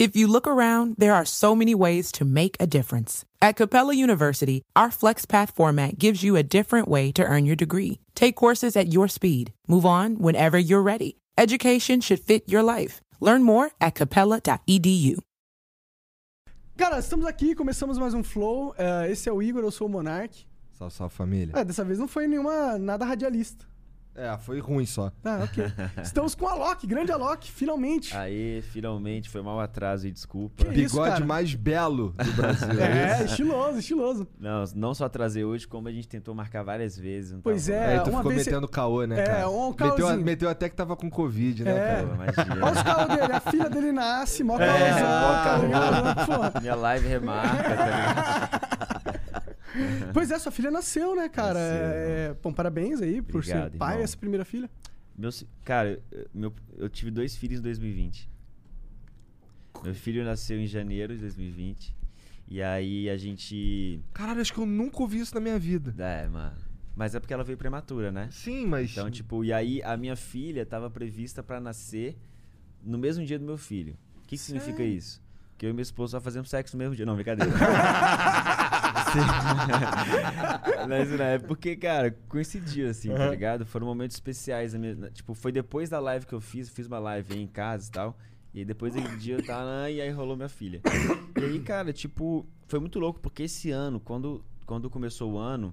If you look around, there are so many ways to make a difference. At Capella University, our FlexPath format gives you a different way to earn your degree. Take courses at your speed. Move on whenever you're ready. Education should fit your life. Learn more at capella.edu. Cara, estamos aqui, começamos mais um Flow. É, esse é o Igor, eu sou o Monark. Salve, salve família. É, dessa vez não foi nenhuma nada radialista. É, foi ruim só. Ah, ok. Estamos com a Alok, grande Alok, finalmente. Aê, finalmente, foi mal atraso e desculpa. Que isso, Bigode cara? mais belo do Brasil. É, isso? estiloso, estiloso. Não, não só atrasei hoje, como a gente tentou marcar várias vezes. não Pois tava é, Aí tu uma ficou vez metendo caô, né, É, cara? um meteu, caôzinho. meteu até que tava com Covid, né, É. imagina. Olha os caras dele, a filha dele nasce, mó É, caôzão, tá caô. Porra. Minha live remarca, tá ligado? Pois é, sua filha nasceu, né, cara? Nasceu, É, bom, parabéns aí por Obrigado, ser pai, irmão. essa primeira filha. Meu, cara, eu- meu, eu tive dois filhos em 2020. Meu filho nasceu em janeiro de 2020. E aí a gente. Caralho, acho que eu nunca ouvi isso na minha vida. É, mano. Mas é porque ela veio prematura, né? Sim, mas... Então, tipo, e aí a minha filha tava prevista pra nascer no mesmo dia do meu filho. O que, que significa isso? Que eu e minha esposa só fazemos sexo no mesmo dia. Não, brincadeira. Mas não, é porque, cara, coincidiu, assim, tá ligado? Foram momentos especiais. minha- na- tipo, foi depois da live que eu fiz, fiz uma live aí em casa e tal. E depois daquele dia eu tava e aí rolou minha filha. E aí, cara, tipo, foi muito louco, porque esse ano, quando, quando começou o ano,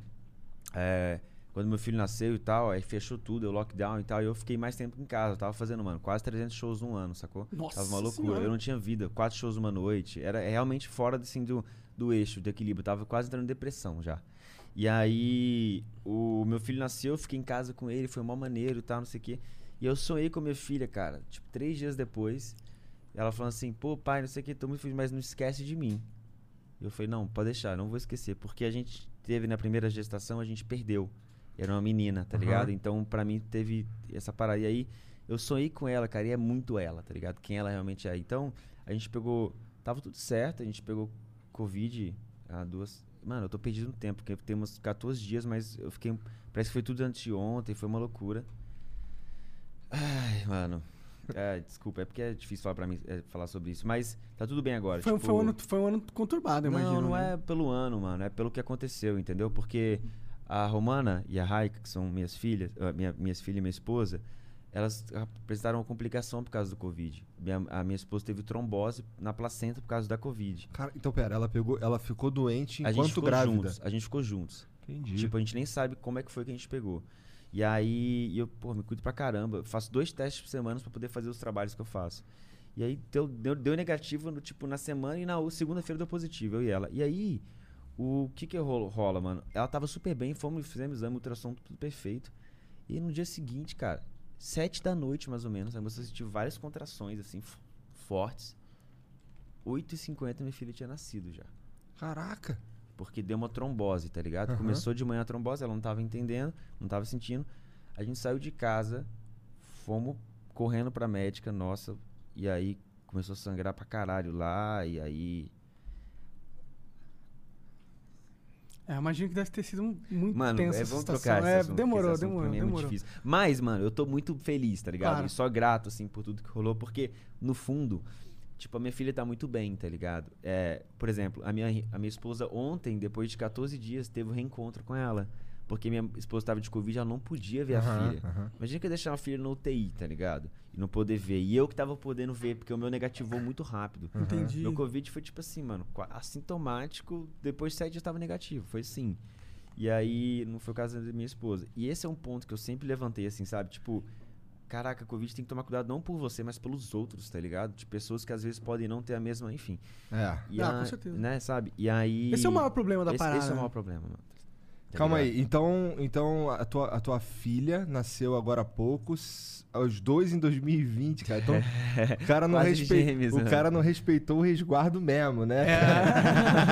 é, quando meu filho nasceu e tal, aí fechou tudo, o lockdown e tal, e eu fiquei mais tempo em casa. Eu tava fazendo, mano, quase 300 shows num ano, sacou? Nossa Tava uma loucura. Senhora. Eu não tinha vida, quatro shows numa noite. Era realmente fora assim, do, do eixo, do equilíbrio. Eu tava quase entrando em depressão já. E aí, o meu filho nasceu, eu fiquei em casa com ele, foi mó maneiro e tal, não sei o quê. E eu sonhei com a minha filha, cara, tipo, três dias depois. Ela falando assim, pô, pai, não sei o que, tô muito feliz, mas não esquece de mim. Eu falei, não, pode deixar, não vou esquecer. Porque a gente teve na primeira gestação, a gente perdeu. Era uma menina, tá Aham. ligado? Então, pra mim, teve essa parada. E aí, eu sonhei com ela, cara, e é muito ela, tá ligado? Quem ela realmente é. Então, a gente pegou. Tava tudo certo, a gente pegou Covid há duas. Mano, eu tô perdido no tempo, porque tem uns 14 dias, mas eu fiquei. Parece que foi tudo anteontem, foi uma loucura. Ai, mano. É, desculpa, é porque é difícil falar, pra mim, é, falar sobre isso. Mas tá tudo bem agora. Foi, tipo, foi, um ano, foi um ano conturbado, eu não, imagino. não né? é pelo ano, mano. É pelo que aconteceu, entendeu? Porque a Romana e a Raika, que são minhas filhas, ah, minha, minhas filhas e minha esposa, elas apresentaram uma complicação por causa do Covid. Minha- a minha esposa teve trombose na placenta por causa da Covid. Cara, então, pera, ela pegou, ela ficou doente a gente enquanto ficou grávida. juntos. A gente ficou juntos. Entendi. Tipo, a gente nem sabe como é que foi que a gente pegou. E aí, eu, pô, me cuido pra caramba. Eu faço dois testes por semana pra poder fazer os trabalhos que eu faço. E aí, deu, deu, deu negativo, no, tipo, na semana e na segunda-feira deu positivo, eu e ela. E aí, o que que rolo- rola, mano? Ela tava super bem, fomos, fizemos exame, ultrassom, tudo perfeito. E no dia seguinte, cara, sete da noite, mais ou menos, a moça sentiu várias contrações, assim, fortes. 8h50 minha filha tinha nascido já. Caraca. Porque deu uma trombose, tá ligado? Aham. Começou de manhã a trombose, ela não tava entendendo, não tava sentindo. A gente saiu de casa, fomos correndo pra médica nossa, e aí começou a sangrar pra caralho lá, e aí. É, imagino que deve ter sido um- muito Mano, tensa é, vamos situação. trocar esse é, assunto, demorou, esse demorou, mim é muito demorou. difícil. Mas, mano, eu tô muito feliz, tá ligado? Claro. E só grato, assim, por tudo que rolou, porque, no fundo, tipo, a minha filha tá muito bem, tá ligado? É, por exemplo, a minha, a minha esposa ontem, depois de 14 dias, teve um reencontro com ela. Porque minha esposa tava de Covid, ela não podia ver a Aham, filha. aham. Imagina que eu deixar uma filha no UTI, tá ligado? E não poder ver. E eu que tava podendo ver, porque o meu negativou muito rápido. Entendi. Meu Covid foi tipo assim, mano, assintomático, depois de sete dias tava negativo, foi sim. E aí, não foi o caso da minha esposa. E esse é um ponto que eu sempre levantei, assim, sabe? Tipo, caraca, Covid tem que tomar cuidado não por você, mas pelos outros, tá ligado? De pessoas que às vezes podem não ter a mesma, enfim. É. E Ah, a- com certeza. Né, sabe? E aí... Esse é o maior problema da esse, parada. Esse é o né? maior problema, mano. Tá Calma ligado? aí, então, então a, tua, a tua filha nasceu agora há poucos, os dois em 2020, cara. Então, o cara não, Quase respe... gêmeos, o né? cara não respeitou o resguardo mesmo, né?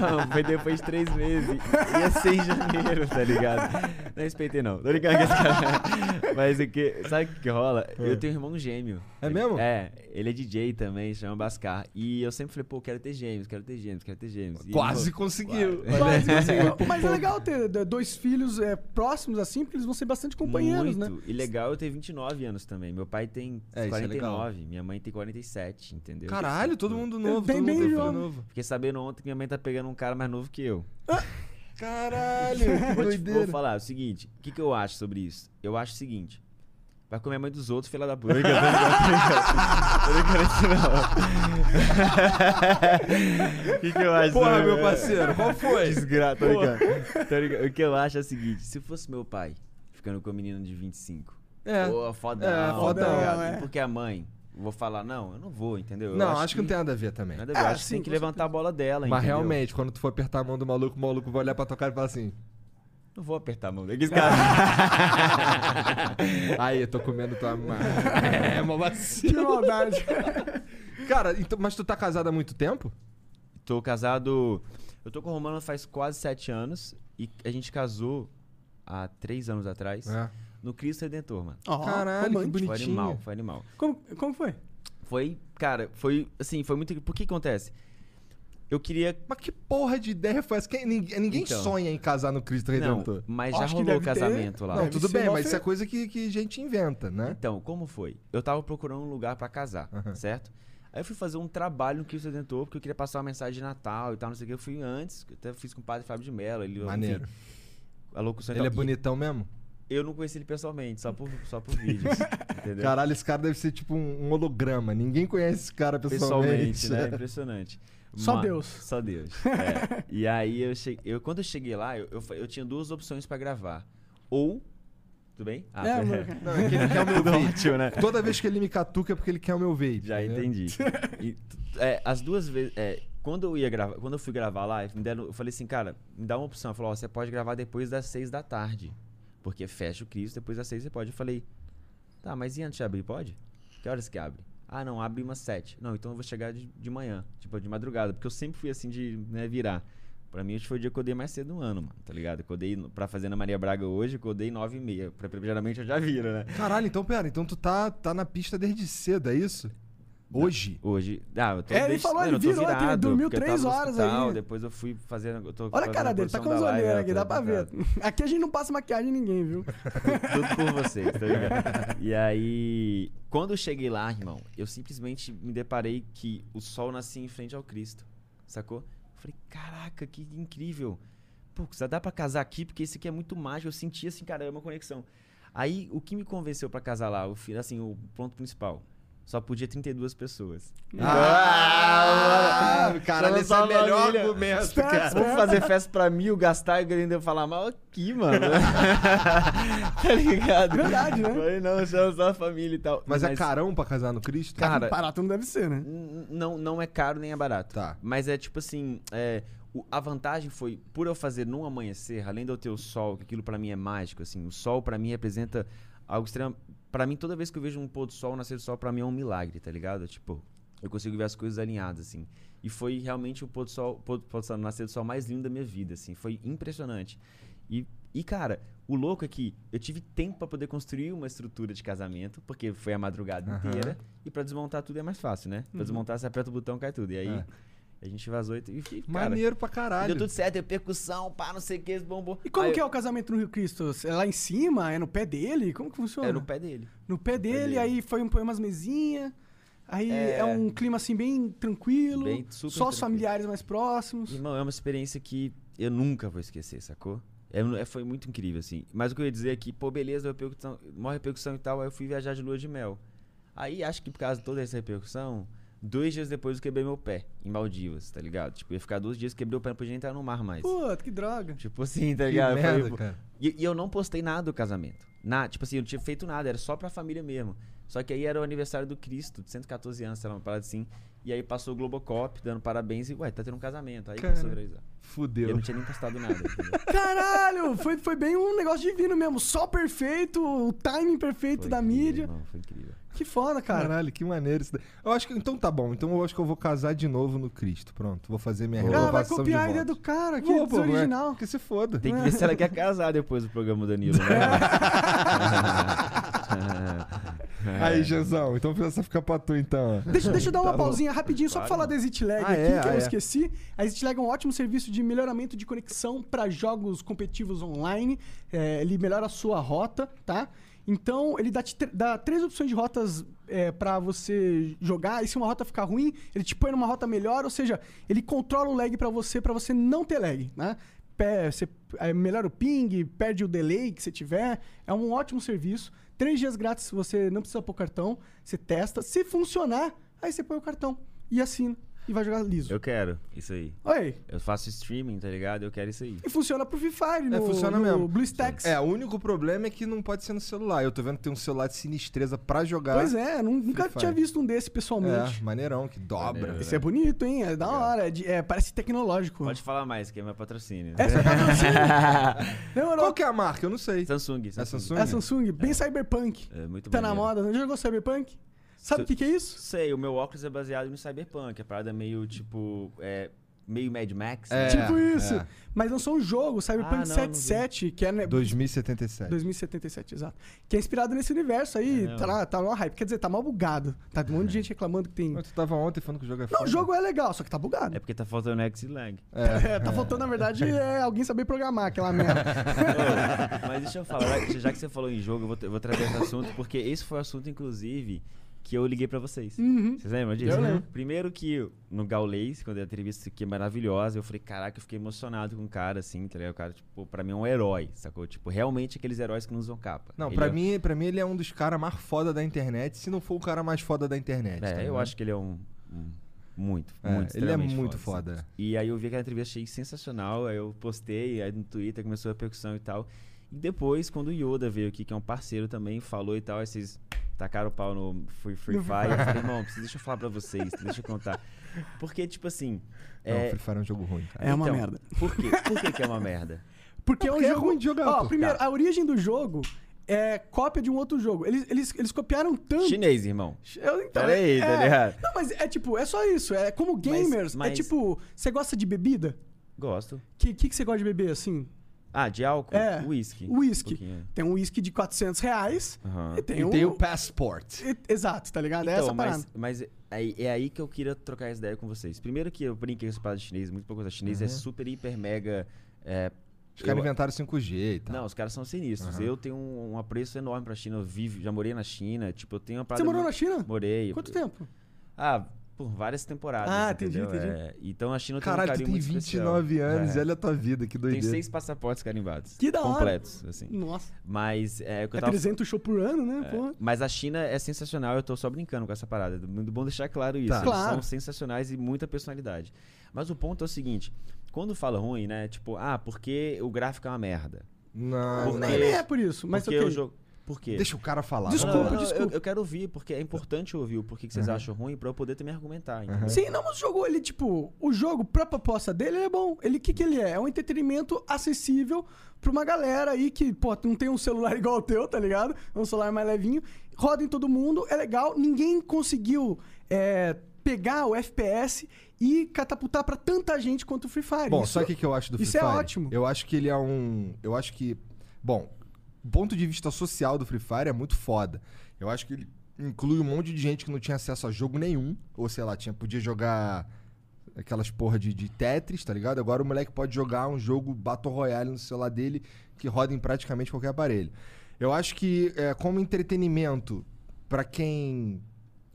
Não, foi depois de três meses. Ia ser em janeiro, tá ligado? Não respeitei, não. Tô brincando com esse cara. Mas o que. Sabe o que, que rola? Eu tenho um irmão gêmeo. É Ele- mesmo? É, ele é DJ também, chama Bascar. E eu sempre falei, pô, quero ter gêmeos, quero ter gêmeos, quero ter gêmeos. E ele Quase falou, conseguiu. Quase, assim. Mas é legal ter d- dois filhos é, próximos assim, porque eles vão ser bastante companheiros, muito. né? E legal eu ter 29 anos também. Meu pai tem É, isso é legal. 49, minha mãe tem 47, entendeu? Caralho, todo mundo novo, Bem- todo bem mundo jovem. novo. Fiquei sabendo ontem que minha mãe tá pegando um cara mais novo que eu. Caralho, que Vou, te, vou falar o seguinte: o que, que eu acho sobre isso? Eu acho o seguinte. Vai comer a mãe dos outros, filha da brincando isso não. O que, que eu acho Porra, meu parceiro, qual foi? Desgraça, tô brincando. Tô brincando. O que eu acho é o seguinte: se fosse meu pai ficando com a menina de 25, É. pô, fodão, É, tá fodão, ligado? é. Porque a mãe, vou falar, não, eu não vou, entendeu? Eu Não, acho que não tem nada a ver também. Nada a ver. Ah, acho que sim, tem que levantar a bola dela, Mas entendeu? realmente, quando tu for apertar a mão do maluco, o maluco vai olhar pra tua cara e falar assim: Não vou apertar a mão dele. Cara. Aí, eu tô comendo tua mão. É, uma Que vacina. maldade. Cara, então, mas tu tá casado há muito tempo? Tô casado. Eu tô com o Romano faz quase sete anos. E a gente casou há três anos atrás. É. No Cristo Redentor, mano. Ó, Caralho, que romântico. Foi Bonitinho. animal, foi animal. Como, como foi? Foi, cara, foi assim, foi muito. Por que acontece? Eu queria. Mas que porra de ideia foi essa? Quem- ninguém ninguém Então. sonha em casar no Cristo Redentor. Não, mas já Acho que rolou deve ter- casamento lá. Não, tudo bem, mas isso é coisa que, que a gente inventa, né? Então, como foi? Eu tava procurando um lugar pra casar, Aham. certo? Aí eu fui fazer um trabalho no Cristo Redentor, porque eu queria passar uma mensagem de Natal e tal, não sei o que. Eu fui antes, eu até fiz com o padre Fábio de Mello. Ele, Maneiro. enfim, a locução Ele é tal. E bonitão mesmo? Eu não conheci ele pessoalmente, só por, só por vídeos. entendeu? Caralho, esse cara deve ser tipo um, um holograma. Ninguém conhece esse cara pessoalmente. pessoalmente, né? Impressionante. Só Deus. Só Deus. é. E aí eu cheguei. Eu, quando eu cheguei lá, eu, eu, eu tinha duas opções pra gravar. Ou. Tudo bem? Ah, É, amor. Não, é que ele quer o meu vape. né? Toda vez que ele me catuca é porque ele quer o meu vape. Já entendeu? entendi. E, é, as duas vezes. é, quando eu ia gravar, quando eu fui gravar lá, me deram- eu falei assim, cara, me dá uma opção. Ela falou, ó, você pode gravar depois das seis da tarde. Porque fecha o Cristo, depois das seis você pode. Eu falei, tá, mas e antes de abrir, pode? Que horas que abre? Ah, não, abre umas sete. Não, então eu vou chegar de, de manhã, tipo, de madrugada. Porque eu sempre fui assim de né, virar. Pra mim, hoje foi o dia que eu acordei mais cedo no ano, mano, tá ligado? Eu acordei no- pra fazer na Maria Braga hoje, eu acordei nove e meia. Pra, geralmente eu já viro, né? Caralho, então pera, então tu tá, tá na pista desde cedo, é isso? Hoje? Hoje. Ah, eu tô É, ele falou, ele virou virado, dormiu porque eu três horas hospital, aí. Depois eu fui fazendo. Eu Olha a cara dele, tá com olheiras né, aqui, dá pra ver. tá- Aqui a gente não passa maquiagem em ninguém, viu? Tudo por vocês, tá ligado? E aí, quando eu cheguei lá, irmão, eu simplesmente me deparei que o sol nascia em frente ao Cristo, sacou? Eu falei, caraca, que incrível. Pô, só dá pra casar aqui, porque esse aqui é muito mágico. Eu senti assim, cara, é uma conexão. Aí, o que me convenceu pra casar lá, o, assim, o ponto principal, só podia 32 pessoas. Ah, caralho, esse é melhor família. argumento, cara. Vamos fazer festa pra mil, gastar e ainda falar mal aqui, mano. tá ligado? Verdade, né? Falei, não, chama só a família e tal. Mas, é carão pra casar no Cristo? Cara, Barato não deve ser, né? Não, não é caro nem é barato. Tá. Mas é tipo assim, é, o- a vantagem foi, por eu fazer num amanhecer, além de eu ter o sol, que aquilo pra mim é mágico, assim, o sol pra mim representa algo extremo. Pra mim, toda vez que eu vejo um pôr do sol, um nascer do sol, pra mim é um milagre, tá ligado? Tipo, eu consigo ver as coisas alinhadas, assim. E foi realmente o pôr do sol, pôr, pôr do sol, nascer do sol mais lindo da minha vida, assim. Foi impressionante. E, e cara, o louco é que eu tive tempo pra poder construir uma estrutura de casamento, porque foi a madrugada Aham. inteira. E pra desmontar tudo é mais fácil, né? Pra desmontar, você aperta o botão, cai tudo. E aí, É. a gente vazou e... e cara, Maneiro pra Deu caralho. tudo certo, deu percussão, pá, não sei o que, bombou. E como Aí que é o casamento no Rio Cristo? É lá em cima? É no pé dele? Como que funciona? É no pé dele. No pé dele, dele. aí foi um, põe umas mesinhas. Aí é... É. um clima assim bem tranquilo. Bem, só os tranquilo. familiares mais próximos. Irmão, é uma experiência que eu nunca vou esquecer, sacou? É, é- foi muito incrível, assim. Mas o que eu ia dizer é que, pô, beleza, deu repercussão, maior repercussão e tal, aí eu fui viajar de lua de mel. Aí, acho que por causa de toda essa repercussão, dois dias depois eu quebrei meu pé, em Maldivas, tá ligado? Tipo, ia ficar dois dias, quebrei o pé, não podia entrar no mar mais. Puta, que droga. Tipo assim, tá Que ligado? Foi- merda, cara. E, e eu não postei nada do casamento. Nada, tipo assim, eu não tinha feito nada, era só pra família mesmo. Só que aí era o aniversário do Cristo, de 114 anos, sei lá, uma parada assim. E aí passou o Globocop dando parabéns e, ué, tá tendo um casamento. Aí Cara. começou a viralizar. E Fudeu. eu não tinha nem postado nada. Caralho, foi, foi bem um negócio divino mesmo. Só perfeito, o timing perfeito Foi da incrível, mídia. irmão, foi incrível. Que foda, cara. Caralho, que maneiro isso daí. Eu acho que. Então tá bom. Então eu acho que eu vou casar de novo no Cristo. Pronto. Vou fazer minha Cara, vai renovação copiar a de ideia do cara, que Vou, pô, original. ué, Que se foda. Tem que ver se ela quer casar depois do programa Danilo, né? Aí, Jezão, então essa fica pra tu então. Deixa, deixa eu dar uma Tá bom. pausinha rapidinho, só pra Claro, falar da Exit Lag Ah, aqui, é? que Ah, eu é. esqueci. A Exit Lag é um ótimo serviço de melhoramento de conexão para jogos competitivos online. É, ele melhora a sua rota, tá? Então, ele dá, te dá três opções de rotas é, para você jogar. E se uma rota ficar ruim, ele te põe numa rota melhor. Ou seja, ele controla o lag pra você, pra você não ter lag, né? Pe- Você é, melhora o ping, perde o delay que você tiver. É um ótimo serviço. Três dias grátis, você não precisa pôr cartão. Você testa. Se funcionar, aí você põe o cartão e assina. E vai jogar liso. Eu quero isso aí. Oi. Eu faço streaming, tá ligado? Eu quero isso aí. E funciona pro Free Fire, no, funciona no mesmo. BlueStacks. É, o único problema é que não pode ser no celular. Eu tô vendo que tem um celular de sinistreza pra jogar. Pois é, nu- nunca tinha visto um desse pessoalmente. É, maneirão, que dobra. Maneiro. Esse é bonito, hein? É da hora. é de- é, parece tecnológico. Pode falar mais, que é meu patrocínio. Essa é patrocínio. Qual que é a marca? Eu não sei. Samsung. É Samsung? É a Samsung, bem cyberpunk. É muito Tá na maneiro. moda. Não jogou cyberpunk? Sabe o que, que é isso? Sei, o meu óculos é baseado no Cyberpunk. A parada é meio, tipo, é, meio Mad Max. É. né? tipo isso. é. Mas lançou um jogo, Cyberpunk Ah, não, não 77, que é. né, 2077. 2077, exato. Que é inspirado nesse universo aí. É tá, lá, tá lá hype. Quer dizer, tá mal bugado. Tá um monte de gente reclamando que tem. Mas tu tava ontem falando que o jogo é Não, foda. o jogo é legal, só que tá bugado. É porque tá faltando X lag. É, tá faltando, na verdade, é alguém saber programar aquela merda. Mas deixa eu falar, já- que você falou em jogo, eu vou, eu vou trazer esse assunto, porque esse foi o assunto, inclusive, que eu liguei pra vocês. Uhum. Vocês lembram disso? Eu lembro. Primeiro que no Gaulês, quando a entrevista que é maravilhosa, eu falei, caraca, eu fiquei emocionado com o cara, assim, tá ligado? O cara, tipo, pra mim é um herói, sacou? Tipo, realmente aqueles heróis que não usam capa. Não, Ele pra, é- mim, pra mim ele é um dos caras mais foda da internet, se não for o cara mais foda da internet. tá É, eu ligado? acho que ele é um. um- muito, É, muito. ele é muito assim. foda. E aí eu vi aquela entrevista, achei sensacional. Aí eu postei, aí no Twitter começou a repercussão e tal. E depois, quando o Yoda veio aqui, que é um parceiro também, falou e tal, aí vocês tacaram o pau no Free, free Fire. Eu falei, irmão, deixa eu falar pra vocês, deixa eu contar. Porque, tipo assim. Não, é, Free Fire é um jogo ruim, cara. É uma então, merda. Por quê? Por que, que é uma merda? Porque é um Porque é jogo. ruim de jogar, Ó, primeiro, Tá. a origem do jogo é cópia de um outro jogo. Eles, eles, eles copiaram tanto. Chinês, irmão. Eu, então, Pera aí, tá é, ligado? Não, mas é tipo, é só isso. É como gamers. É mas- tipo, você gosta de bebida? Gosto. O que, que, que você gosta de beber assim? Ah, de álcool? É. Whisky. Whisky. Um. Tem um whisky de 400 reais Aham. e tem, E um... tem o Passport. e- Exato, tá ligado? é Então, essa parada. mas, mas aí- é aí que eu queria trocar essa ideia com vocês. Primeiro que eu brinquei com essa parada de chinês, muito pouco da chinês, é super, hiper, mega... é, Os caras eu- inventaram 5G e tal. Não, os caras são sinistros. Eu tenho um, um apreço enorme pra China. Eu vivo, já morei na China. Tipo, eu tenho uma parada... Você morou na China? Morei. Quanto tempo? Ah, por várias temporadas. Ah, entendi, entendi. É, então a China Caralho, tem tu um tem carinho muito 29 especial. anos É. e olha a tua vida, que Tem doideira. seis passaportes carimbados. Que da hora. Completos, assim. Nossa. Mas é o que eu É tava 300 show por ano, né? Porra. Mas a China é sensacional, eu tô só brincando com essa parada. Muito bom deixar claro isso. Tá. Eles Claro. são sensacionais e muita personalidade. Mas o ponto é o seguinte: quando fala ruim, né? Tipo, ah, porque o gráfico é uma merda. Não, Porque- não. É por isso, mas porque ok. o jogo. Por quê? Deixa o cara falar. Desculpa. Não, não, desculpa. Eu, eu quero ouvir, porque é importante ouvir o porquê que vocês acham ruim pra eu poder também argumentar. entendeu? Sim, não, mas o jogo, ele, tipo, o jogo, pra proposta dele, ele é bom. Ele, o que que ele é? É um entretenimento acessível pra uma galera aí que, pô, não tem um celular igual o teu, tá ligado? É um celular mais levinho. Roda em todo mundo, é legal. Ninguém conseguiu é, pegar o FPS e catapultar pra tanta gente quanto o Free Fire. Bom, Isso- sabe o que, que eu acho do Free isso é Fire? ótimo. Eu acho que ele é um. Eu acho que. Bom, ponto de vista social do Free Fire é muito foda. Eu acho que ele inclui um monte de gente que não tinha acesso a jogo nenhum. Ou sei lá, tinha, podia jogar aquelas porra de, de Tetris, tá ligado? Agora o moleque pode jogar um jogo Battle Royale no celular dele que roda em praticamente qualquer aparelho. Eu acho que, é, como entretenimento, pra quem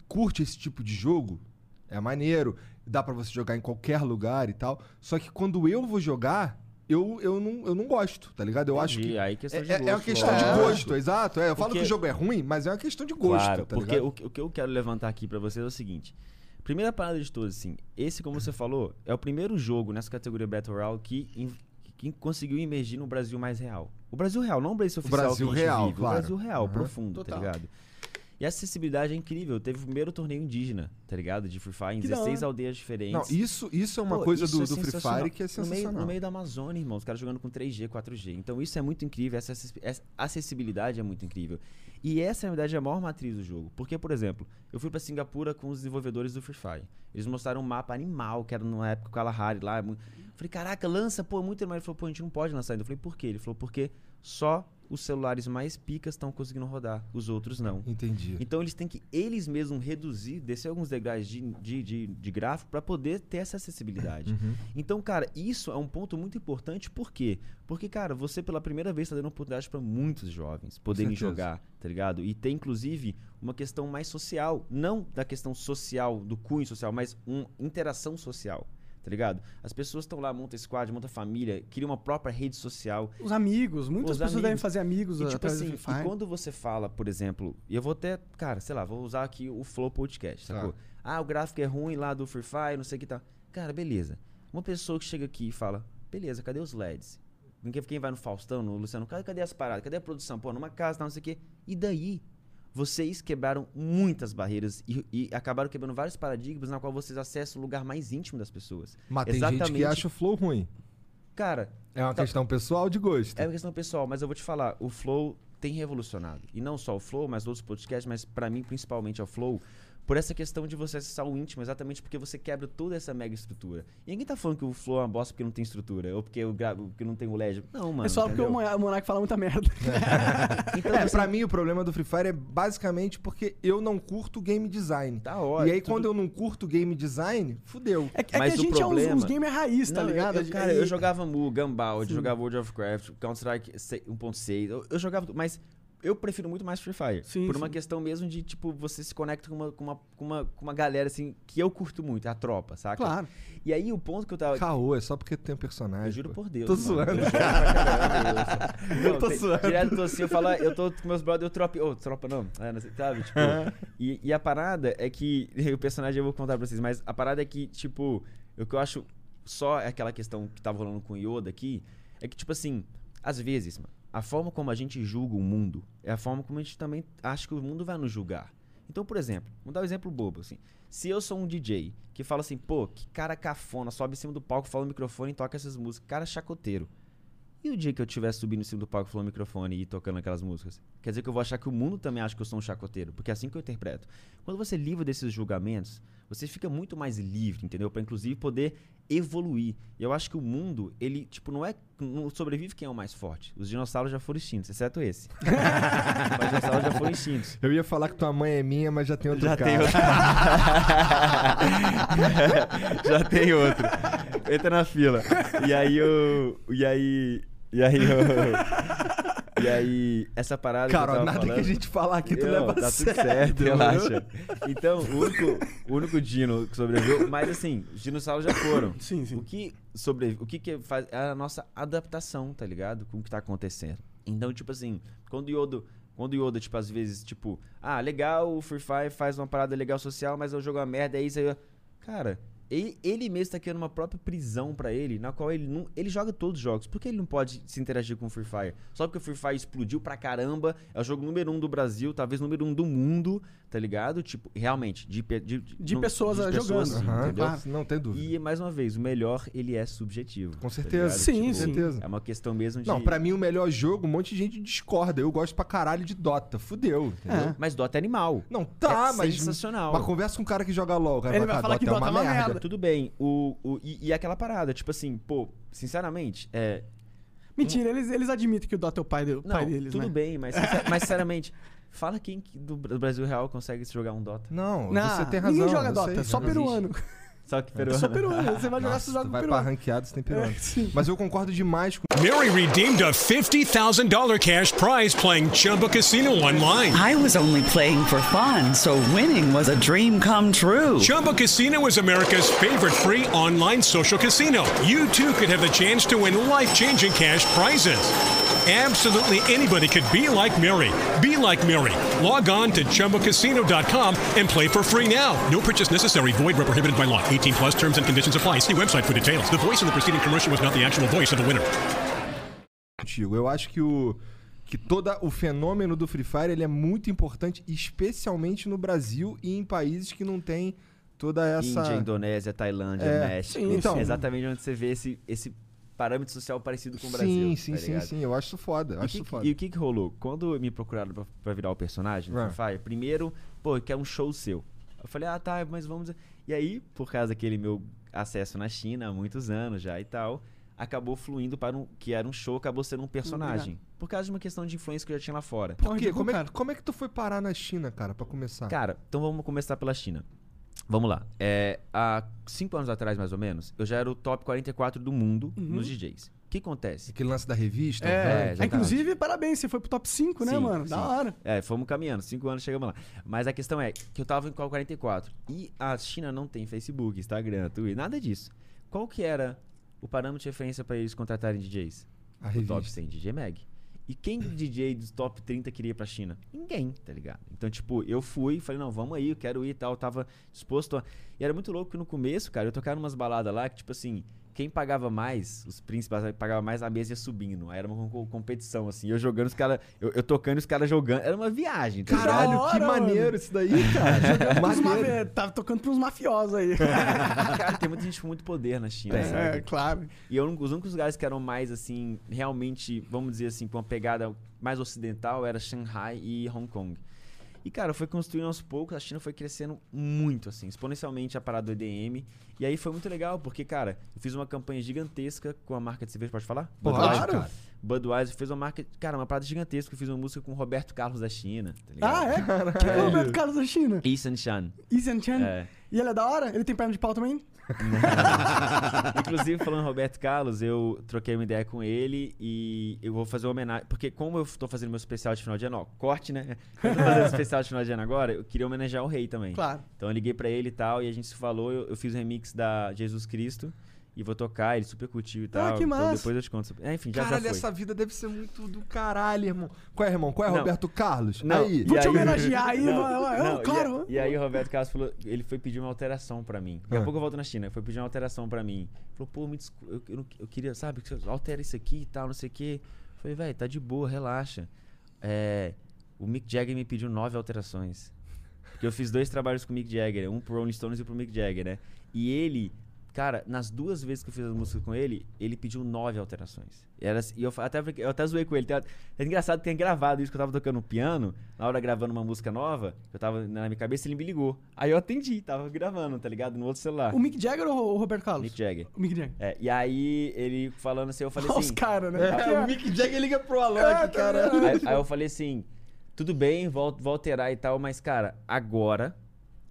curte esse tipo de jogo, é maneiro, dá pra você jogar em qualquer lugar e tal. Só que quando eu vou jogar, eu, eu, não, eu não gosto, tá ligado? Eu acho Entendi, que. aí questão É, de é- é uma gosto, questão lógico. de gosto, exato. É, eu falo Porque- que o jogo é ruim, mas é uma questão de gosto, Claro, tá porque ligado? o, que- o que eu quero levantar aqui pra vocês é o seguinte. Primeira parada de todas, assim, esse, como você falou, é o primeiro jogo nessa categoria Battle Royale que, in- que conseguiu emergir no Brasil mais real. O Brasil real, não o Brasil oficial Brasil que a gente real, vive, claro. o Brasil real, Aham. profundo, Total. tá ligado? E a acessibilidade é incrível. Teve o primeiro torneio indígena, tá ligado? De Free Fire em Que da 16 hora. aldeias diferentes. Não, isso, isso é uma Pô, coisa do, é do Free sensacional. Fire que é No meio, sensacional. no meio da Amazônia, irmão. Os caras jogando com 3G, 4G. Então isso é muito incrível. Essa acessi- essa acessibilidade é muito incrível. E essa, na verdade, é a maior matriz do jogo. Porque, por exemplo, eu fui pra Singapura com os desenvolvedores do Free Fire. Eles mostraram um mapa animal, que era numa época com o Kalahari lá. mu- Falei, caraca, lança, pô, muito animal. Ele falou, pô, a gente não pode lançar ainda. Eu falei, por quê? Ele falou, porque só os celulares mais picas estão conseguindo rodar, os outros não. Entendi. Então eles têm que eles mesmos reduzir, descer alguns de, de, de, de gráfico para poder ter essa acessibilidade. Uhum. Então, cara, isso é um ponto muito importante, por quê? Porque, cara, você pela primeira vez está dando oportunidade para muitos jovens poderem jogar, tá ligado? E tem, inclusive, uma questão mais social, não da questão social, do cunho social, mas uma interação social. Tá ligado? As pessoas estão lá, monta squad, monta família, cria uma própria rede social. Os amigos, muitas Os pessoas amigos. devem fazer amigos E tipo assim, e quando você fala, por exemplo, e eu vou até, cara, sei lá, vou usar aqui o Flow Podcast, Tá. Ah, o gráfico é ruim lá do Free Fire, não sei o que tá. Cara, beleza. Uma pessoa que chega aqui e fala, beleza, cadê os LEDs? Quem, vai no Faustão, no Luciano, cadê, as paradas? Cadê a produção? Pô, numa casa, tal, não sei o quê. E daí? Vocês quebraram muitas barreiras e, e acabaram quebrando vários paradigmas na qual vocês acessam o lugar mais íntimo das pessoas. Mas tem gente que Exatamente. acha o flow ruim. Cara, É uma Tá. questão pessoal de gosto. é uma questão pessoal, mas eu vou te falar, o Flow tem revolucionado. E não só o Flow, mas outros podcasts, mas pra mim principalmente é o Flow, por essa questão de você acessar o íntimo, exatamente porque você quebra toda essa mega estrutura. E ninguém tá falando que o Flow é uma bosta porque não tem estrutura, ou porque, o gra- porque não tem o LED. Não, mano. é só porque o entendeu? Monar- o Monark fala muita merda. Então, É, você- pra mim o problema do Free Fire é basicamente porque eu não curto game design. Tá ótimo. e aí quando eu não curto game design, fudeu. É, que- é Mas que a gente é uns, problema- uns gamer raiz, tá Não, eu- ligado? eu- cara, E- eu jogava Mu, Gumball, eu jogava World of Warcraft, Counter-Strike 1.6, eu, eu jogava, tudo, mas eu prefiro muito mais Free Fire. Sim, por uma sim. questão mesmo de, tipo, você se conecta com uma, com, uma, com, uma, com uma galera, assim, que eu curto muito, a tropa, saca? Claro. E aí o ponto que eu tava... Caô, é só porque tem um personagem. Eu juro pô. por Deus. Tô mano. zoando. Eu caramba, eu- Não, tô tem- zoando. Direto eu tô assim, eu falo, eu tô com meus brothers, eu tropa. Ô, tropa não. É, não sei, sabe? Tipo. e, e a parada é que. O personagem eu vou contar pra vocês, mas a parada é que, tipo, o que eu acho só é aquela questão que tava rolando com o Yoda aqui, é que, tipo assim, às vezes, mano, a forma como a gente julga o mundo é a forma como a gente também acha que o mundo vai nos julgar. Então, por exemplo, vamos dar um exemplo bobo, assim. Se eu sou um DJ que fala assim, pô, que cara cafona, sobe em cima do palco, fala no microfone e toca essas músicas, cara chacoteiro. E o dia que eu estiver subindo em cima do palco, falando microfone e tocando aquelas músicas? Quer dizer que eu vou achar que o mundo também acha que eu sou um chacoteiro, porque é assim que eu interpreto. Quando você livre desses julgamentos, você fica muito mais livre, entendeu? Pra inclusive poder evoluir. E eu acho que o mundo, ele, tipo, não é. Não sobrevive quem é o mais forte. Os dinossauros já foram extintos, exceto esse. Os dinossauros já foram extintos. Eu ia falar que tua mãe é minha, mas já tem outro Já cara. tem outro. Já tem outro. Entra na fila. E aí eu. E aí. E aí eu. E aí, essa parada. Cara, que eu nada que a falando- gente falar aqui tu Não, leva a tá tudo certo, relaxa. Então, o único, o único dino que sobreviveu, mas assim, os dinossauros já foram. Sim, sim. O que sobrevive, o que, que faz é a nossa adaptação, tá ligado? Com o que tá acontecendo. Então, tipo assim, quando o Yoda, quando o Yoda, tipo, às vezes, tipo, ah, legal, o Free Fire faz uma parada legal social, mas eu jogo uma merda, é isso aí. Cara, ele, ele mesmo tá criando uma própria prisão pra ele, na qual ele não. Ele joga todos os jogos. Por que ele não pode se interagir com o Free Fire? Só porque o Free Fire explodiu pra caramba, é o jogo número um do Brasil, talvez número um do mundo, tá ligado? Tipo, realmente, de, pe- de, De não- pessoas jogando. sim, Aham, entendeu? claro. Não tem dúvida. E, mais uma vez, o melhor, ele é subjetivo. Com tá certeza. ligado? Sim, com sim. certeza. É uma questão mesmo de... Não, pra mim o melhor jogo, um monte de gente discorda. Eu gosto pra caralho de Dota. Fudeu, entendeu? É. Mas Dota é animal. Não, tá, É mas. sensacional. Mas conversa com um cara que joga LOL. cara Ele "Ah, vai falar que é Dota é uma merda. merda. Tudo bem. O, o, e, e aquela parada, tipo assim, pô, sinceramente, é... Mentira, eles, eles admitem que o Dota é o pai, de- o Não, pai deles, tudo né? bem, mas, sincer- mas sinceramente, fala quem que do Bra- do Brasil real consegue jogar um Dota. Não, Não, você tem razão. ninguém joga Dota, sei, só peruano. Só que peruano. Só peruano. Você vai jogar, Nossa, você joga com vai pra peruano. ranqueado, você tem peruano. É. Mas eu concordo demais com. Mary redeemed a $50,000 cash prize playing Chumba Casino online. I was only playing for fun, so winning was a dream come true. Chumba Casino is America's favorite free online social casino. You too could have the chance to win life changing cash prizes. Absolutely anybody could be like Mary. Be like Mary. Log on to chumbacasino.com and play for free now. No purchase necessary. Void where prohibited by law. 18 plus terms and conditions apply. See website for details. The voice in the preceding commercial was not the actual voice of the winner. Eu acho que o que todo o fenômeno do Free Fire ele é muito importante, especialmente no Brasil e em países que não tem toda essa. Índia, Indonésia, Tailândia, É, México. sim, então- é exatamente onde você vê esse, esse parâmetro social parecido com o sim, Brasil. sim, tá sim, sim. Eu acho isso foda. Eu E, acho que- foda. e o que que rolou? Quando me procuraram pra, pra virar o personagem do Ah. Fire, primeiro, pô, eu quero um show seu. Eu falei, ah, tá, mas vamos... E aí, por causa daquele meu acesso na China há muitos anos já e tal, acabou fluindo para um... Que era um show, acabou sendo um personagem. Por causa de uma questão de influência que eu já tinha lá fora. Por quê? Como é, como é que tu foi parar na China, cara, pra começar? Cara, então vamos começar pela China. Vamos lá. É, há cinco anos atrás, mais ou menos, eu já era o top 44 do mundo nos DJs. O que acontece? Aquele lance da revista? É, velho. exatamente. inclusive, parabéns, você foi pro top 5, né, Sim, mano? Da sim. hora. É, fomos caminhando, cinco anos chegamos lá. Mas a questão é que eu tava em qual 44. E a China não tem Facebook, Instagram, Twitter, nada disso. Qual que era o parâmetro de referência pra eles contratarem DJs? A O revista. top 100, DJ Mag. E quem DJ dos top 30 queria ir pra China? Ninguém, tá ligado? Então, tipo, eu fui, falei, não, vamos aí, eu quero ir e tal. Tava disposto a. E era muito louco que no começo, cara, eu tocava umas baladas lá que, tipo assim, quem pagava mais, os príncipes pagavam mais, a mesa ia subindo. Aí era uma co- competição, assim. Eu jogando, os caras. Eu, eu tocando e os caras jogando. Era uma viagem, tá? Caralho, Da que hora, maneiro mano. isso daí, cara. É, Tava tocando pros mafiosos aí. Cara, tem muita gente com muito poder na China, sabe? é, claro. E eu, os únicos lugares que eram mais, assim, realmente, vamos dizer assim, com uma pegada mais ocidental era Shanghai e Hong Kong. E, cara, foi construindo aos poucos, a China foi crescendo muito, assim, exponencialmente a parada do EDM. E aí foi muito legal, porque, cara, eu fiz uma campanha gigantesca com a marca de cerveja, pode falar? Pode, Budweiser. cara. Budweiser fez uma marca, cara, uma parada gigantesca. Eu fiz uma música com o Roberto Carlos da China, tá ligado? Ah, é? Quem é o Roberto Carlos da China? Ethan Chan. Isan Chan. É. E ele é da hora? Ele tem perna de pau também? Inclusive, falando Roberto Carlos, eu troquei uma ideia com ele e eu vou fazer uma homenagem. Porque, como eu tô fazendo meu especial de final de ano, ó, corte, né? Eu tô fazendo especial de final de ano agora, eu queria homenagear o rei também. Claro. Então eu liguei pra ele e tal, e a gente se falou. Eu, eu fiz um remix da Jesus Cristo e vou tocar, ele super curtiu e tal. que Então massa. depois eu te conto. É, enfim, já, Caralho, já foi. essa vida deve ser muito do caralho, irmão. Qual é, irmão? Qual é, Não. Roberto Carlos? Não, Aí. Vou te aí- homenagear aí, Não, lá. não, Eu, claro. E, a- e aí o Roberto Carlos falou, ele foi pedir uma alteração pra mim. Daqui a Ah. pouco eu volto na China, foi pedir uma alteração pra mim. Falou, pô, me descu- eu, eu, eu queria, sabe, que altera isso aqui e tal, não sei o quê. Falei, velho, tá de boa, relaxa. É, o Mick Jagger me pediu nove alterações. Porque eu fiz dois trabalhos com o Mick Jagger, um pro Rolling Stones e pro Mick Jagger, né? E ele, cara, nas duas vezes que eu fiz as músicas com ele, ele pediu nove alterações. E, era, assim- e eu até, eu até zoei com ele. É engraçado que tem gravado isso que eu tava tocando piano, na hora gravando uma música nova, eu tava na minha cabeça, ele me ligou. Aí eu atendi, tava gravando, tá ligado? No outro celular. O Mick Jagger ou o Roberto Carlos? Mick Jagger. O Mick Jagger. É, e aí ele falando assim, eu falei Olha os assim. caras, né? É, o Mick Jagger liga pro É, Alok, tá cara. Aí, aí eu falei assim: tudo bem, vou, vou alterar e tal, mas, cara, agora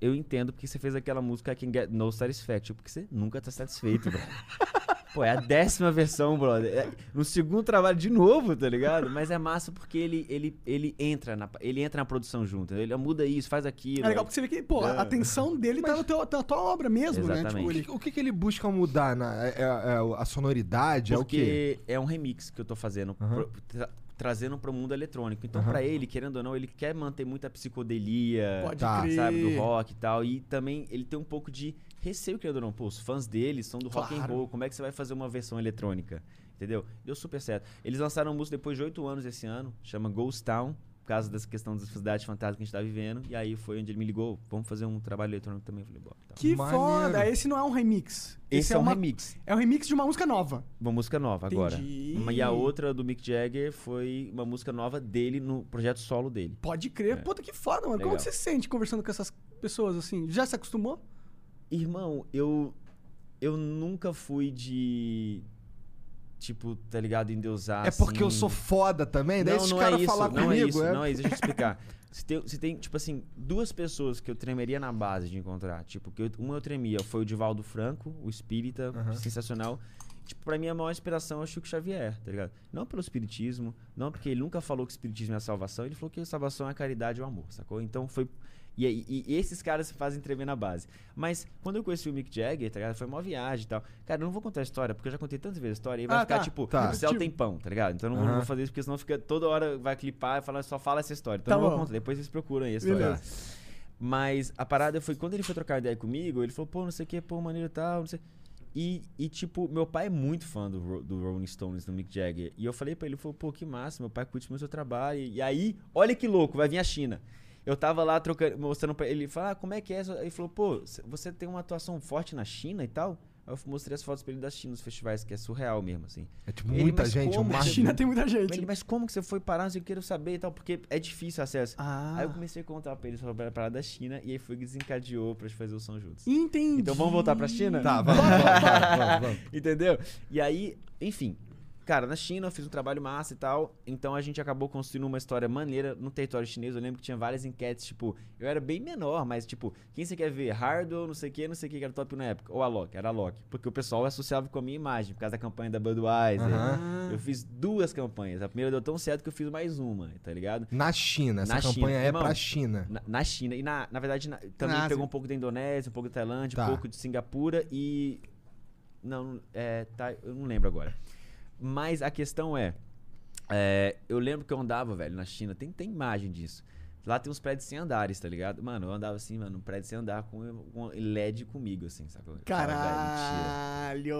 eu entendo porque você fez aquela música I Can Get No Satisfaction, porque você nunca tá satisfeito, bro. Pô, é a décima versão, brother. É no segundo trabalho de novo, tá ligado? Mas é massa porque ele, ele, ele, entra, na, ele entra na produção junto. Ele muda isso, faz aquilo. É legal porque você vê que, pô, a atenção dele tá no teu- na tua obra mesmo, né? Exatamente. Tipo, O ele... que, o que que ele busca mudar? Na, é, é- é a sonoridade? É o quê? Porque é um remix que eu tô fazendo, pro- tra- trazendo pro mundo eletrônico. Então, Aham. pra ele, querendo ou não, ele quer manter muita psicodelia, Pode Tá, crer. sabe, do rock e tal. E também ele tem um pouco de receio, querendo ou não. Pô, os fãs dele são do rock and Claro. roll. Como é que você vai fazer uma versão eletrônica? Entendeu? Deu super certo. Eles lançaram música depois de oito anos esse ano, chama Ghost Town. Causa dessa questão das cidades fantásticas que a gente tá vivendo. E aí foi onde ele me ligou. Vamos fazer um trabalho eletrônico também. Eu falei, bora. Tá. Que Maneiro. foda. Esse não é um remix. Esse, é, um uma... remix. É um remix de uma música nova. Uma música nova agora. Entendi. Uma- E a outra do Mick Jagger foi uma música nova dele no projeto solo dele. Pode crer. Puta, que foda, mano. Como Legal. que você se sente conversando com essas pessoas assim? Já se acostumou? Irmão, eu eu nunca fui de tipo, tá ligado, endeusar É porque eu assim. sou foda também? Daí Não, é isso, falar não comigo, é isso, não é isso, deixa eu te explicar. Se tem, se tem, tipo assim, duas pessoas que eu tremeria na base de encontrar, tipo, que eu- uma eu tremia, foi o Divaldo Franco, o espírita, sensacional. Tipo, pra mim a maior inspiração é o Chico Xavier, tá ligado? Não pelo espiritismo, não porque ele nunca falou que o espiritismo é a salvação, ele falou que a salvação é a caridade e o amor, sacou? Então foi e, e- e esses caras se fazem tremer na base. Mas quando eu conheci o Mick Jagger, tá ligado? Foi uma viagem e tal. Cara, eu não vou contar a história, porque eu já contei tantas vezes a história e vai Ah, ficar, tá. tipo, Tá. no céu tem pão, tá ligado? Então eu não, vou- não vou fazer isso, porque senão fica toda hora vai clipar e falar, só fala essa história. Então Tá eu não bom. vou contar. Depois vocês procuram aí a história. Beleza. Mas a parada foi quando ele foi trocar ideia comigo, ele falou, pô, não sei o que, pô, maneiro e tal, não sei. E, e, tipo, meu pai é muito fã do, do Rolling Stones, do Mick Jagger. E eu falei pra ele, ele falou, pô, que massa, meu pai curte muito o seu trabalho. E aí, olha que louco, vai vir a China. Eu tava lá trocando, mostrando pra ele, falou, ah, como é que é? Ele falou, pô, você tem uma atuação forte na China e tal? Aí eu mostrei as fotos pra ele da China, nos festivais, que é surreal mesmo, assim. É tipo Ele, muita gente, como? Na China tem muita gente. ele, mas como que você foi parar? Não sei o que, eu quero saber e tal, porque é difícil o acesso. Ah. Aí eu comecei a contar pra ele sobre a parada da China e aí foi que desencadeou pra gente fazer o som juntos. Entendi. Então vamos voltar pra China? Tá, vamos, vamos, vamos, vamos. Entendeu? E aí, enfim. Cara, na China eu fiz um trabalho massa e tal. Então a gente acabou construindo uma história maneira no território chinês. Eu lembro que tinha várias enquetes, tipo, eu era bem menor, mas tipo, quem você quer ver? Hardwell, não sei o que, não sei o que, que era top na época. Ou a Loki, era a Loki. Porque o pessoal associava com a minha imagem, por causa da campanha da Budweiser. Aham. Eu fiz duas campanhas. A primeira deu tão certo que eu fiz mais uma, tá ligado? Na China, essa Na campanha China. é Irmão, pra China. Na, na China. E na, na verdade, na- também Na pegou um pouco da Indonésia, um pouco da Tailândia, Tá. um pouco de Singapura e. Não, é. Tá, eu não lembro agora. Mas a questão é. é, eu lembro que eu andava, velho, na China. Tem, tem imagem disso. Lá tem uns prédios sem andares, tá ligado? Mano, eu andava assim, mano, um prédio sem andar com, com LED comigo, assim, sacou? Caralho!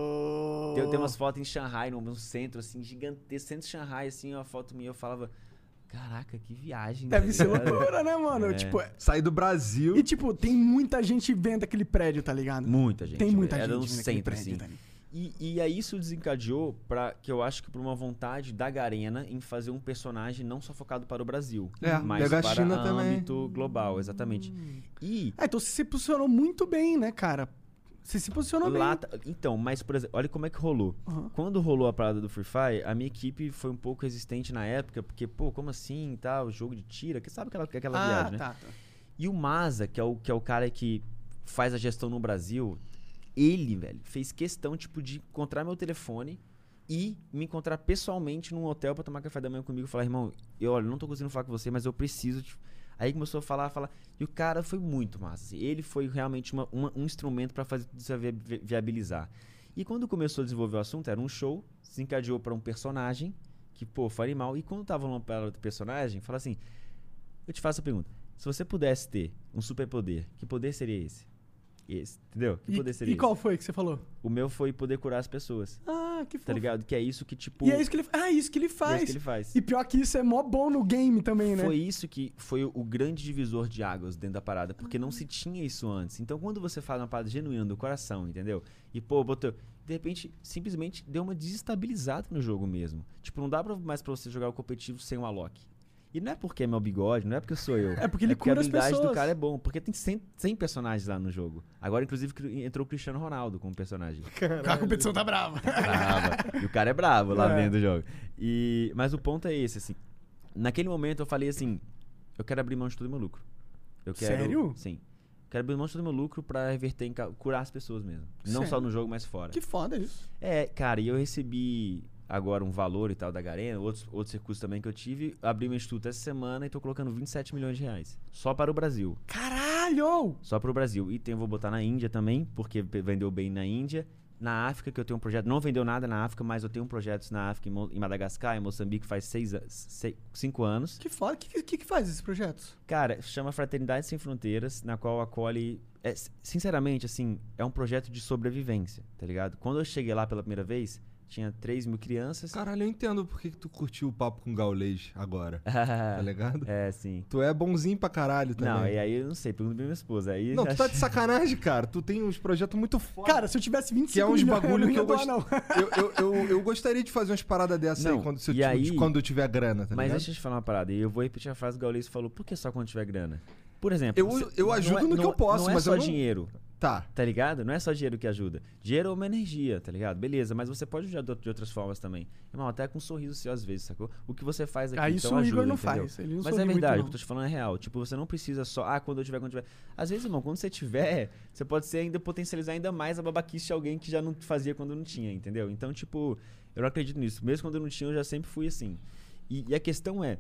Tem, tem umas fotos em Shanghai, num, centro, assim, gigantesco. Centro de Shanghai, assim, uma foto minha, eu falava. Caraca, que viagem. Deve tá ser ligado?" loucura, né, mano? É. Tipo, Sair do Brasil. e tipo, tem muita gente vendo aquele prédio, tá ligado? Muita gente. Tem muita. Era gente um vendo aquele centro, prédio, assim. tá ligado? E, e aí isso desencadeou para que eu acho que por uma vontade da Garena em fazer um personagem não só focado para o Brasil, É, mas para China também. âmbito global, exatamente. E Ah, então você se posicionou muito bem, né, cara? Você se posicionou lá, bem. então, mas por exemplo, olha como é que rolou. Aham. Quando rolou a parada do Free Fire, a minha equipe foi um pouco resistente na época, porque pô, como assim, e tal, jogo de tira, que sabe aquela aquela ah, viagem, né? tá, tá. E o Maza, que é o, que é o cara que faz a gestão no Brasil, ele, velho, fez questão, tipo, de encontrar meu telefone e me encontrar pessoalmente num hotel pra tomar café da manhã comigo e falar, irmão, eu, olha, não tô conseguindo falar com você, mas eu preciso. te-" Aí começou a falar, falar. E o cara foi muito massa. assim. Ele foi realmente uma- uma- um instrumento pra fazer tudo isso vi- vi- viabilizar. E quando começou a desenvolver o assunto, era um show, se encadeou pra um personagem, que, pô, foi animal. E quando tava numa parada do personagem, fala assim: eu te faço a pergunta. Se você pudesse ter um superpoder, que poder seria esse? Esse, entendeu? Que E, poder seria e qual esse? foi que você falou? O meu foi poder curar as pessoas. Ah, que Tá fofo. ligado? Que é isso que, tipo. E é isso que ele Ah, isso que ele é faz. isso que ele faz. E pior que isso é mó bom no game também, né? Foi isso que foi o grande divisor de águas dentro da parada, porque não se tinha isso antes. Então, quando você faz uma parada genuína do coração, entendeu? E, pô, botou. De repente, simplesmente deu uma desestabilizada no jogo mesmo. Tipo, não dá mais pra você jogar o competitivo sem o Alok. E não é porque é meu bigode, não é porque sou eu. É porque ele a cura as habilidade do pessoas. cara é bom. Porque tem 100, 100 personagens lá no jogo. Agora, inclusive, entrou o Cristiano Ronaldo como personagem. A competição tá brava. brava. E o cara é bravo lá É. dentro do jogo. E, mas o ponto é esse, assim. Naquele momento eu falei assim: eu quero abrir mão de todo o meu lucro. Eu quero, Sério? Sim. Quero abrir mão de todo o meu lucro pra reverter em curar as pessoas mesmo. Não Sério? só no jogo, mas fora. que foda isso. É, cara, e eu recebi agora um valor e tal da Garena, outros, outros recursos também que eu tive. Abri meu instituto essa semana e tô colocando 27 milhões de reais. Só para o Brasil. Caralho! Só para o Brasil. E tem, vou botar na Índia também, porque vendeu bem na Índia. Na África, que eu tenho um projeto. Não vendeu nada na África, mas eu tenho projetos na África, em, Madagascar, em Moçambique, faz seis, a- sei- cinco anos. Que foda. O que, que, que faz esses projetos? Cara, chama Fraternidade Sem Fronteiras, na qual acolhe. é, sinceramente, assim, é um projeto de sobrevivência, tá ligado? Quando eu cheguei lá pela primeira vez, tinha 3 mil crianças. Caralho, eu entendo por que que tu curtiu o papo com o gaulês agora. Tá ligado? é, sim. Tu é bonzinho pra caralho também. Não, e aí eu não sei, pergunta pra minha esposa. Aí Não, tu tá de sacanagem, cara. Tu tem uns projetos muito foda. Cara, se eu tivesse 25 que é uns milhões, bagulho eu não que eu não. Eu, eu, eu, eu gostaria de fazer umas paradas dessas Não, aí quando, se eu, aí- quando eu tiver grana, tá Mas ligado? deixa eu te falar uma parada, e eu vou repetir a frase que o Gaules falou, por que só quando tiver grana? Por exemplo, Eu- você- eu não ajudo é- no que não- eu posso, não é mas só eu não- dinheiro, Tá. tá ligado? Não é só dinheiro que ajuda. Dinheiro é uma energia, tá ligado? Beleza, mas você pode ajudar de outras formas também. Irmão, até com um sorriso seu às vezes, sacou? O que você faz aqui, Ah, isso então o Igor ajuda, não entendeu? faz, ele não Mas é verdade, o que eu tô te falando é real. Tipo, você não precisa só, ah, quando eu tiver, quando eu tiver. Às vezes, irmão, quando você tiver, você pode ser ainda potencializar ainda mais a babaquice de alguém que já não fazia quando não tinha, entendeu? Então, tipo, eu não acredito nisso. Mesmo quando eu não tinha, eu já sempre fui assim. E, e a questão é,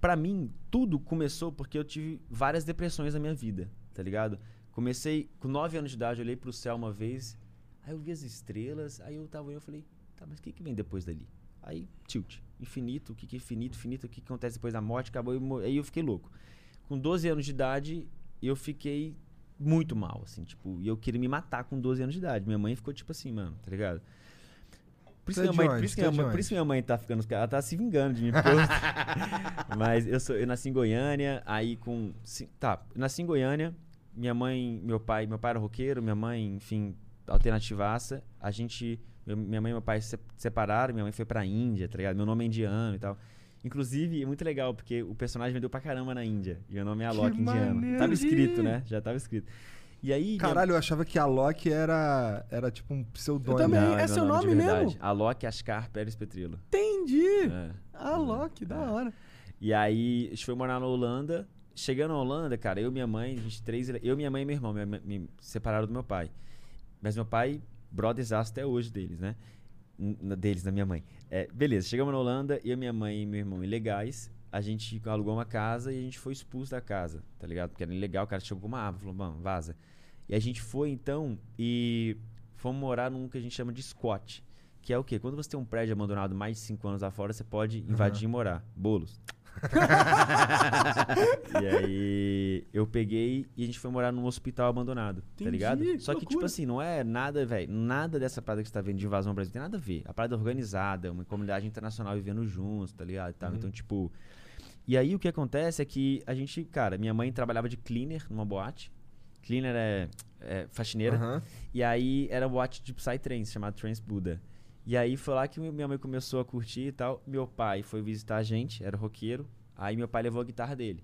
pra mim, tudo começou porque eu tive várias depressões na minha vida, tá ligado? Comecei com 9 anos de idade, eu olhei pro céu uma vez, aí eu vi as estrelas, aí eu tava olhando e falei, tá, mas o que, que vem depois dali? Aí, tilt. Infinito, o que, que é infinito, infinito, o que, que acontece depois da morte, acabou, e mo- aí eu fiquei louco. Com 12 anos de idade, eu fiquei muito mal, assim, tipo, e eu queria me matar com 12 anos de idade. Minha mãe ficou tipo assim, mano, tá ligado? Por isso, é que minha de mãe, onde? por, isso é minha mãe, por isso minha mãe tá ficando. Ela tá se vingando de mim. eu- Mas eu, sou, eu nasci em Goiânia, aí com. Tá, eu nasci em Goiânia, minha mãe, meu pai, meu pai era roqueiro, minha mãe, enfim, alternativaça. A gente. minha mãe e meu pai se separaram, minha mãe foi pra Índia, tá ligado? Meu nome é indiano e tal. Inclusive, é muito legal, porque o personagem vendeu pra caramba na Índia. E meu nome é Alok indiano. maneiro. Tava escrito, né? Já tava escrito. E aí. minha- Caralho, eu achava que a Loki era, era tipo um pseudônimo. Eu também. Não, é meu seu nome verdade. mesmo? Alok Ascar Pérez Petrilo. Entendi. É. Ah, Loki, da É. hora. E aí, a gente foi morar na Holanda. Chegando na Holanda, cara, eu e minha mãe, a gente três. Eu, minha mãe e meu irmão me, me separaram do meu pai. Mas meu pai, brothers até hoje deles, né? N- deles, da minha mãe. É, beleza, chegamos na Holanda, eu, minha mãe e meu irmão ilegais. A gente alugou uma casa e a gente foi expulso da casa, tá ligado? Porque era ilegal, o cara chegou com uma arma, falou, mano, vaza. E a gente foi então e fomos morar num que a gente chama de squat. Que é o quê? Quando você tem um prédio abandonado mais de 5 anos lá fora, você pode invadir e morar. Bolos. e aí eu peguei e a gente foi morar num hospital abandonado, tá Entendi, ligado? que Só que, tipo loucura. assim, não é nada, velho, nada dessa parada que você tá vendo de invasão ao Brasil tem nada a ver. A parada é organizada, uma comunidade internacional vivendo juntos, tá ligado? e tal. Então, tipo. E aí o que acontece é que a gente, cara, minha mãe trabalhava de cleaner numa boate. Cleaner é, é faxineira. Aham. E aí era boate de Psytrance, chamado Trance Buddha. E aí foi lá que minha mãe começou a curtir e tal. Meu pai foi visitar a gente, era roqueiro. Aí meu pai levou a guitarra dele.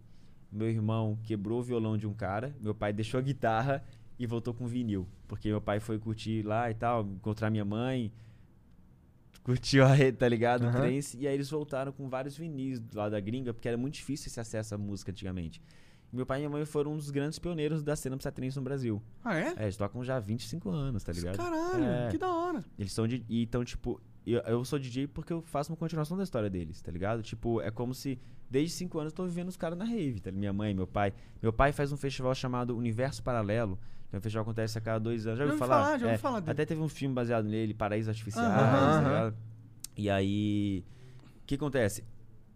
Meu irmão quebrou o violão de um cara. Meu pai deixou a guitarra e voltou com vinil. Porque meu pai foi curtir lá e tal, encontrar minha mãe. Curtiu a rede, tá ligado? O trance. E aí eles voltaram com vários vinis lá da gringa, porque era muito difícil esse acesso à música antigamente. Meu pai e minha mãe foram um dos grandes pioneiros da cena psytrance no Brasil. Ah, é? É, eles tocam já há 25 anos, tá ligado? Caralho, É. que da hora. Eles são de. e Então, tipo, eu, eu sou DJ porque eu faço uma continuação da história deles, tá ligado? Tipo, é como se desde 5 anos eu tô vivendo os caras na rave, tá? ligado? Minha mãe, meu pai. Meu pai faz um festival chamado Universo Paralelo. Que é um festival que acontece a cada dois anos. Já ouviu ouvi falar? falar, já ouvi É, falar dele. Até teve um filme baseado nele, Paraísos Artificiais, tá ligado? E aí. O que acontece?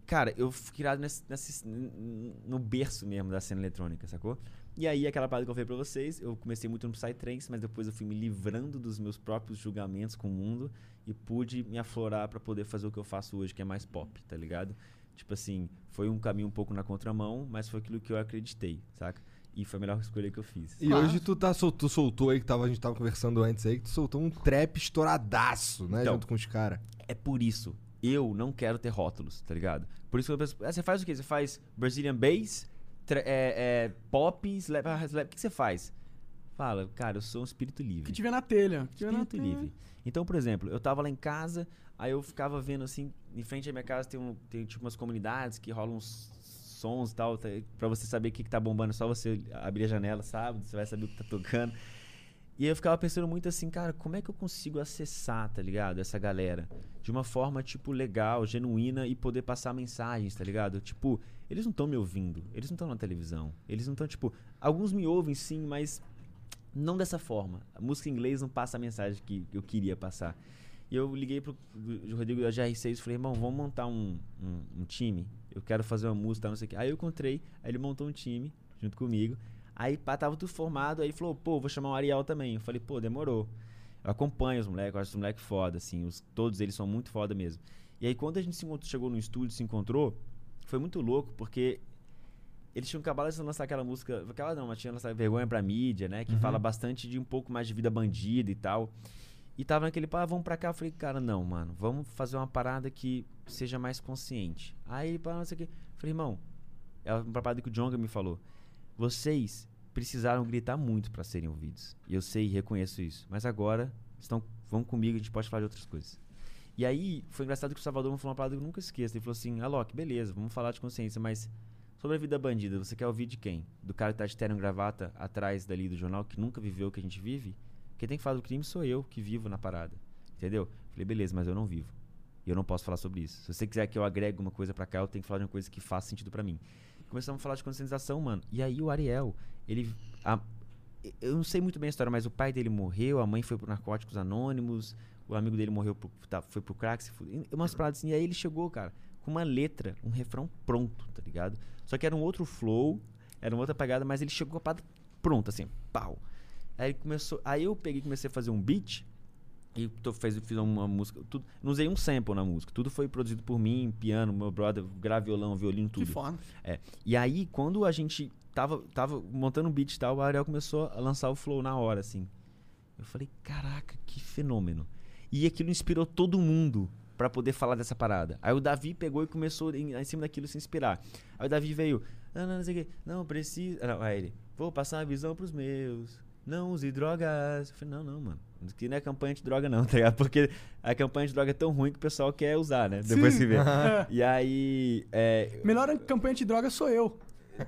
Cara, eu fui criado nesse, nesse- no berço mesmo da cena eletrônica, sacou? E aí, aquela parada que eu falei pra vocês, eu comecei muito no Psytrance, mas depois eu fui me livrando dos meus próprios julgamentos com o mundo e pude me aflorar pra poder fazer o que eu faço hoje, que é mais pop, tá ligado? Tipo assim, foi um caminho um pouco na contramão, mas foi aquilo que eu acreditei, saca? E foi a melhor escolha que eu fiz. E hoje tu, tá, sol- tu soltou aí, que tava, a gente tava conversando antes aí, que tu soltou um trap estouradaço, né? Então. junto com os caras. É por isso. Eu não quero ter rótulos, tá ligado? Por isso que eu penso, ah, você faz o quê? Você faz Brazilian Bass, é, é, pop, slap, ah, slap. O que você faz? Fala, cara, eu sou um espírito livre. Que tiver na telha. Que tiver na Espírito telha. livre. Então, por exemplo, eu tava lá em casa, aí eu ficava vendo assim, em frente à minha casa tem, um, tem tipo umas comunidades que rolam uns sons e tal, tá, pra você saber o que, que tá bombando, é só você abrir a janela, sabe? Você vai saber o que tá tocando. E eu ficava pensando muito assim, cara, como é que eu consigo acessar, tá ligado? Essa galera. De uma forma, tipo, legal, genuína e poder passar mensagens, tá ligado? Tipo, eles não estão me ouvindo, eles não estão na televisão. Eles não estão, tipo, alguns me ouvem sim, mas não dessa forma. A música em inglês não passa a mensagem que eu queria passar. E eu liguei pro Rodrigo da GR6 e falei, irmão, vamos montar um, um, um time. Eu quero fazer uma música, não sei o quê. Aí eu encontrei, aí ele montou um time junto comigo. Aí pá, tava tudo formado, aí falou, pô, vou chamar o Ariel também. Eu falei, pô, demorou. Eu acompanho os moleques, eu acho os moleques foda, assim. Os, todos eles são muito foda mesmo. E aí quando a gente se encontrou, chegou no estúdio, se encontrou, foi muito louco, porque eles tinham acabado de lançar aquela música. Aquela não, mas tinha lançado Vergonha pra mídia, né? Que fala bastante de um pouco mais de vida bandida e tal. E tava naquele, pá, vamos pra cá. Eu falei, cara, não, mano, vamos fazer uma parada que seja mais consciente. Aí ele, pá, não sei o quê. Eu falei, irmão, é uma parada que o Jonga me falou. Vocês precisaram gritar muito pra serem ouvidos. E eu sei e reconheço isso. Mas agora, estão, vão comigo, a gente pode falar de outras coisas. E aí, foi engraçado que o Salvador me falou uma parada que eu nunca esqueço. Ele falou assim, Alok, beleza, vamos falar de consciência, mas sobre a vida bandida, você quer ouvir de quem? Do cara que tá de terno e gravata atrás dali do jornal, que nunca viveu o que a gente vive? Quem tem que falar do crime sou eu, que vivo na parada. Entendeu? Falei, beleza, mas eu não vivo. E eu não posso falar sobre isso. Se você quiser que eu agregue uma coisa pra cá, eu tenho que falar de uma coisa que faz sentido pra mim. Começamos a falar de conscientização, mano. E aí o Ariel, ele. a- eu não sei muito bem a história, mas o pai dele morreu, a mãe foi pro Narcóticos Anônimos, o amigo dele morreu, pro, tá, foi pro crack, se umas paradas assim. E aí ele chegou, cara, com uma letra, um refrão pronto, tá ligado? Só que era um outro flow, era uma outra pegada, mas ele chegou com a parada pronto, assim, pau. Aí começou. Aí eu peguei e comecei a fazer um beat. E tô, fez, fiz uma música. Tudo, não usei um sample na música. Tudo foi produzido por mim, piano, meu brother, grave violão, violino, Que tudo. foda. É. E aí, quando a gente tava, tava montando um beat e tal, o Ariel começou a lançar o flow na hora, assim. Eu falei, caraca, que fenômeno. E aquilo inspirou todo mundo pra poder falar dessa parada. Aí o Davi pegou e começou em, em cima daquilo se inspirar. Aí o Davi veio, não, não, não sei o quê, não precisa. Não, aí ele, vou passar a visão pros meus. Não use drogas. Eu falei, não, não, mano. Aqui não é campanha de droga, não, tá ligado? Porque a campanha de droga é tão ruim que o pessoal quer usar, né? Depois Sim. que vê. É. E aí. É, Melhor campanha de droga sou eu.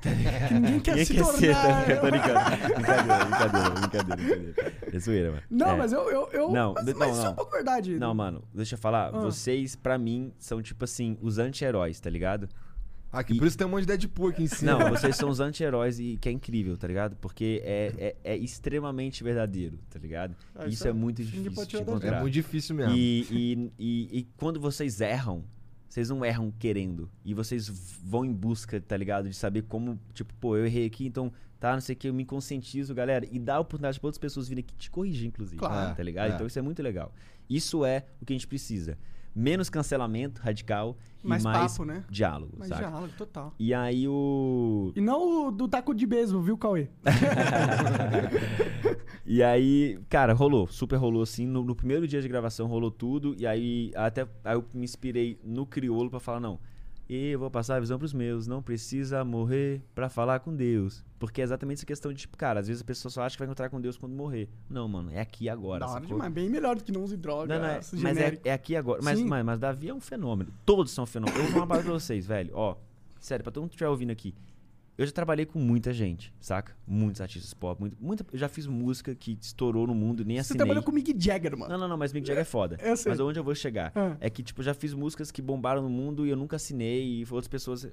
Que ninguém quer Ninguém se quer ser, tornar. tá? Tô brincando. Brincadeira, brincadeira, brincadeira, brincadeira. É zoeira, mano. Não, É. mas eu. eu, eu Não, mas, mas não, isso é não. um pouco verdade. Não, mano, deixa eu falar. Ah. Vocês, pra mim, são tipo assim, os anti-heróis, tá ligado? Aqui, E- por isso tem um monte de Deadpool aqui em cima. Não, vocês são os anti-heróis e que é incrível, tá ligado? Porque é, é, é extremamente verdadeiro, tá ligado? Ah, isso isso é é- muito difícil de encontrar. É muito difícil mesmo. E, e, e, e quando vocês erram, vocês não erram querendo. E vocês vão em busca, tá ligado? De saber como, tipo, pô, eu errei aqui, então, tá, não sei o que, eu me conscientizo, galera. E dá a oportunidade pra outras pessoas virem aqui te corrigir, inclusive. Claro. Tá ligado? É. Então isso é muito legal. Isso é o que a gente precisa. Menos cancelamento radical Mais e mais papo, né? diálogo, Mas saca? diálogo, total. E aí o... E não o do taco de beisebol, viu, Cauê? E aí, cara, rolou, super rolou assim. No, no primeiro dia de gravação rolou tudo. E aí, até aí eu me inspirei no crioulo pra falar: não, eu vou passar a visão pros meus, não precisa morrer pra falar com Deus. Porque é exatamente essa questão de, tipo, cara, às vezes a pessoa só acha que vai encontrar com Deus quando morrer. Não, mano, é aqui e agora. da hora demais. Bem melhor do que não use droga. Não, não, é, mas é, é aqui e agora. Mas, mas, mas Davi é um fenômeno. Todos são fenômenos. Eu vou falar uma parada pra vocês, velho. Ó, sério, pra todo mundo que estiver ouvindo aqui. Eu já trabalhei com muita gente, saca? Muitos artistas pop. Muito, muita, eu já fiz música que estourou no mundo, nem Você assinei. trabalhou com o Mick Jagger, mano. Não, não, não, mas Mick Jagger é foda. Eu sei. Mas onde eu vou chegar? Ah. É que, tipo, eu já fiz músicas que bombaram no mundo e eu nunca assinei e outras pessoas.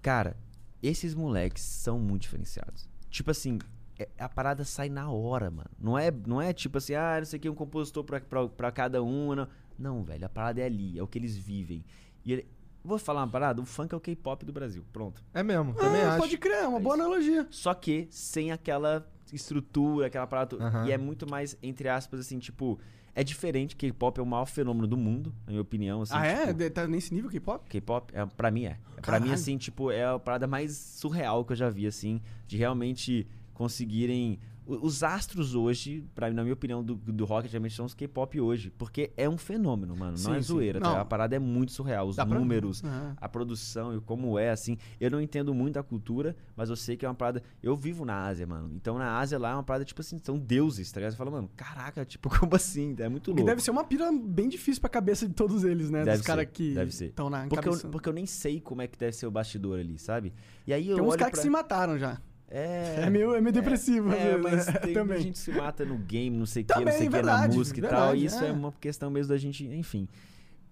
Cara, esses moleques são muito diferenciados. Tipo assim, é- a parada sai na hora, mano. Não é, não é tipo assim, ah, não sei o que, um compositor pra, pra, pra cada um. Não. não, velho, a parada é ali, é o que eles vivem. E ele- Vou falar uma parada, o funk é o K-pop do Brasil. Pronto. É mesmo, também Ah, acho. pode crer, é uma É boa isso. analogia. Só que sem aquela estrutura, aquela parada. E é muito mais, entre aspas, assim, tipo. É diferente, K-pop é o maior fenômeno do mundo, na minha opinião. Assim, ah, é? tipo, De- Tá nesse nível K-pop? K-pop, é, pra mim é. Pra mim, Caralho. assim, tipo, é a parada mais surreal que eu já vi, assim, de realmente conseguirem. Os astros hoje, pra, na minha opinião, do, do rock, realmente são os K-pop hoje. Porque é um fenômeno, mano. Não Sim, é zoeira, tá? A parada é muito surreal. Os Dá pra- números, Ah. a produção e como é, assim. Eu não entendo muito a cultura, mas eu sei que é uma parada. Eu vivo na Ásia, mano. Então na Ásia lá é uma parada, tipo assim, são deuses, tá ligado? Você fala, mano, caraca, tipo, como assim? É muito louco. deve ser uma pira bem difícil pra cabeça de todos eles, né? Deve Dos caras que estão na Porque eu, porque eu nem sei como é que deve ser o bastidor ali, sabe? E aí eu Tem uns caras pra... que se mataram já. É, É meio, é meio depressivo, às é, vezes, mas né? tem Também. gente que se mata no game, não sei o que, não sei o que, na verdade, música e tal. verdade, E isso é. é. uma questão mesmo da gente, enfim.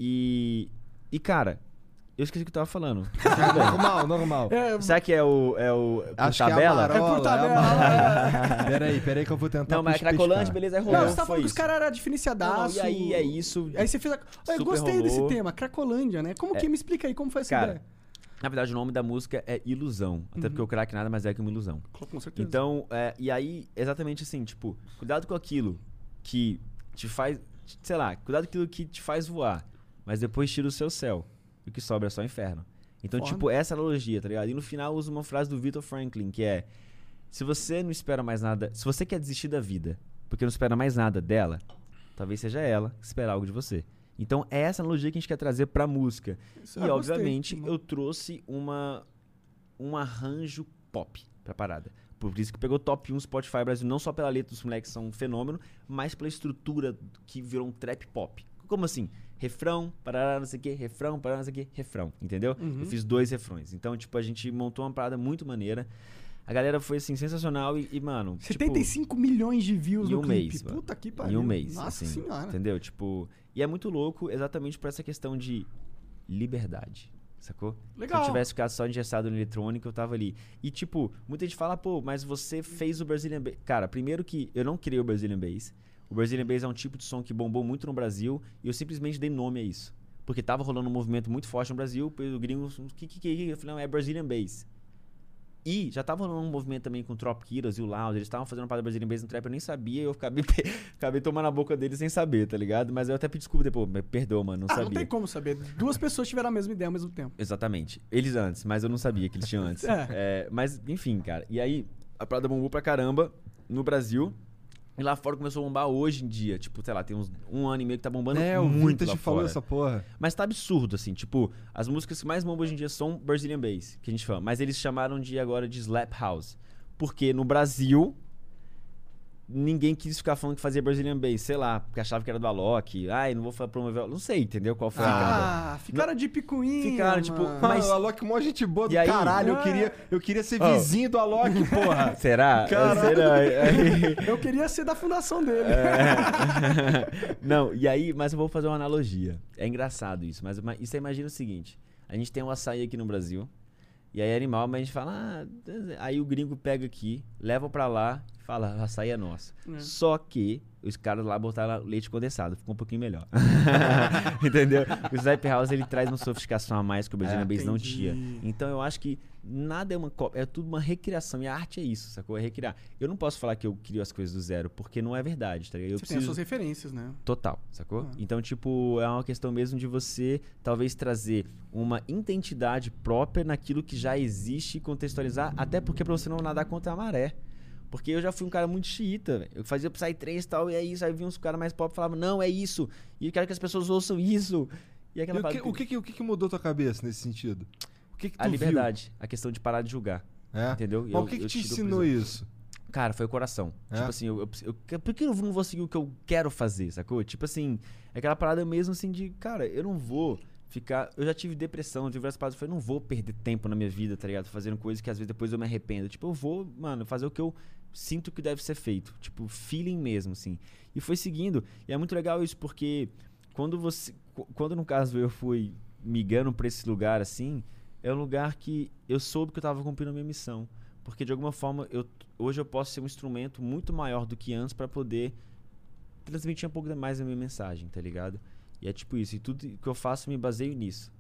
E, e cara, eu esqueci o que eu tava falando. Normal, normal. É, Será que é o, é o por Acho que é a tabela? marola, É por tabela, a peraí, peraí que eu vou tentar não, mas pescar. Cracolante, beleza, é rolou. não, você tá falando que os caras eram não, diferenciadaço. e aí é isso. Aí você fez a... Eu gostei desse rolou. tema, Cracolândia, né? Como que... Me explica aí, como foi essa Cara, ideia? Na verdade, o nome da música é Ilusão. Até porque o crack nada mais é que uma ilusão. Com certeza. Então, é, e aí, exatamente assim, tipo, cuidado com aquilo que te faz, sei lá, cuidado com aquilo que te faz voar, mas depois tira o seu céu. E o que sobra é só inferno. Então, tipo, essa analogia, tá ligado? E no final usa uma frase do Victor Franklin, que é: Se você não espera mais nada, se você quer desistir da vida, porque não espera mais nada dela, talvez seja ela que esperar algo de você. Então, é essa analogia que a gente quer trazer pra música. Isso, E, gostei. obviamente, eu trouxe uma um arranjo pop pra parada. Por isso que pegou top 1 Spotify Brasil, não só pela letra dos moleques são um fenômeno, mas pela estrutura que virou um trap pop. Como assim? Refrão, parará, não sei o que, refrão, parará, não sei o que, refrão, entendeu? Uhum. Eu fiz dois refrões. Então, tipo, a gente montou uma parada muito maneira. A galera foi, assim, sensacional e, e, mano... tipo, 75 milhões de views em no um clipe. mês, mano. Puta que em pariu. um mês, Nossa assim, senhora. entendeu? Tipo, e é muito louco exatamente por essa questão de liberdade, sacou? Legal. Se eu tivesse ficado só engessado no eletrônico, eu tava ali. E tipo, muita gente fala, pô, mas você fez o Brazilian Bass. Cara, primeiro que eu não criei o Brazilian Bass. O Brazilian Bass é um tipo de som que bombou muito no Brasil e eu simplesmente dei nome a isso. Porque tava rolando um movimento muito forte no Brasil, o gringo, o que que que é? Eu falei, não, é Brazilian Bass. E já tava num movimento também com o Tropic Heroes e o Loud, eles estavam fazendo uma parada Brazilian Bass no trap, eu nem sabia, e eu acabei, acabei tomando a boca deles sem saber, tá ligado? Mas eu até pedi desculpa depois, me perdoa, mano, não ah, sabia. não tem como saber. Duas pessoas tiveram a mesma ideia ao mesmo tempo. Exatamente. Eles antes, mas eu não sabia que eles tinham antes. É. É, mas, enfim, cara. E aí, a parada bombou pra caramba no Brasil. E lá fora começou a bombar hoje em dia. Tipo, sei lá, tem uns um ano e meio que tá bombando É, muito lá Vintage falou fora. essa porra. Mas tá absurdo, assim. Tipo, as músicas que mais bombam hoje em dia são Brazilian Bass, que a gente fala. Mas eles chamaram de agora de Slap House. Porque no Brasil, ninguém quis ficar falando que fazia Brazilian Bass. Sei lá, porque achava que era do Alok. Ai, não vou promover. Não sei, entendeu? Qual foi a. Ah, ficaram de picuinha. Ficaram, tipo, mano. Mas... Mas- o Alok é mó gente boa do E aí? caralho. Eu Ah. queria, eu queria ser Oh. vizinho do Alok, porra. Será? Caralho. Será? Aí- Eu queria ser da fundação dele. É. Não, e aí, mas eu vou fazer uma analogia. É engraçado isso, mas mas isso aí imagina o seguinte: a gente tem um açaí aqui no Brasil, e aí é animal, mas a gente fala, ah, aí o gringo pega aqui, leva pra lá fala, açaí é nosso. É. Só que os caras lá botaram leite condensado, ficou um pouquinho melhor. Entendeu? O Slap House ele traz uma sofisticação a mais que o Brazilian É, Bass não tinha. Então eu acho que nada é uma cópia, é tudo uma recriação. E a arte é isso, sacou? É recriar. Eu não posso falar que eu crio as coisas do zero, porque não é verdade, tá ligado? Eu Você tem as suas referências, né? Total, sacou? Ah. Então, tipo, é uma questão mesmo de você talvez trazer uma identidade própria naquilo que já existe e contextualizar, até porque pra você não nadar contra a maré. Porque eu já fui um cara muito xiita. Eu fazia Psytrance e tal, e é isso. Aí vinha uns caras mais pop e falavam, não, é isso. E eu quero que as pessoas ouçam isso. E E aquela o, que, parada o, que, que- o que que mudou tua cabeça nesse sentido? O que que tu A viu? liberdade, a questão de parar de julgar. É? Entendeu? Mas Eu- o que, que te ensinou isso? Cara, foi o coração. É? Tipo assim, eu, eu, eu- por que eu não vou seguir o que eu quero fazer, sacou? Tipo assim, é aquela parada mesmo assim de, cara, eu não vou ficar. Eu já tive depressão, tive várias paradas. Eu falei, não vou perder tempo na minha vida, tá ligado? Fazendo coisas que às vezes depois eu me arrependo. Tipo, eu vou, mano, fazer o que eu sinto que deve ser feito. Tipo, feeling mesmo, assim. E foi seguindo. E é muito legal isso, porque quando você. qu- Quando no caso eu fui migando pra esse lugar assim, é um lugar que eu soube que eu tava cumprindo a minha missão. Porque de alguma forma eu, hoje eu posso ser um instrumento muito maior do que antes pra poder transmitir um pouco mais a minha mensagem, tá ligado? E é tipo isso, e tudo que eu faço me baseio nisso.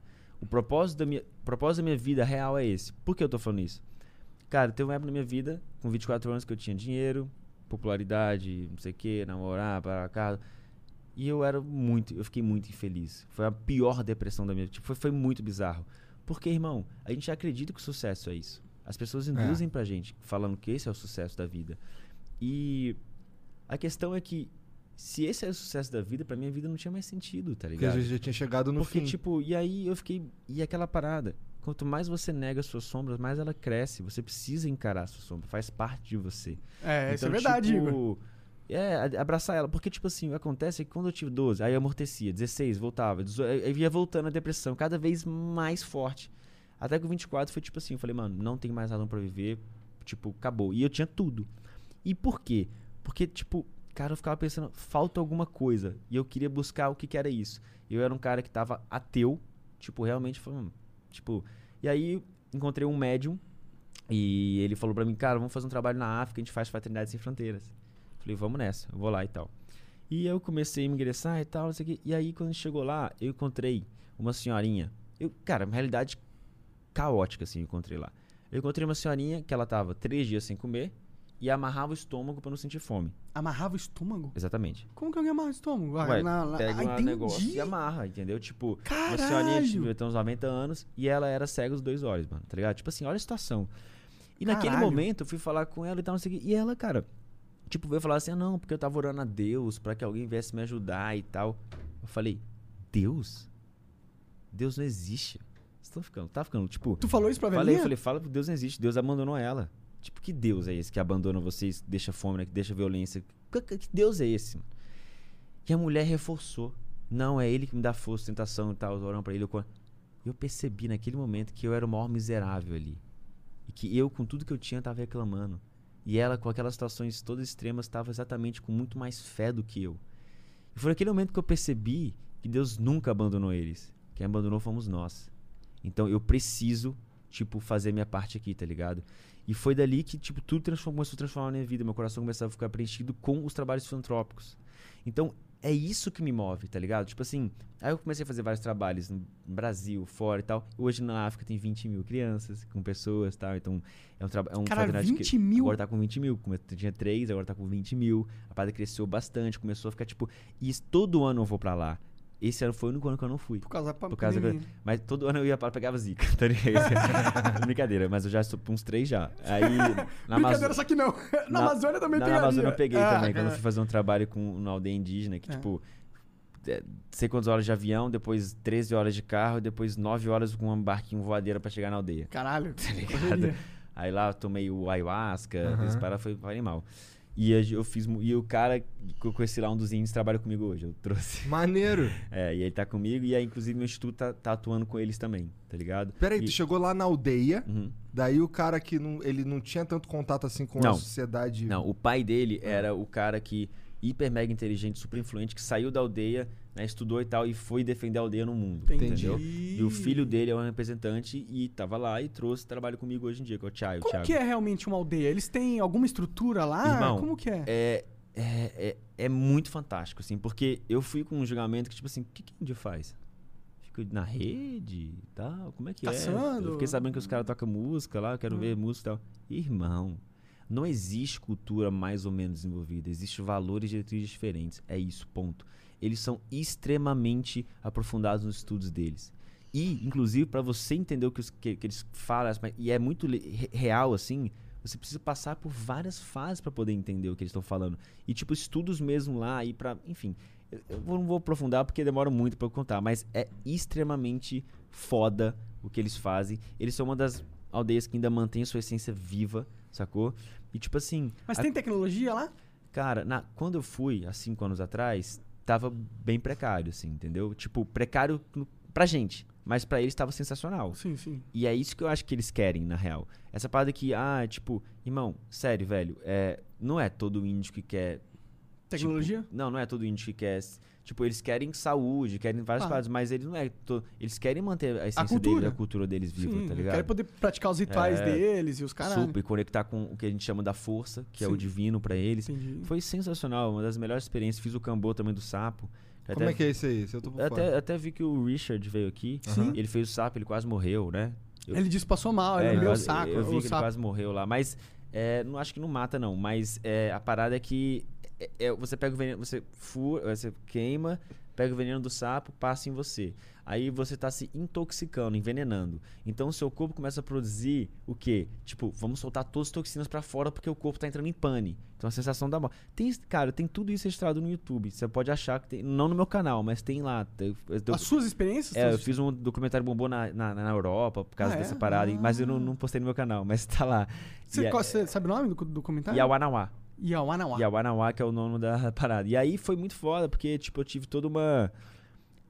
O propósito da minha, propósito da minha vida real é esse. Por que eu tô falando isso? Cara, teve uma época na minha vida, com 24 anos, que eu tinha dinheiro, popularidade, não sei o que, namorar, para casa. E eu era muito, eu fiquei muito infeliz. Foi a pior depressão da minha vida. Tipo, foi, foi muito bizarro. Porque, irmão, a gente acredita que o sucesso é isso. As pessoas induzem pra gente, falando que esse é o sucesso da vida. E a questão é que, se esse é o sucesso da vida, pra minha vida não tinha mais sentido, tá Porque a ligado? gente já tinha chegado no Porque, fim. tipo, e aí eu fiquei. E aquela parada. Quanto mais você nega suas sombras, mais ela cresce. Você precisa encarar a sua sombra, faz parte de você. É, isso é Então, verdade, tipo, Igor. É, a- abraçar ela. Porque, tipo assim, o que acontece é que quando eu tive 12, aí eu amortecia, 16, voltava, 18, aí ia voltando a depressão, cada vez mais forte. Até que o 24 foi tipo assim, eu falei, mano, não tem mais razão pra viver, tipo, acabou. E eu tinha tudo. E por quê? Porque, tipo, cara, eu ficava pensando, falta alguma coisa. E eu queria buscar o que, que era isso. Eu era um cara que tava ateu, tipo, realmente falando, tipo. E aí encontrei um médium e ele falou pra mim, cara, vamos fazer um trabalho na África, a gente faz Fraternidade Sem Fronteiras. Falei, vamos nessa, eu vou lá e tal. E eu comecei a me ingressar e tal. E aí, quando chegou lá, eu encontrei uma senhorinha. Eu, cara, uma realidade caótica, assim, eu encontrei lá. Eu encontrei uma senhorinha que ela tava três dias sem comer e amarrava o estômago pra não sentir fome. Amarrava o estômago? Exatamente. Como que alguém amarra o estômago? Ah, Ué, na- na- pega ah, um negócio e amarra, entendeu? Tipo, uma Caralho! senhorinha devia ter uns 90 anos e ela era cega os dois olhos, mano, tá ligado? Tipo assim, olha a situação. E naquele Caralho. momento eu fui falar com ela e tal, não sei o. E ela, cara, tipo, veio falar assim: ah, não, porque eu tava orando a Deus pra que alguém viesse me ajudar e tal. Eu falei: Deus? Deus não existe. Vocês estão ficando, tá ficando, tipo. Tu falou isso pra velhinha? Falei, falei, fala que Deus não existe, Deus abandonou ela. Tipo, que Deus é esse que abandona vocês, deixa fome, né, que deixa violência? Que, que- que Deus é esse? E a mulher reforçou. Não, é ele que me dá força, tentação e tal, orando pra ele. Eu, eu percebi naquele momento que eu era o maior miserável ali. E que eu, com tudo que eu tinha, tava reclamando. E ela, com aquelas situações todas extremas, estava exatamente com muito mais fé do que eu. E foi naquele momento que eu percebi que Deus nunca abandonou eles. Quem abandonou fomos nós. Então eu preciso, tipo, fazer minha parte aqui, tá ligado? E foi dali que, tipo, tudo transformou, começou a transformar na minha vida. Meu coração começava a ficar preenchido com os trabalhos filantrópicos. Então, é isso que me move, tá ligado? Tipo assim, aí eu comecei a fazer vários trabalhos no Brasil, fora e tal. Hoje na África tem 20 mil crianças com pessoas e tal. Então é um trabalho. É um Cara, faculdade 20 que mil? Agora tá com 20 mil. Tinha 3, agora tá com 20 mil. A parada cresceu bastante, começou a ficar tipo. E todo ano eu vou pra lá. Esse ano foi o único ano que eu não fui. Por causa da Por causa pandemia. que, mas todo ano eu ia para pegava zica, tá ligado? Brincadeira, mas eu já estou pra uns três já. Aí na Brincadeira, Amazo- só que não. Na, Amazônia também na, pegaria. Na Amazônia eu peguei Ah, também, quando eu fui fazer um trabalho com na aldeia indígena, que É. tipo, é, sei quantas horas de avião, depois 13 horas de carro, depois 9 horas com um barquinho voadeira pra chegar na aldeia. Caralho. Tá ligado? Aí lá eu tomei o ayahuasca, Aham. esse para foi, foi animal. E a- eu fiz. E o cara que eu conheci lá, um dos índios, trabalha comigo hoje. Eu trouxe. Maneiro. É, e ele tá comigo, e aí, inclusive, meu instituto tá, tá atuando com eles também, tá ligado? Peraí, E- tu chegou lá na aldeia, Uhum. daí o cara que não, ele não tinha tanto contato assim com a Não. sociedade. Não, o pai dele era o cara que, hiper mega inteligente, super influente, que saiu da aldeia, né, estudou e tal, e foi defender a aldeia no mundo. Entendi. Entendeu? E o filho dele é um representante e tava lá e trouxe trabalho comigo hoje em dia, que é o Thiago. Como Thiago. que é realmente uma aldeia? Eles têm alguma estrutura lá? Irmão, Como que é? É, é, é, é muito fantástico, assim, porque eu fui com um julgamento que, tipo assim, o que, que índio faz? Fica na rede e tal, como é que Caçando. é? Eu fiquei sabendo que os caras tocam música lá, eu quero Hum. ver música e tal. Irmão, não existe cultura mais ou menos desenvolvida, existem valores e diretrizes diferentes, é isso, ponto. Eles são extremamente aprofundados nos estudos deles. E, inclusive, para você entender o que, os- que- que eles falam, e é muito real, assim, você precisa passar por várias fases para poder entender o que eles estão falando. E, tipo, estudos mesmo lá, e para Enfim, eu, não vou aprofundar porque demora muito para eu contar, mas é extremamente foda o que eles fazem. Eles são uma das aldeias que ainda mantém sua essência viva, sacou? E, tipo assim. Mas a- tem tecnologia lá? Cara, na- quando eu fui, há cinco anos atrás, tava bem precário, assim, entendeu? Tipo, precário pra gente, mas pra eles tava sensacional. Sim, sim. E é isso que eu acho que eles querem, na real. Essa parada que, ah, tipo, irmão, sério, velho, é, não é todo índio que quer. Tecnologia? tipo, não, não é todo índio que quer. Tipo, eles querem saúde, querem várias Ah. paradas, mas eles não é. to- eles querem manter a essência cultura. deles, a cultura deles viva, sim. tá ligado? Quero poder praticar os rituais É. deles e os caras. Super, conectar com o que a gente chama da força, que é o Sim. divino pra eles. Entendi. Foi sensacional, uma das melhores experiências. Fiz o cambô também do sapo. Como é que é isso aí? Até, até vi que o Richard veio aqui. Sim. Ele fez o sapo, ele quase morreu, né? Eu- Ele disse que passou mal, ele É, lambeu o quase- saco. Eu vi o que ele sapo. quase morreu lá. Mas é, não acho que não mata, não. Mas é, a parada é que é, é, você pega o veneno, você fura, você queima, pega o veneno do sapo, passa em você. Aí você tá se intoxicando, envenenando. Então o seu corpo começa a produzir o quê? Tipo, vamos soltar todas as toxinas pra fora porque o corpo tá entrando em pane. Então a sensação da morte. Tem, cara, tem tudo isso registrado no YouTube. Você pode achar que tem. Não no meu canal, mas tem lá. Eu- As suas experiências? é, eu fiz um documentário bombou na, na, na Europa por causa Ah, é? dessa parada, e- mas eu não, Ah. não postei no meu canal, mas tá lá. Você, E é- qual- você sabe o nome do, do comentário? Yawanawá. Yawanawá. Yawanawá, que é o nome da parada. E aí foi muito foda, porque, tipo, eu tive toda uma,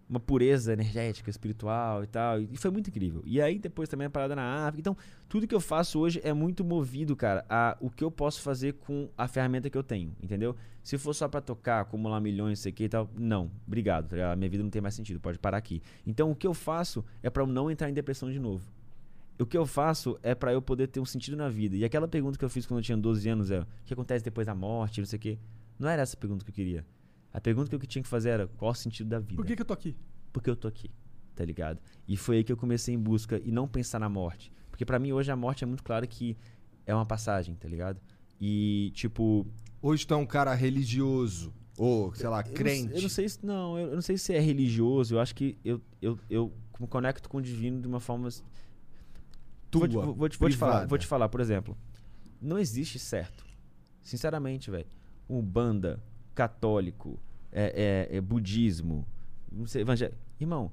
uma pureza energética, espiritual e tal. E foi muito incrível. E aí depois também a parada na África. Então, tudo que eu faço hoje é muito movido, cara, a o que eu posso fazer com a ferramenta que eu tenho, entendeu? Se for só pra tocar, acumular milhões, sei que e tal, não, obrigado, tá minha vida não tem mais sentido, pode parar aqui. Então, o que eu faço é eu não entrar em depressão de novo. O que eu faço é pra eu poder ter um sentido na vida. E aquela pergunta que eu fiz quando eu tinha 12 anos é: o que acontece depois da morte, não sei o quê. Não era essa a pergunta que eu queria. A pergunta que eu tinha que fazer era: qual o sentido da vida? Por que, que eu tô aqui? Porque eu tô aqui, tá ligado? E foi aí que eu comecei em busca e não pensar na morte. Porque pra mim hoje a morte é muito claro que é uma passagem, tá ligado? E, tipo, Hoje tu é um cara religioso. Ou, sei lá, Eu crente. Eu não, sei se não, eu, eu não sei se é religioso. Eu acho que eu, eu, eu me conecto com o divino de uma forma. Tua, vou, te, vou, vou te- vou te falar, vou te falar, por exemplo. Não existe certo. Sinceramente, velho. Um banda, católico, é, é- é budismo, não sei, evangélico. Irmão,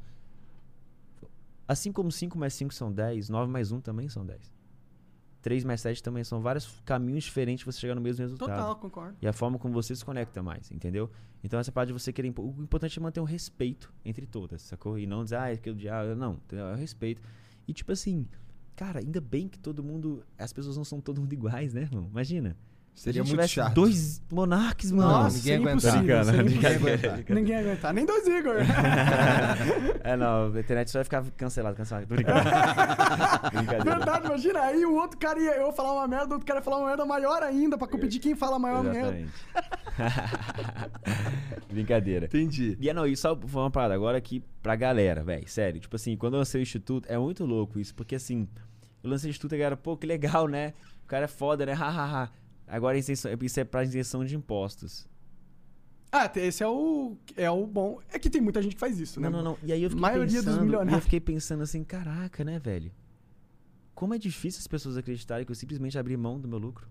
assim como 5 mais 5 são 10, 9 mais 1 também são 10. 3 mais 7 também são vários caminhos diferentes pra você chegar no mesmo resultado. Total, concordo. E a forma como você se conecta mais, entendeu? Então essa parte de você querer. O importante é manter um respeito entre todas, sacou? E não dizer, ah, é que eu diabo. Não, entendeu? É o respeito. E tipo assim, cara, ainda bem que todo mundo. As pessoas não são todo mundo iguais, né, irmão? Imagina. Seria Se a gente muito chato. dois monarques, mano. Nossa, ninguém aguentar. ninguém. Ninguém ia aguentar. Nem dois Igor. é, não, a internet só vai ficar cancelado, cancelado. Tô brincando. Brincadeira. Verdade, imagina. Aí o outro cara ia eu falar uma merda, o outro cara ia falar uma merda maior ainda pra competir quem fala a maior merda. Brincadeira. Entendi. E é, não, e só uma parada agora aqui pra galera, velho. Sério. Tipo assim, quando eu lancei o Instituto, é muito louco isso, porque assim, eu lancei o Instituto e a galera, pô, que legal, né? O cara é foda, né? Hahaha. Agora isenção- isso é pra isenção de impostos. Ah, esse é o, é o bom. É que tem muita gente que faz isso, né? Não, não, não. E aí eu fiquei Maioria dos pensando, e milionários. eu fiquei pensando assim, caraca, né, velho? Como é difícil as pessoas acreditarem que eu simplesmente abri mão do meu lucro.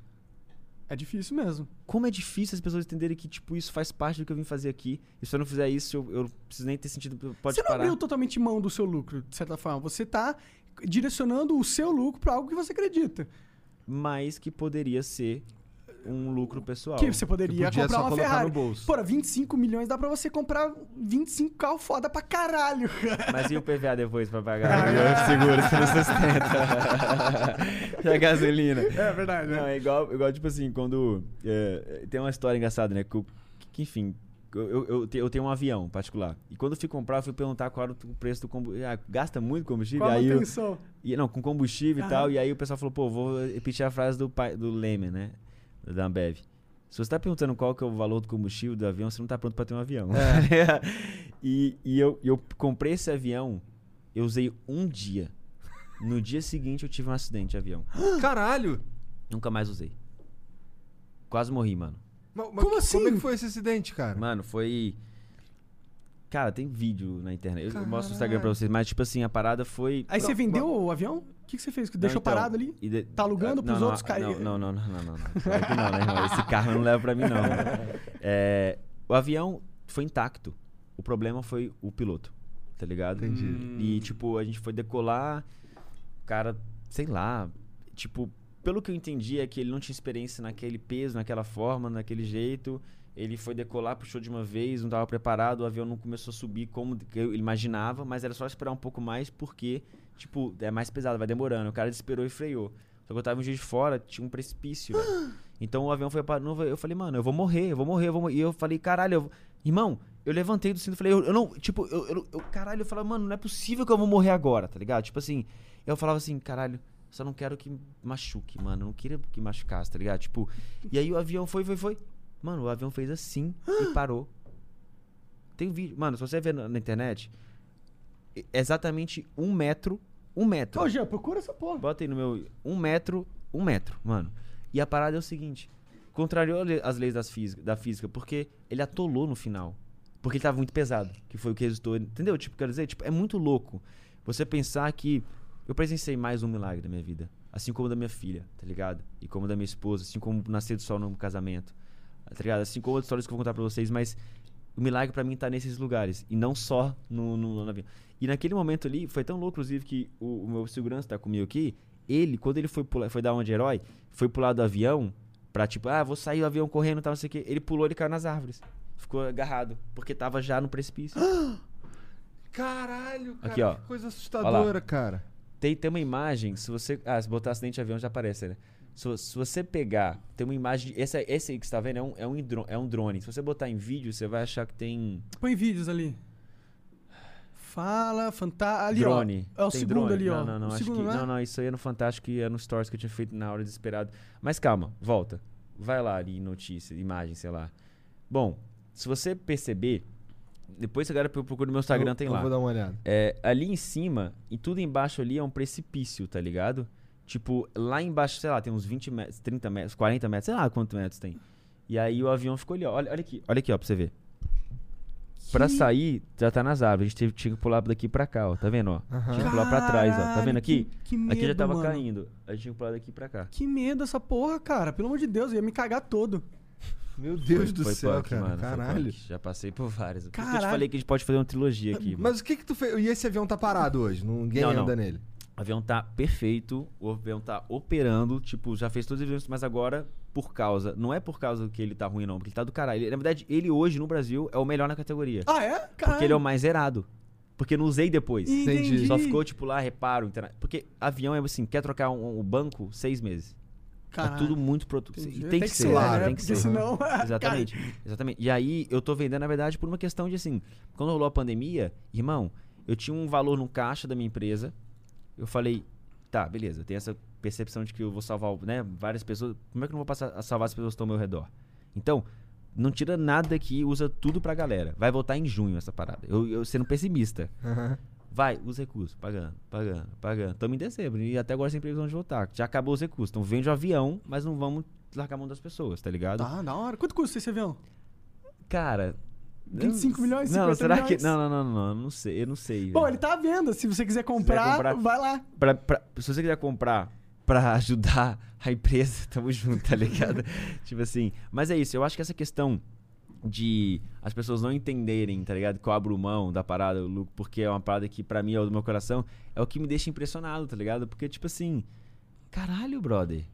É difícil mesmo. Como é difícil as pessoas entenderem que, tipo, isso faz parte do que eu vim fazer aqui. E se eu não fizer isso, eu, eu não preciso nem ter sentido. Pode você não parar. abriu totalmente mão do seu lucro, de certa forma. Você tá direcionando o seu lucro pra algo que você acredita. Mas que poderia ser um lucro pessoal. Que você poderia comprar só uma colocar Ferrari. no bolso. Porra, 25 milhões dá pra você comprar 25 carros foda pra caralho. Mas e o PVA depois pra pagar? o seguro, você não sustenta. e a gasolina. É verdade, Não, é igual, igual tipo assim, quando. é, tem uma história engraçada, né? Que, que, enfim, eu, eu, eu te- eu tenho um avião particular. E quando eu fui comprar, eu fui perguntar qual era o preço do combustível. Ah, gasta muito combustível? Qual aí eu, e, não, com combustível e tal. E aí o pessoal falou, pô, vou repetir a frase do, pai, do Leme, né? Da Ambev. Se você tá perguntando qual que é o valor do combustível do avião, você não tá pronto pra ter um avião. e e eu, eu comprei esse avião, eu usei um dia. No dia seguinte eu tive um acidente de avião. Caralho! Nunca mais usei. Quase morri, mano. Ma- ma- Como assim? Como é que foi esse acidente, cara? Mano, foi. Cara, tem vídeo na internet. Eu- Eu mostro no Instagram Caralho. pra vocês, mas tipo assim, a parada foi. Aí você vendeu o avião? O que, que você fez? Que deixou Não, então, parado ali? e de- Tá alugando Ah, pros não, outros não, cair- Não, não, não, não, não, não. Claro que não, né, irmão? Esse carro eu não leva pra mim, não. É, o avião foi intacto. O problema foi o piloto, tá ligado? Entendi. E, tipo, a gente foi decolar, o cara, sei lá, tipo, pelo que eu entendi é que ele não tinha experiência naquele peso, naquela forma, naquele jeito. Ele foi decolar, puxou de uma vez, não estava preparado, o avião não começou a subir como eu imaginava, mas era só esperar um pouco mais porque, tipo, é mais pesado, vai demorando. O cara esperou e freou. Só que eu tava um dia de fora, tinha um precipício. velho. Então o avião foi para Eu falei, mano, eu vou morrer, eu vou morrer, eu vou morrer. E eu falei, caralho, eu... irmão, eu levantei do cinto e falei, eu, eu não, tipo, eu, eu, eu- caralho, eu falava, mano, não é possível que eu vou morrer agora, tá ligado? Tipo assim, eu falava assim, caralho, só não quero que machuque, mano, não queria que machucasse, tá ligado? Tipo, e aí o avião foi, foi, foi. Mano, o avião fez assim e parou. Tem um vídeo, mano, se você ver na, na internet, exatamente um metro, um metro. Ô, Jean, procura essa porra. Bota aí no meu. Um metro, um metro, mano. E a parada é o seguinte: contrariou as leis das física, da física, porque ele atolou no final. Porque ele tava muito pesado. Que foi o que resultou. Entendeu? Tipo, quero dizer, tipo, é muito louco você pensar que eu presenciei mais um milagre da minha vida. Assim como da minha filha, tá ligado? E como da minha esposa, assim como nascer do sol no casamento. Tá ligado? Assim como outras histórias que eu vou contar pra vocês, mas o milagre pra mim tá nesses lugares. E não só no, no, no avião. E naquele momento ali, foi tão louco, inclusive, que o, o meu segurança tá comigo aqui. Ele, quando ele foi pular, foi dar uma de herói, foi pular do avião pra tipo, ah, vou sair do avião correndo e tal, não sei o quê. Ele pulou, ele caiu nas árvores. Ficou agarrado, porque tava já no precipício. Caralho, cara. Aqui, ó. Que coisa assustadora, cara. Tem, tem uma imagem, se você. Ah, se botar acidente de avião já aparece, né? Se, se você pegar, tem uma imagem. Esse, aí- esse aí que você tá vendo é um, é, um hidro- é um drone. Se você botar em vídeo, você vai achar que tem. Põe vídeos ali. Fala, fantástico. Ali, drone. ó. É o Tem segundo drone? ali, ó. Não, não, não. Segundo, que, não, é? não, não, isso aí é no Fantástico e é no Stories que eu tinha feito na hora desesperado. Mas calma, volta. Vai lá ali, notícia, imagem, sei lá. Bom, se você perceber, depois agora eu procuro no meu Instagram, eu, tem eu lá. vou dar uma olhada. É, ali em cima, e tudo embaixo ali é um precipício, tá ligado? Tipo, lá embaixo, sei lá, tem uns 20 metros, 30 metros, 40 metros, sei lá quantos metros tem. E aí o avião ficou ali, ó. Olha, olha aqui, olha aqui, ó, pra você ver. Pra sair, já tá nas árvores. A gente teve, tinha que pular daqui pra cá, ó. Tá vendo, ó? Tinha que pular pra trás, ó. Tá vendo aqui? que- que aqui já medo, tava mano. caindo. A gente tinha que pular daqui pra cá. Que medo essa porra, cara. Pelo amor de Deus, eu ia me cagar todo. Meu Deus do Foi céu, punk, cara. mano. foi Caralho. Já passei por várias. Por que eu te Caralho. falei que a gente pode fazer uma trilogia aqui. mano. Mas o que que tu fez? E esse avião tá parado hoje? Ninguém Não, não. anda nele. O avião tá perfeito, o avião tá operando, tipo, já fez todos os eventos, mas agora, por causa. Não é por causa que ele tá ruim, não, porque ele tá do caralho. Ele- na verdade, ele hoje no Brasil é o melhor na categoria. Ah, é? Caralho. porque ele é o mais zerado. Porque não usei depois. Entendi. Só ficou, tipo, lá, reparo. interna- Porque avião é assim, quer trocar um, um banco, seis meses. Caralho. É tudo muito produto. E tem, que ser, claro, né? tem Tem que porque ser. senão... Exatamente. Exatamente. E aí eu tô vendendo, na verdade, por uma questão de assim, quando rolou a pandemia, irmão, eu tinha um valor no caixa da minha empresa. Eu falei, tá, beleza, tenho essa percepção de que eu vou salvar, né, várias pessoas. Como é que eu não vou passar a salvar as pessoas que estão ao meu redor? Então, Não tira nada daqui, usa tudo pra galera. Vai voltar em junho essa parada. Eu, eu sendo pessimista. Vai, os recursos, pagando, pagando, pagando. Estamos em dezembro e até agora sem previsão de voltar. Já acabou os recursos. Então vende o avião, mas não vamos largar a mão das pessoas, tá ligado? Tá, da hora. Quanto custa esse avião? Cara. 25 eu- milhões, Não, 50 será milhões? que. Não, não, não, não, eu não sei. Eu não sei. Bom, velho. ele tá à venda. Se você quiser comprar, comprar- vai lá. Pra- pra- se você quiser comprar pra ajudar a empresa, tamo junto, tá ligado? tipo assim. Mas é isso, eu acho que essa questão de as pessoas não entenderem, tá ligado? Que eu abro mão da parada, Lu, porque é uma parada que pra mim é o do meu coração, é o que me deixa impressionado, tá ligado? Porque, tipo assim, caralho, brother.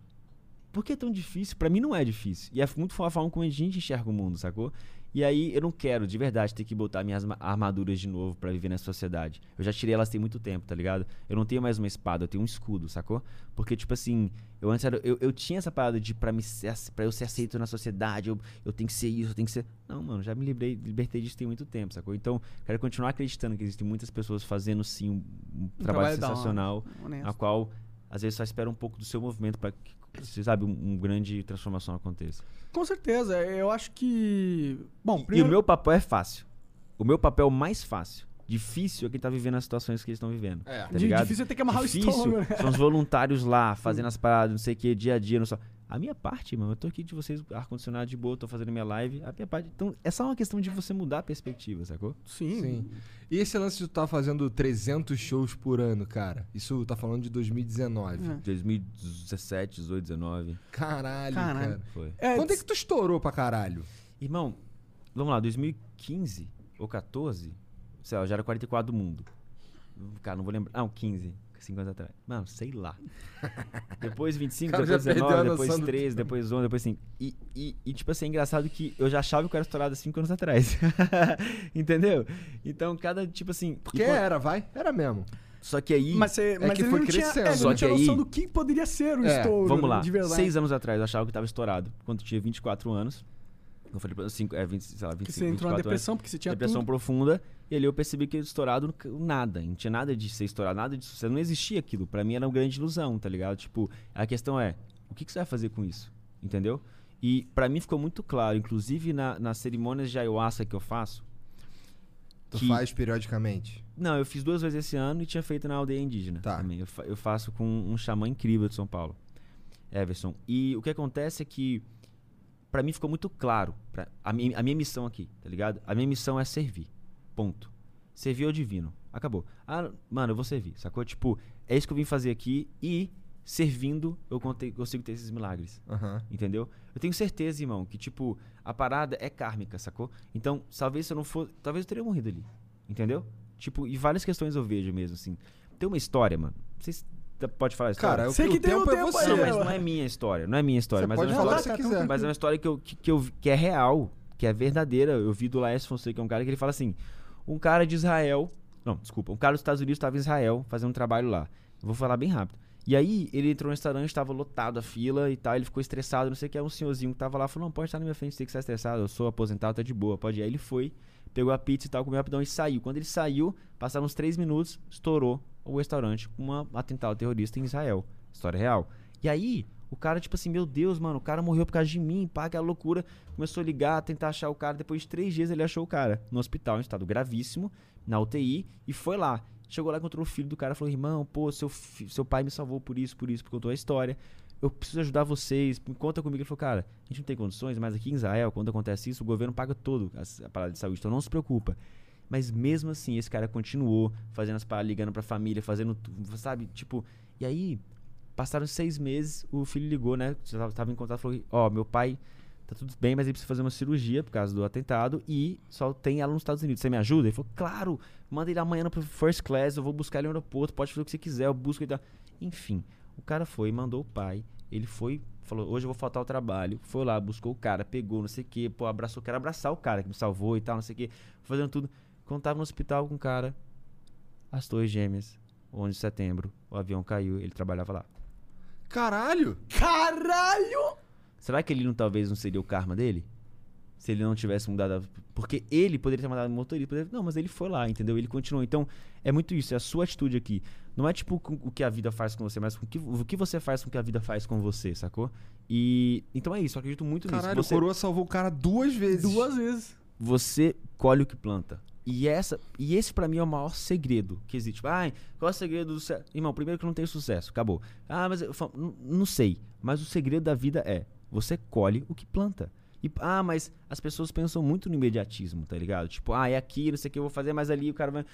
Por que é tão difícil? Pra mim não é difícil. E é muito a forma como a gente enxerga o mundo, sacou? E aí eu não quero, de verdade, ter que botar minhas ma- armaduras de novo pra viver nessa sociedade. Eu já tirei elas tem muito tempo, tá ligado? Eu não tenho mais uma espada, eu tenho um escudo, sacou? Porque, tipo assim, eu antes era, eu, eu tinha essa parada de pra, me ser, pra eu ser aceito na sociedade, eu, eu tenho que ser isso, eu tenho que ser. Não, mano, já me livrei, libertei disso tem muito tempo, sacou? Então, quero continuar acreditando que existem muitas pessoas fazendo sim um, um trabalho, trabalho sensacional, a qual às vezes só espera um pouco do seu movimento pra que, você sabe, um, um grande transformação aconteça. Com certeza. Eu acho que. Bom, E primeiro. o meu papel é fácil. O meu papel mais fácil. Difícil é quem tá vivendo as situações que eles estão vivendo. É. Tá ligado? difícil é ter que amarrar o Difícil estômago, né? São os voluntários lá, fazendo as paradas, não sei o que, dia a dia. Não só. A minha parte, mano, eu tô aqui de vocês, ar-condicionado de boa, tô fazendo minha live. A minha parte. Então, é só uma questão de você mudar a perspectiva, sacou? Sim. Sim. E esse lance de tu tá fazendo 300 shows por ano, cara? Isso tá falando de 2019. É. 2017, 18, 19. Caralho, Caralho. cara. Foi. É, Quando é que tu estourou pra caralho? Irmão, vamos lá, 2015 ou 14, sei lá, eu já era 44 do mundo. Cara, não vou lembrar. Não, 15, 5 anos atrás. Mano, sei lá. Depois 25, Cara, depois já perdeu a 19, noção depois do 13, depois 11, depois 5. E, e, e, tipo assim, é engraçado que eu já achava que eu era estourado há 5 anos atrás. Entendeu? Então, cada, tipo assim. Porque e quando- era, vai? Era mesmo. Só que aí. Mas, você, mas que ele foi não tinha, crescendo. é, Só não tinha que noção aí- do que poderia ser o É, estouro. Vamos lá. De verdade. Seis anos atrás eu achava que eu tava estourado. Quando eu tinha 24 anos. Eu falei pra cinco, é, 20, sei lá, 25, Que você entrou na 24 anos. depressão porque você tinha depressão tudo. profunda. E ali eu percebi que estourado nada. Não tinha nada de ser estourado, nada disso. Você não existia aquilo. Pra mim era uma grande ilusão, tá ligado? Tipo, a questão é, o que, que você vai fazer com isso? Entendeu? E pra mim ficou muito claro, inclusive na, nas cerimônias de ayahuasca que eu faço. Tu que- faz periodicamente. Não, eu fiz duas vezes esse ano e tinha feito na aldeia indígena Tá. também. Eu, fa- eu faço com um xamã incrível de São Paulo, Everson. E o que acontece é que, pra mim ficou muito claro pra, a, minha, a minha missão aqui, tá ligado? A minha missão é servir. Ponto. Servir ao divino. Acabou. Ah, mano, eu vou servir, sacou? Tipo, é isso que eu vim fazer aqui e servindo eu consigo ter esses milagres. Aham. Entendeu? Eu tenho certeza, irmão, que, tipo, a parada é kármica, sacou? Então, talvez se eu não for. Talvez eu teria morrido ali. Entendeu? Tipo, e várias questões eu vejo mesmo, assim. Tem uma história, mano. Vocês pode falar a história? Cara, Sei o, que o tem um tempo é tempo você. aí, não, mas eu- não é minha história. Não é minha história. Você mas pode é uma falar história, que você quiser. mas é uma história que, eu, que, que, eu, que é real, que é verdadeira. Eu vi do Laércio Fonseca, que é um cara que ele fala assim: um cara de Israel. Não, desculpa. Um cara dos Estados Unidos estava em Israel fazendo um trabalho lá. Vou falar bem rápido. E aí, ele entrou no restaurante, estava lotado a fila e tal. Ele ficou estressado, não sei o que. Aí um senhorzinho que tava lá falou: Não, pode estar na minha frente, tem que estar estressado. Eu sou aposentado, tá de boa, pode ir. Aí ele foi, pegou a pizza e tal, comeu rapidão e saiu. Quando ele saiu, passaram uns três minutos, estourou o restaurante com um atentado terrorista em Israel. História real. E aí, o cara, tipo assim, meu Deus, mano, o cara morreu por causa de mim, pá, aquela loucura. Começou a ligar, tentar achar o cara. Depois de três dias, ele achou o cara no hospital, em estado gravíssimo, na UTI, e foi lá. Chegou lá, encontrou o filho do cara, falou: irmão, pô, seu, seu pai me salvou por isso, por isso, porque contou a história. Eu preciso ajudar vocês, conta comigo. Ele falou: cara, a gente não tem condições, mas aqui em Israel, quando acontece isso, o governo paga todo a parada de saúde, então não se preocupa. Mas mesmo assim, esse cara continuou fazendo as paradas, ligando pra família, fazendo, sabe, tipo. E aí, passaram seis meses, o filho ligou, né? Já tava, tava em contato, falou: Ó, meu pai tá tudo bem, mas ele precisa fazer uma cirurgia por causa do atentado e só tem ela nos Estados Unidos. Você me ajuda? Ele falou: Claro, manda ele amanhã pro first class, eu vou buscar ele no aeroporto, pode fazer o que você quiser, eu busco ele. Enfim, o cara foi, mandou o pai, ele foi. Falou, hoje eu vou faltar o trabalho. Foi lá, buscou o cara, pegou, não sei o que, pô, abraçou, quero abraçar o cara que me salvou e tal, não sei o que, fazendo tudo. Quando tava no hospital com o cara, as torres gêmeas, 11 de setembro, o avião caiu, ele trabalhava lá. Caralho! Caralho! Será que ele não talvez não seria o karma dele? se ele não tivesse mudado. a- Porque ele poderia ter mandado o motorista. poderia- Não, mas ele foi lá, entendeu? Ele continuou. Então, é muito isso. É a sua atitude aqui. Não é tipo com- o que a vida faz com você, mas com o que, o que você faz com o que a vida faz com você, sacou? E. Então é isso. Eu acredito muito Caralho, nisso. Você, o Coroa salvou o cara duas vezes. Duas vezes. você colhe o que planta. E, essa, e esse pra mim é o maior segredo que existe. Tipo, ai, qual é o segredo do sucesso? Irmão, primeiro que não tenho sucesso, acabou. Ah, mas eu falo, "Não- não sei. Mas o segredo da vida é você colhe o que planta. E, ah, mas as pessoas pensam muito no imediatismo, tá ligado? Tipo, ah, é aqui, não sei o que eu vou fazer, mas ali o cara vai.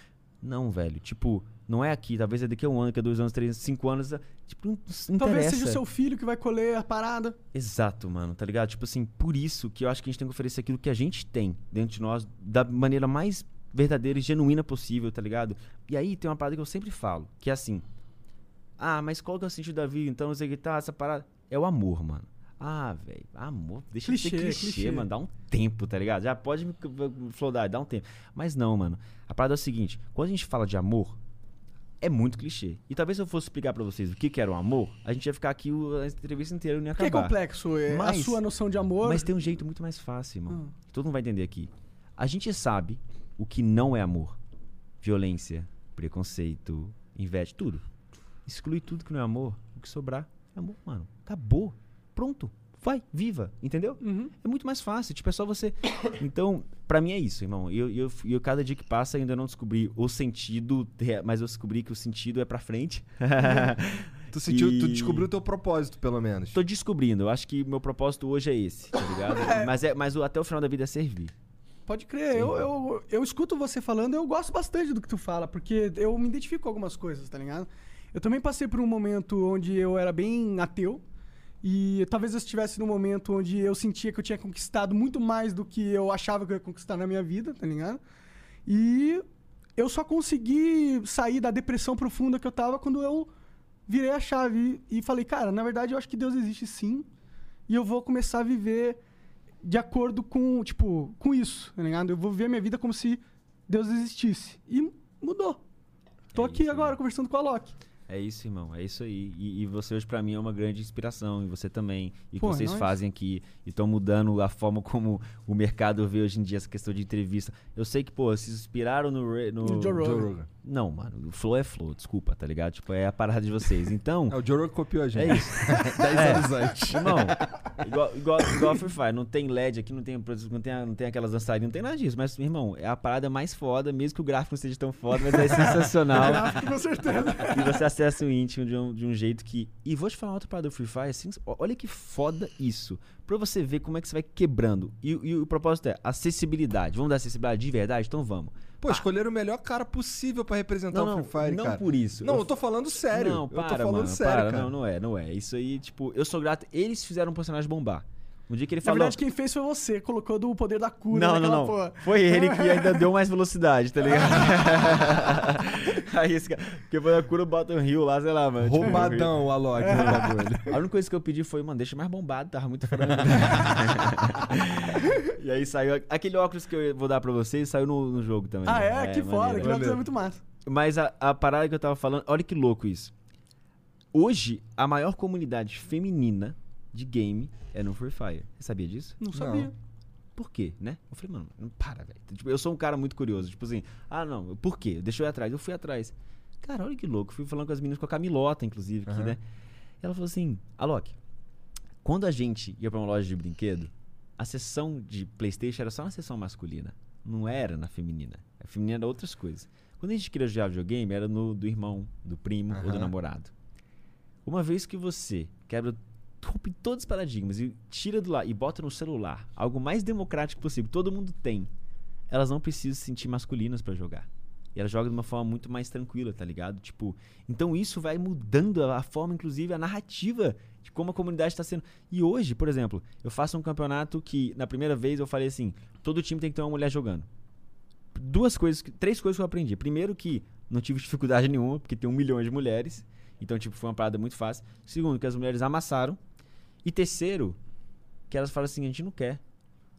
Não, velho. Tipo, não é aqui. Talvez é daqui a um ano, daqui a dois anos, três, cinco anos. Tipo, não, não Talvez seja o seu filho que vai colher a parada. Exato, mano, tá ligado? Tipo assim, por isso que eu acho que a gente tem que oferecer aquilo que a gente tem dentro de nós da maneira mais verdadeira e genuína possível, tá ligado? E aí tem uma parada que eu sempre falo, que é assim: Ah, mas qual que é o sentido da vida? Então, o que tá, essa parada. É o amor, mano. Ah, velho, amor, deixa de ser Clichê, clichê, clichê. mano, dá um tempo, tá ligado? Já pode me flodar, dá um tempo. Mas não, mano. A parada é o seguinte: quando a gente fala de amor, é muito clichê. E talvez se eu fosse explicar pra vocês o que, que era o amor, a gente ia ficar aqui a entrevista inteira e não ia Que é acabar. complexo. É Mas- a sua noção de amor. Mas tem um jeito muito mais fácil, irmão. Hum. Todo mundo vai entender aqui. A gente sabe o que não é amor. Violência, preconceito, inveja, tudo. Exclui tudo que não é amor. O que sobrar é amor, mano. Acabou. Pronto. Vai, viva. Entendeu? Uhum. É muito mais fácil. Tipo, é só você. Então, pra mim é isso, irmão. E eu, eu, eu, cada dia que passa, ainda não descobri o sentido, mas eu descobri que o sentido é pra frente. Tu, sentiu, tu E- descobriu o teu propósito, pelo menos. Tô descobrindo. Eu acho que meu propósito hoje é esse, tá ligado? Mas, é, mas o- até o final da vida é servir. Pode crer. Eu, eu, eu escuto você falando, eu gosto bastante do que tu fala, porque eu me identifico com algumas coisas, tá ligado? Eu também passei por um momento onde eu era bem ateu. E talvez eu estivesse num momento onde eu sentia que eu tinha conquistado muito mais do que eu achava que eu ia conquistar na minha vida, tá ligado? E eu só consegui sair da depressão profunda que eu tava quando eu virei a chave e falei, cara, na verdade eu acho que Deus existe sim. E eu vou começar a viver de acordo com, tipo, com isso, tá ligado? Eu vou viver a minha vida como se Deus existisse. E mudou. Tô É aqui isso, agora né? conversando com a Loki. É isso, irmão. É isso aí. E, e você hoje pra mim é uma grande inspiração. E você também. E o que é vocês nóis. fazem aqui. E estão mudando a forma como o mercado vê hoje em dia essa questão de entrevista. Eu sei que, pô, vocês inspiraram no... No... No Joe Rogan. Joe Rogan. Não, mano. O flow é flow. Desculpa, tá ligado? Tipo, é a parada de vocês. Então... É, o Joe Rogan copiou a gente. É isso. 10 É. anos antes. Irmão, igual, igual, igual a Free Fire, não tem LED aqui, não tem, não tem, não tem aquelas dançarinas, não tem nada disso. Mas, irmão, é a parada mais foda, mesmo que o gráfico não seja tão foda, mas é sensacional. com certeza. e você acessa o íntimo de um, de um jeito que. E vou te falar outra parada do Free Fire, assim, olha que foda isso. Pra você ver como é que você vai quebrando. E, e o propósito é acessibilidade. Vamos dar acessibilidade de verdade? Então vamos. Pô, escolheram o melhor cara possível pra representar Não, o não, Free Fire, não cara. por isso. Não, Eu eu, tô falando sério. Não, eu para, tô falando mano, sério, para. cara. Não, não é, não é. Isso aí, tipo, eu sou grato. Eles fizeram um personagem bombar. Um dia que ele Na falou. verdade, quem fez foi você. Colocou do poder da cura Não, não, não. porra. Foi ele que ainda deu mais velocidade, tá ligado? Aí esse cara. Porque foi a cura bota um rio lá, sei lá, mano. tipo, Roubadão o Alok no bagulho. A única coisa que eu pedi foi, mano, deixa mais bombado, tava muito frango. e aí saiu. Aquele óculos que eu vou dar pra vocês saiu no, no jogo também. Ah, é? que maneiro. foda. Que óculos é muito massa. Mas a, a parada que eu tava falando, olha que louco isso. Hoje, a maior comunidade feminina de game é no Free Fire. Você sabia disso? Não sabia. Por quê, né? Eu falei, mano, não para, velho. Tipo, eu sou um cara muito curioso. Tipo assim, ah, não, por quê? Deixa eu ir atrás. Eu fui atrás. Cara, olha que louco. Fui falando com as meninas, com a Camilota, inclusive, aqui, Aham. né? Ela falou assim, Alok, quando a gente ia pra uma loja de brinquedo, a sessão de Playstation era só na sessão masculina. Não era na feminina. A feminina era outras coisas. Quando a gente queria jogar videogame, era no do irmão, do primo ou do namorado. Uma vez que você quebra rompe todos os paradigmas e tira do lá e bota no celular algo mais democrático possível, todo mundo tem. Elas não precisam se sentir masculinas pra jogar. E elas jogam de uma forma muito mais tranquila, tá ligado? Tipo, então isso vai mudando a, forma, inclusive, a narrativa de como a comunidade está sendo. E hoje, por exemplo, eu faço um campeonato que, na primeira vez, eu falei assim: todo time tem que ter uma mulher jogando. Duas coisas, três coisas que eu aprendi. Primeiro, que não tive dificuldade nenhuma, porque tem um milhão de mulheres. Então, tipo, foi uma parada muito fácil. Segundo, que as mulheres amassaram. E terceiro, que elas falam assim: a gente não quer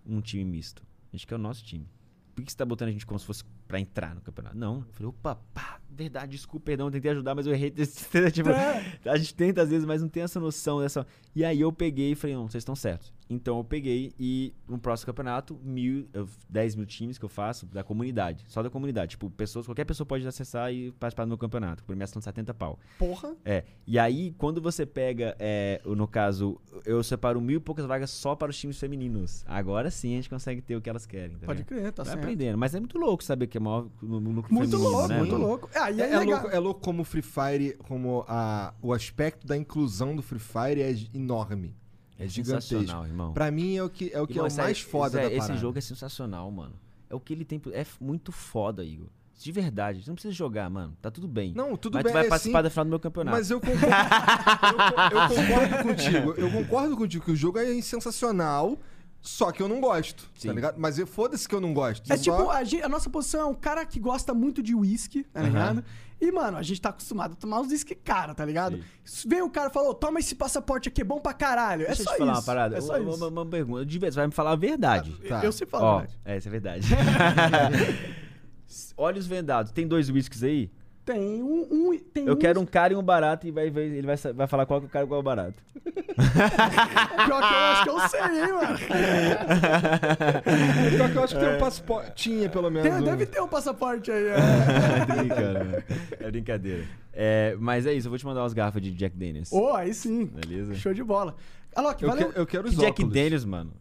um time misto. A gente quer o nosso time. Por que você tá botando a gente como se fosse pra entrar no campeonato? Não. Eu falei, opa, pá, verdade, desculpa, perdão, tentei ajudar, mas eu errei. tipo, É. a gente tenta às vezes, mas não tem essa noção dessa. E aí eu peguei e falei, não, vocês estão certos. Então eu peguei e no próximo campeonato, mil, eu- 10 mil times que eu faço da comunidade. Só da comunidade. Tipo, pessoas, qualquer pessoa pode acessar e participar do meu campeonato. Por mim, são 70 pau. Porra. É. E aí, quando você pega, é, no caso, eu separo mil e poucas vagas só para os times femininos. Agora sim a gente consegue ter o que elas querem. Tá Pode crer, tá Vai certo. aprendendo. Mas é muito louco saber que é maior no, no núcleo Muito feminino, louco, né, muito louco. É, aí é legal. louco, é louco como o Free Fire, como a, o aspecto da inclusão do Free Fire é enorme. É, gigantesco. sensacional, irmão. Pra mim é o que é o, que é Irmão, o sério, mais foda Zé, da Esse parada. jogo é sensacional, mano. É o que ele tem. É muito foda, Igor. De verdade. Você não precisa jogar, mano. Tá tudo bem. Não, tudo Mas bem, tu vai é participar sim, da final do meu campeonato. Mas eu concordo, eu, eu concordo contigo. Eu concordo contigo que o jogo é sensacional, só que eu não gosto, Sim. tá ligado? Mas eu- foda-se que eu não gosto. É tipo, só- a, gente- a nossa posição é um cara que gosta muito de uísque, tá ligado? E, mano, a gente tá acostumado a tomar os uísque cara, tá ligado? Vem o cara e falou, toma esse passaporte aqui, é bom pra caralho. é Deixa só eu te falar isso. uma parada. É só uma, isso. uma- uma pergunta. De vez, você vai me falar a verdade. Tá. Eu sei falar Ó, a verdade. é, isso é verdade. Olhos vendados. Tem dois whiskies aí? Tem um... um- tem Eu um- quero um cara e um barato e vai, ver- ele vai, vai falar qual que é o cara e qual é o barato. Pior que eu acho que eu sei, hein, mano. Pior que eu acho que tem um passaporte. Tinha, pelo menos. Tem- um- deve ter um passaporte aí. É. É brincando, né? É brincadeira. É, mas é isso, eu vou te mandar umas garrafas de Jack Daniels. Ô, aí sim. Beleza? Show de bola. Alok, Eu, valeu. que- eu quero os Que Jack óculos. Daniels, mano.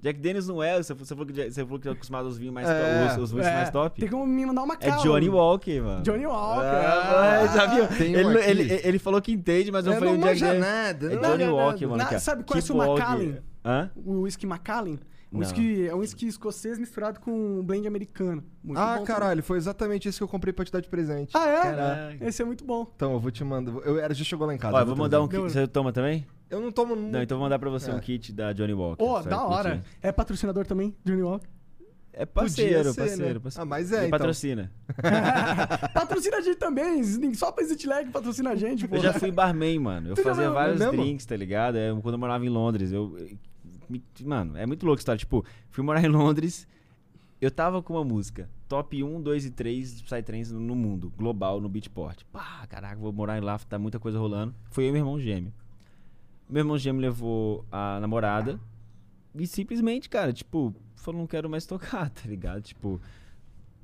Jack Daniels não é, você você falou que, você falou que é acostumado aos vinhos mais É, top, os, os whisky É, mais top. Tem como me mandar uma É cala. Johnny Walker, mano. Johnny Walker. Ah, Ah, já viu? tem um Ele, ele, ele falou que entende, mas eu, Eu falei não o Jack Daniels. nada. É não Johnny manja Walker, nada. mano. Na- cara. sabe, conhece Keep o. Macallan? Hã? O whisky Macallan. Um Não. whisky, é um whisky escocês misturado com um blend americano. Muito Ah, bom caralho, foi exatamente isso que eu comprei pra te dar de presente. também. Ah, é? Caraca. Esse é muito bom. Então, eu vou te mandar. Eu, era, já chegou lá em casa. Ó, eu vou mandar um. Você toma também? Eu não tomo. Não, então eu vou mandar pra você É. um kit da Johnny Walker. Ô, Você da hora. curtir. É patrocinador também, Johnny Walker. É parceiro, ser, parceiro, né? parceiro. Ah, mas é, então. patrocina. Patrocina a gente também. Só pra Exit Lag patrocina a gente, pô. Eu já fui barman, mano. Eu Tu fazia foi- vários mesmo? drinks, tá ligado? É, quando eu morava em Londres, eu. Mano, é muito louco a história. Tipo, fui morar em Londres, eu tava com uma música. Top 1, 2 e 3 de Psytrance no mundo, global, no Beatport. Pá, caraca, vou morar lá, tá muita coisa rolando. Foi eu e meu irmão gêmeo. Meu irmão gêmeo levou a namorada e simplesmente, cara, tipo, falou, não quero mais tocar, tá ligado? Tipo,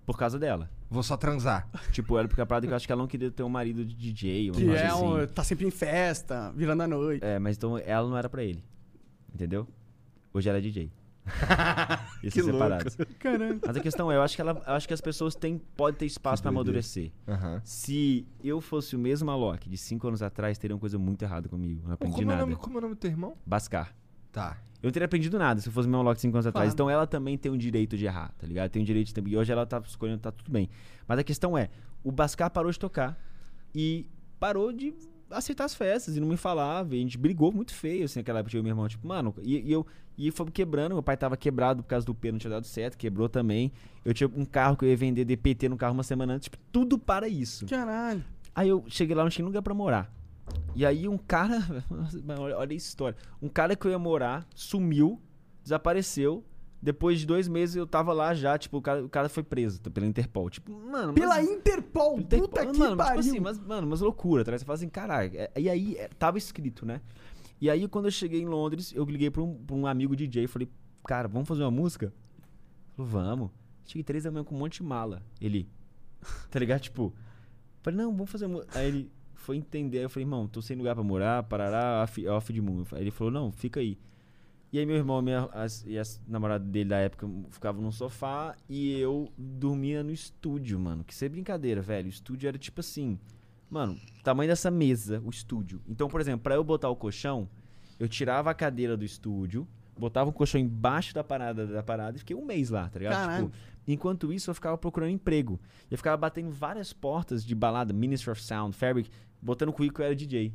por causa dela. Vou só transar. Tipo, era porque a parada que eu acho que ela não queria ter um marido de DJ ou Que uma é assim. um, tá sempre em festa, virando a noite. É, mas então ela não era pra ele. Entendeu? Hoje ela é DJ. Eles Que louco. separados. Caramba. Mas a questão é, eu acho que, ela, eu acho que as pessoas têm, podem ter espaço doideira. amadurecer. Aham. Se eu fosse o mesmo Alok de 5 anos atrás, teria uma coisa muito errada comigo. Não aprendi Como é, nada. nome, como é o nome do teu irmão? Bascar. Tá. Eu não teria aprendido nada se eu fosse o mesmo Alok 5 anos atrás. Claro. Então ela também tem o direito de errar, tá ligado? Tem o direito de... E hoje ela tá escolhendo, tá tudo bem. Mas a questão é, o Bascar parou de tocar e parou de aceitar as festas e não me falava. E a gente brigou muito feio, assim, naquela época, eu e meu irmão. Tipo, mano, e, e eu... E foi quebrando, meu pai tava quebrado por causa do P, não tinha dado certo, quebrou também. Eu tinha um carro que eu ia vender DPT no carro uma semana antes, tipo, tudo para isso. Caralho. Aí eu cheguei lá, não tinha lugar pra morar. E aí um cara, olha, olha a história. Um cara que eu ia morar sumiu, desapareceu. Depois de dois meses eu tava lá já, tipo, o cara, o cara foi preso pela Interpol. Tipo, mano, Pela mas, Interpol, Interpol- puta que mano, pariu. Tipo assim, mas, mano, mas loucura, tá? Você fala assim, caralho. é- E aí, é, tava escrito, né? E aí, quando eu cheguei em Londres, eu liguei pra um, pra um amigo DJ e falei, cara, vamos fazer uma música? Falou, vamos. Cheguei três da manhã com um monte de mala. Ele, tá ligado? Tipo, falei, não, vamos fazer música. Aí ele foi entender, eu falei, irmão, tô sem lugar pra morar, parará, off, off de moon. Aí ele falou, não, fica aí. E aí meu irmão minha, as, e as namoradas dele da época ficavam no sofá e eu dormia no estúdio, mano. Que sem brincadeira, velho. O estúdio era tipo assim, mano, tamanho dessa mesa, o estúdio. Então, por exemplo, pra eu botar o colchão, eu tirava a cadeira do estúdio, botava o colchão embaixo da parada da parada e fiquei um mês lá, tá ligado? Caralho. Tipo, enquanto isso, eu ficava procurando emprego. Eu ficava batendo várias portas de balada, Ministry of Sound, Fabric, botando currículo que eu era DJ.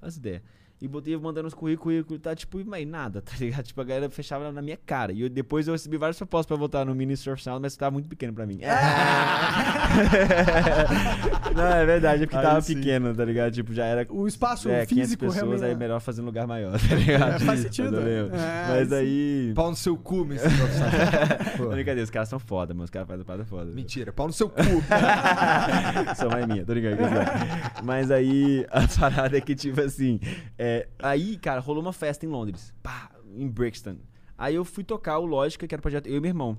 As ideias. E botei mandando os currículos, currículo, tá tipo, mas nada, tá ligado? Tipo, a galera fechava na minha cara. E eu, depois eu recebi várias propostas pra voltar no Ministry of Sound, mas tava muito pequeno pra mim. Não, é verdade, é porque Aí tava sim. pequeno, tá ligado? Tipo, já era O espaço é, 500 físico pessoas, realmente. aí melhor fazer um lugar maior, tá ligado? Faz sentido. Mas. É, Mas aí... Pau no seu cu, Mr. Profissional. Pô. Brincadeira, os caras são foda, mano. Os caras fazem a parada foda. Mentira, pau no seu cu. Só mais minha, tô ligado. Mas aí, a parada é que, tipo assim. é, aí, cara, rolou uma festa em Londres. Pá, em Brixton. Aí eu fui tocar o Lógica, que era o projeto eu e meu irmão.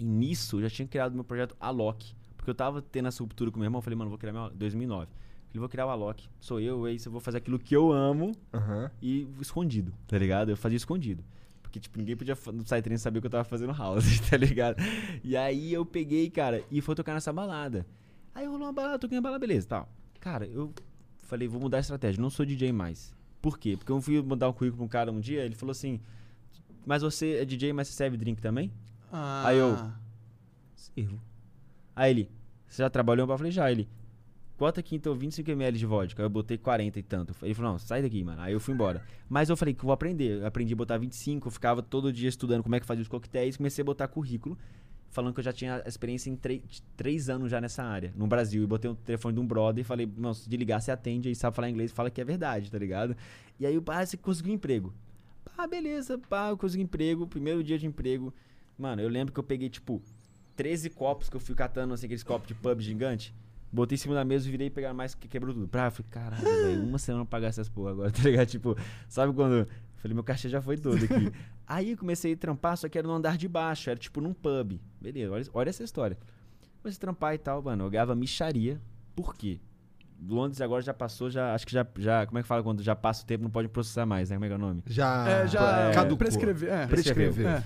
E nisso eu já tinha criado meu projeto Alok. Porque eu tava tendo essa ruptura com meu irmão, eu falei, mano, vou criar meu. 2009. Eu vou criar o Alok. Sou eu, é isso, eu vou fazer aquilo que eu amo Aham. e escondido, tá ligado? Eu fazia escondido. Porque, tipo, ninguém podia no Psytrance saber o que eu tava fazendo house, tá ligado? E aí eu peguei, cara, e fui tocar nessa balada. Aí rolou uma balada, toquei na balada, beleza, tal. Cara, eu falei, vou mudar a estratégia, não sou DJ mais. Por quê? Porque eu fui mandar um currículo pra um cara um dia, ele falou assim, mas você é DJ, mas você serve drink também? Ah. Aí eu- Sirvo. Aí ele, você já trabalhou? Eu falei, já. Ele, quanto aqui então 25ml de vodka? Aí eu botei 40 e tanto. Ele falou, não, sai daqui, mano. Aí eu fui embora. Mas eu falei que eu vou aprender. Eu aprendi a botar 25, eu ficava todo dia estudando como é que fazia os coquetéis. Comecei a botar currículo, falando que eu já tinha experiência em três- anos já nessa área, no Brasil. E botei o telefone de um brother e falei, não, se de ligar, você atende aí, sabe falar inglês, fala que é verdade, tá ligado? E aí o pá, você conseguiu emprego. Pá, beleza, pá, eu consegui emprego, primeiro dia de emprego. Mano, eu lembro que eu peguei, tipo, 13 copos que eu fui catando, assim, aqueles copos de pub gigante. Botei em cima da mesa e virei pegar mais que quebrou tudo. Pra, eu falei, caralho, velho, uma semana pra pagar essas porra agora, tá ligado? Tipo, sabe quando. Falei, meu cachê já foi todo aqui. Aí eu comecei a trampar, só que era no andar de baixo, era tipo num pub. Beleza, olha, olha essa história. Comecei a trampar e tal, mano. Eu ganhava micharia. Por quê? Londres agora já passou, já. Acho que já, já. Como é que fala quando já passa o tempo, não pode processar mais, né? Como é que é o nome? Já, É, já caducou. prescrever. É. Prescreveu. É.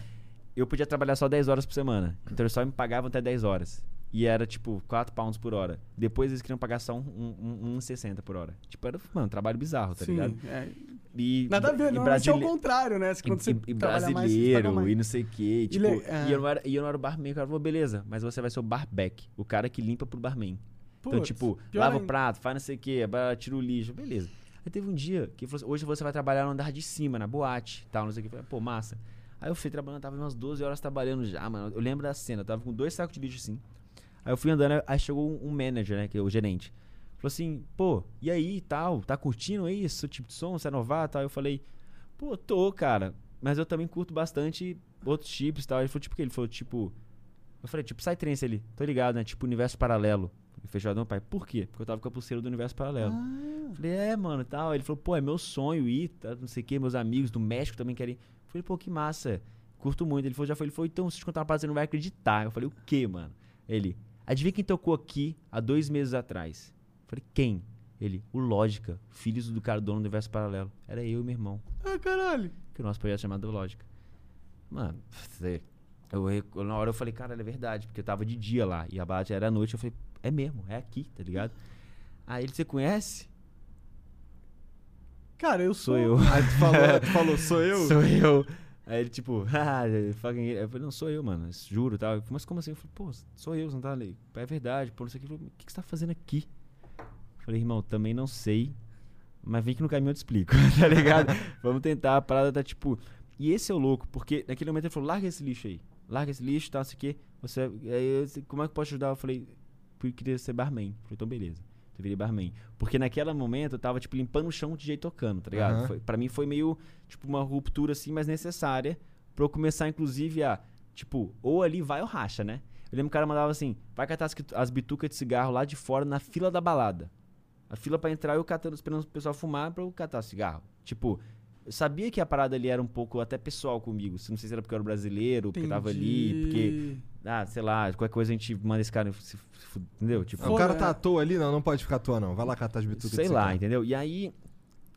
eu podia trabalhar só 10 horas por semana. Então eles só me pagavam até 10 horas. E era tipo 4 pounds por hora. Depois eles queriam pagar só um, um, um, 1,60 por hora. Tipo, era, mano, um trabalho bizarro, tá Sim, ligado? é. E, Nada a ver, e não. brasile- é o contrário, né? Quando você e, e você brasileiro paga mais. e não sei o que. Tipo, le- é. e, eu não era, e eu não era o barman. O cara falou, beleza, mas você vai ser o barback. O cara que limpa pro barman. então, Putz, tipo, lava o prato, faz não sei o que, tira o lixo, beleza. Aí teve um dia que ele falou assim, hoje você vai trabalhar no andar de cima, na boate, tal, não sei o que. Eu falei, pô, massa. Aí eu fui trabalhando, tava umas 12 horas trabalhando já, mano. Eu lembro da cena, eu tava com dois sacos de lixo assim. Aí eu fui andando, aí chegou um- manager, né, que é o gerente. Falou assim, pô, e aí, tal, tá curtindo aí esse tipo de som, você é novato, tal? Eu falei, pô, tô, cara, mas eu também curto bastante outros tipos e tal. Ele falou, tipo, o que? Ele falou, tipo, eu falei, tipo, Psytrance ali, tô ligado, né, tipo, universo paralelo. Fechou não, pai, por quê? Porque eu tava com a pulseira do universo paralelo. Ah. Falei, é, mano, e tal. Ele falou, pô, é meu sonho ir, tá, não sei o que, meus amigos do México também querem. ir. Falei, pô, que massa, curto muito. Ele falou, já foi, ele falou, então, se eu te contar uma parada, você não vai acreditar. Eu falei, o quê, mano? Ele, adivinha quem tocou aqui há dois meses atrás? Falei, quem? Ele, o Lógica, filhos do cara dono do universo paralelo. Era eu e meu irmão, Ah, caralho. que o nosso projeto é chamado Lógica. Mano, eu, na hora eu falei, cara, é verdade, porque eu tava de dia lá e a balada já era à noite. Eu falei, é mesmo, é aqui, tá ligado? Aí ele, você conhece? Cara, eu Sou sou. eu. Aí tu falou, tu falou, sou eu? Sou eu. Aí ele, tipo, ah, fucking. Eu falei, não, sou eu, mano, juro tal. Falei, Mas como assim? Eu falei, pô, sou eu, você não tá ali. É verdade, pô, não sei o que. Falou, o que você tá fazendo aqui? Eu falei, irmão, também não sei, mas vem que no caminho eu te explico, tá ligado? Vamos tentar, a parada tá tipo. E esse é o louco, porque naquele momento ele falou, larga esse lixo aí. Larga esse lixo, tal, não sei o que. Você, aí eu como é que eu posso ajudar? Eu falei, eu queria ser barman. Eu falei, então beleza. Eu virei barman. Porque naquele momento eu tava, tipo, limpando o chão o DJ tocando, tá ligado? Aham. Foi, pra mim foi meio, tipo, uma ruptura, assim, mas necessária. Pra eu começar, inclusive, a, tipo, ou ali vai ou racha, né? Eu lembro que o cara mandava assim, vai catar as, as bitucas de cigarro lá de fora na fila da balada. A fila pra entrar, eu catando, esperando o pessoal fumar pra eu catar cigarro. Tipo, eu sabia que a parada ali era um pouco até pessoal comigo. Não sei se era porque eu era brasileiro, porque tava ali, porque... Ah, sei lá, qualquer coisa a gente manda esse cara se, entendeu? Tipo, o cara tá é. à toa ali? Não, não pode ficar à toa, não. Vai lá catar as bitucas sei lá, entendeu? E aí,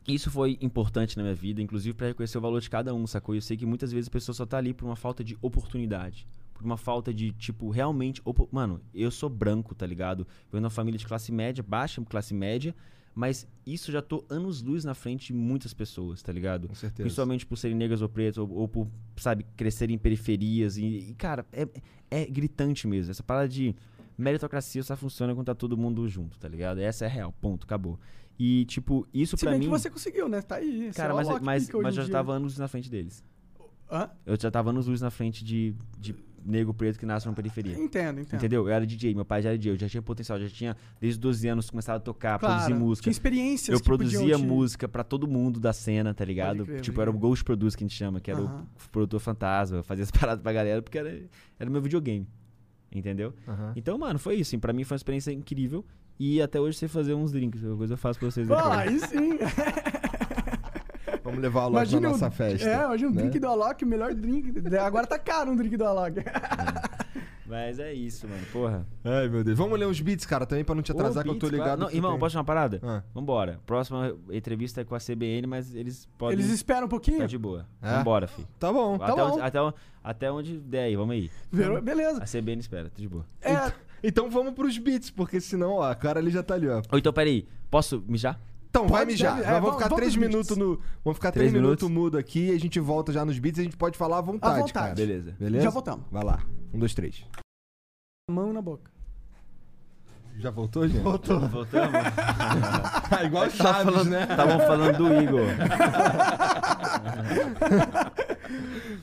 isso foi importante na minha vida, inclusive pra reconhecer o valor de cada um, sacou? E eu sei que muitas vezes a pessoa só tá ali por uma falta de oportunidade. Por uma falta de, tipo, realmente. opo- Mano, eu sou branco, tá ligado? Venho de uma família de classe média, baixa classe média, mas isso já tô anos-luz na frente de muitas pessoas, tá ligado? Com certeza. Principalmente por serem negras ou pretas, ou, ou por, sabe, crescerem em periferias. E, e, cara, é, é gritante mesmo. Essa parada de meritocracia só funciona quando tá todo mundo junto, tá ligado? Essa é a real, ponto, acabou. E, tipo, isso Se pra bem mim. que você conseguiu, né? Tá aí. Cara, é mas, Alok mas, mas eu já dia. tava anos na frente deles. Hã? Eu já tava anos luz na frente de, de negro preto que nasce na periferia. Entendo, entendo. Entendeu? Eu era DJ, meu pai já era DJ, eu já tinha potencial, já tinha desde os 12 anos começado a tocar, Claro, produzir música. Tinha experiências Eu produzia te- música pra todo mundo da cena, tá ligado? crer, tipo, era o. Ghost Produce que a gente chama, que era o produtor fantasma, fazia as paradas pra galera, porque era, era o meu videogame. Entendeu? Então, mano, foi isso. Assim, pra mim foi uma experiência incrível. E até hoje sei fazer uns drinks. Qualquer coisa eu faço pra vocês Ah, depois. aí sim. Vamos levar o Alok na o- nossa festa. É, imagina um né? drink do Alok, o melhor drink. Agora tá caro um drink do Alok. Mas é isso, mano. Porra. Ai, meu Deus. Vamos ler uns beats, cara, também pra não te atrasar, Ô, que eu tô Beats, ligado. claro. Não, irmão, tem- posso uma parada? Ah. Vambora. Próxima entrevista é com a CBN, mas eles podem. Eles esperam um pouquinho? Tá de boa. É? Vambora, fi. Tá bom. até, bom. Onde, até, on- até onde der aí, vamos aí. Beleza. A CBN espera, tá de boa. É, Então vamos pros beats, porque senão, ó, a cara ali já tá ali, ó. Ou então, peraí, posso mijar? Então, vai Pode, mijar. deve- é, vamos vamos- ficar vamos três minutos no. Vamos ficar Três três minutos minutos? mudo aqui e a gente volta já nos beats e a gente pode falar à vontade, À vontade. cara. Beleza. Beleza? Já voltamos. Vai lá. Um, dois, três. mão na boca. Já voltou, gente? Voltou. Voltamos? Ah, igual Chaves, né? Estavam falando do Igor.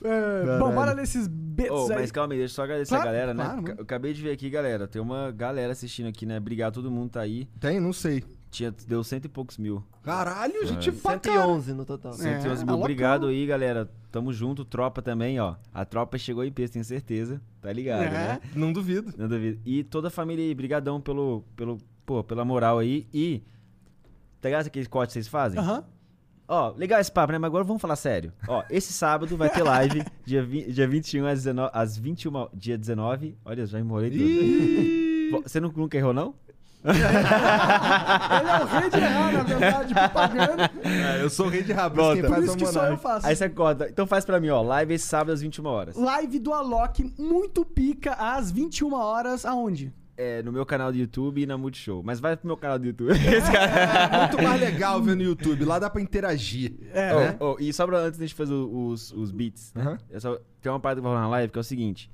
É, bom, bora nesses bits Ô, aí. mas calma aí, deixa eu só agradecer Claro, a galera, né? claro. Eu acabei de ver aqui, galera. Tem uma galera assistindo aqui, né? Obrigado, todo mundo tá aí. Tem? Não sei. Tinha, deu cento e poucos mil. Caralho, gente pra caralho. 111 no total. 111 É, mil. alô, Obrigado aí, galera. Tamo junto, tropa também, ó. A tropa chegou em peso, tenho certeza. Tá ligado, É. né? Não duvido. Não duvido. E toda a família aí, brigadão pelo, pelo, pô, pela moral aí. E, tá ligado aquele corte que vocês fazem? Aham. Ó, legal esse papo, né? Mas agora vamos falar sério. Ó, esse sábado vai ter live, dia, vi, dia 21 às, 19, às 21, dia 19. Olha, já enrolei tudo. Você nu- nunca errou, não? Ele é o rei de errar, na verdade, propaganda. É, eu sou o rei de rabo, Volta. quem Por faz isso é o que só eu faço. Aí você conta. Então faz pra mim, ó. Live esse sábado às 21 horas. Live do Alok, muito pica, às 21 horas, aonde? É, no meu canal do YouTube e na Multishow. Mas vai pro meu canal do YouTube. Esse cara... Muito mais legal ver no YouTube. Lá dá pra interagir. É, Ô, né? ô, e só pra antes da gente fazer os, os beats, né? Só- tem uma parada que eu vou falar na live que é o seguinte.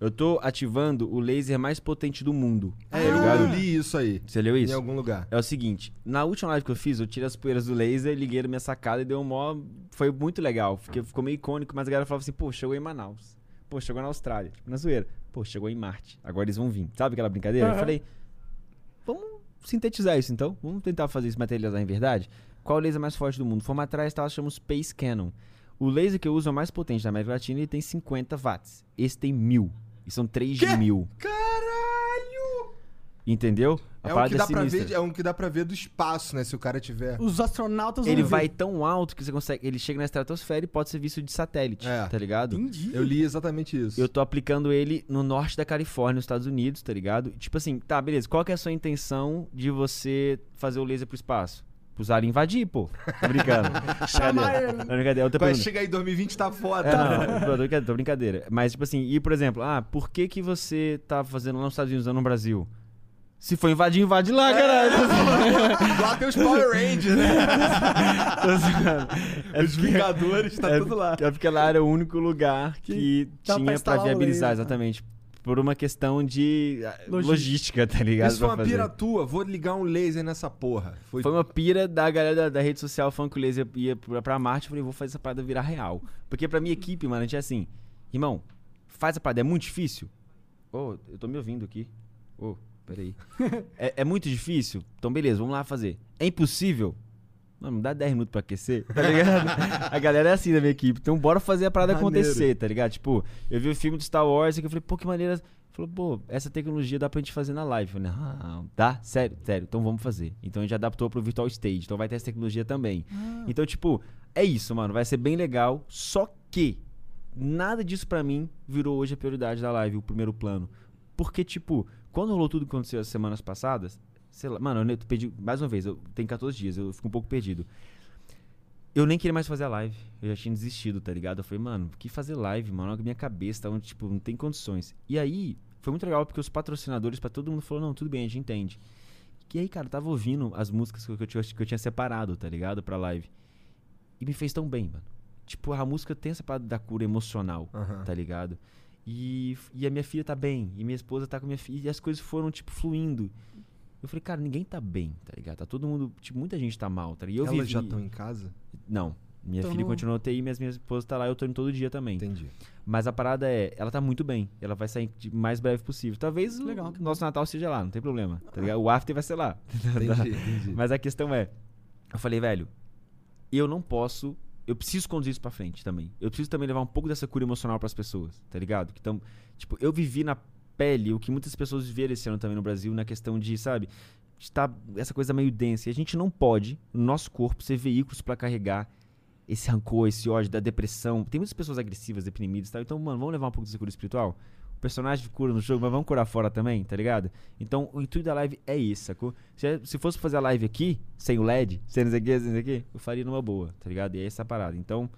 Eu tô ativando o laser mais potente do mundo. É, tá eu, ligado? eu li isso aí. Você leu isso? Em algum lugar. É o seguinte, na última live que eu fiz, eu tirei as poeiras do laser, liguei na minha sacada e deu um mó... Foi muito legal, porque ficou meio icônico, mas a galera falava assim, pô, chegou em Manaus. Pô, chegou na Austrália. Tipo, na zoeira. Pô, chegou em Marte. Agora eles vão vir. Sabe aquela brincadeira? Eu Aham. falei, vamos sintetizar isso então? Vamos tentar fazer isso materializar em verdade? Qual é o laser mais forte do mundo? Fomos atrás, tá? chama Space Cannon. O laser que eu uso é o mais potente da América Latina e ele tem 50 watts. Esse tem mil. E são 3 de mil. Caralho! Entendeu? A É um, que dá pra sinistra. ver, é um que dá pra ver do espaço, né? Se o cara tiver. Os astronautas Ele vão vai ver. tão alto que você consegue. Ele chega na estratosfera e pode ser visto de satélite, É. tá ligado? Entendi. Eu li exatamente isso. Eu tô aplicando ele no norte da Califórnia, nos Estados Unidos, tá ligado? Tipo assim, tá, beleza. Qual que é a sua intenção de você fazer o laser pro espaço? Pros aliens invadir, pô. Tô brincando. Chamar Brincadeira. ele. Não, brincadeira. Outra Vai pergunta. chegar aí 2020 tá foda. É, não, tô brincadeira, tô brincadeira. Mas, tipo assim, e por exemplo, ah, por que que você tá fazendo lá nos Estados Unidos, não no Brasil? Se for invadir, invade lá, caralho. Lá tem os Power Rangers, né? É Os Vingadores, tá é, tudo lá. É porque lá era o único lugar que, dá pra tinha pra o viabilizar, exatamente. Por uma questão de ah, Logística. logística, tá ligado? Isso foi uma fazer. pira tua, vou ligar um laser nessa porra. Foi, Foi uma pira da galera da, da rede social falando que o laser ia pra, pra Marte. Eu falei, vou fazer essa parada virar real. Porque pra minha equipe, mano, a gente é assim, irmão, faz a parada, é muito difícil. Ô, eu tô me ouvindo aqui. Ô, peraí. é, é muito difícil? Então beleza, vamos lá fazer. É impossível? Mano, dá 10 minutos pra aquecer, tá ligado? a galera é assim da minha equipe. Então bora fazer a parada Maneiro. acontecer, tá ligado? Tipo, eu vi o filme do Star Wars e eu falei, pô, que maneira. Falou, pô, essa tecnologia dá pra gente fazer na live. Eu falei, ah, dá? Sério, sério, então vamos fazer. Então a gente adaptou pro Virtual Stage, então vai ter essa tecnologia também. Então, tipo, é isso, mano, vai ser bem legal. Só que nada disso pra mim virou hoje a prioridade da live, o primeiro plano. Porque, tipo, quando rolou tudo que aconteceu as semanas passadas, sei lá, mano, eu perdi, mais uma vez, eu tenho 14 dias, eu fico um pouco perdido. Eu nem queria mais fazer a live. Eu já tinha desistido, tá ligado? Eu falei, mano, que fazer live, mano? Minha cabeça, tá onde, tipo, não tem condições. E aí, foi muito legal porque os patrocinadores, pra todo mundo, falaram, não, tudo bem, a gente entende. E aí, cara, eu tava ouvindo as músicas que eu, tinha, que eu tinha separado, tá ligado? Pra live. E me fez tão bem, mano. Tipo, a música tem essa parada da cura emocional, Aham. tá ligado? E, e a minha filha tá bem, e minha esposa tá com a minha filha, e as coisas foram, tipo, fluindo. Eu falei, cara, ninguém tá bem, tá ligado? Tá todo mundo, tipo, muita gente tá mal, tá ligado? E eu Elas vivi... já estão em casa? Não. Minha Então filha continua TI, mas minha esposa tá lá, eu tô indo todo dia também. Entendi. Mas a parada é, ela tá muito bem. Ela vai sair de mais breve possível. Talvez o Legal, que nosso Natal seja lá, não tem problema. Tá ligado? O after vai ser lá. Entendi, entendi. Mas a questão é, eu falei, velho, eu não posso, eu preciso conduzir isso pra frente também. Eu preciso também levar um pouco dessa cura emocional pras pessoas, tá ligado? Que tão, tipo, eu vivi na pele o que muitas pessoas viveram esse ano também no Brasil, na questão de, sabe, estar essa coisa meio densa. E a gente não pode, no nosso corpo, ser veículos pra carregar esse rancor, esse ódio, da depressão. Tem muitas pessoas agressivas, deprimidas e tal. Então, mano, vamos levar um pouco dessa cura espiritual? O personagem cura no jogo, mas vamos curar fora também, tá ligado? Então, o intuito da live é isso, sacou? Se, se fosse fazer a live aqui, sem o LED, sem isso aqui, sem isso aqui, eu faria numa boa, tá ligado? E é essa parada. Então,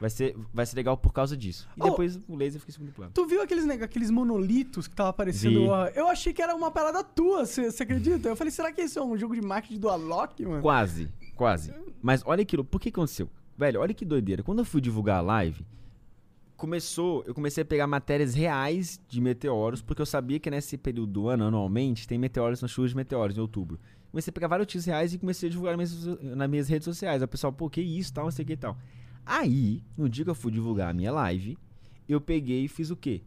vai ser, vai ser legal por causa disso. E Oh. depois o laser fica em segundo plano. Tu viu aqueles, neg- aqueles monolitos que tava aparecendo? Ó? Eu achei que era uma parada tua, você acredita? Eu falei, será que isso é um jogo de marketing do Alok, mano? Quase, quase. Mas olha aquilo, por que aconteceu? Velho, olha que doideira. Quando eu fui divulgar a live, começou, eu comecei a pegar matérias reais de meteoros, porque eu sabia que nesse período do ano, anualmente, tem meteoros nas chuvas de meteoros, em outubro. Comecei a pegar vários notícias reais e comecei a divulgar nas minhas, nas minhas redes sociais. O pessoal, pô, que isso, tal, não sei o que e tal. Aí, no dia que eu fui divulgar a minha live, eu peguei e fiz o quê?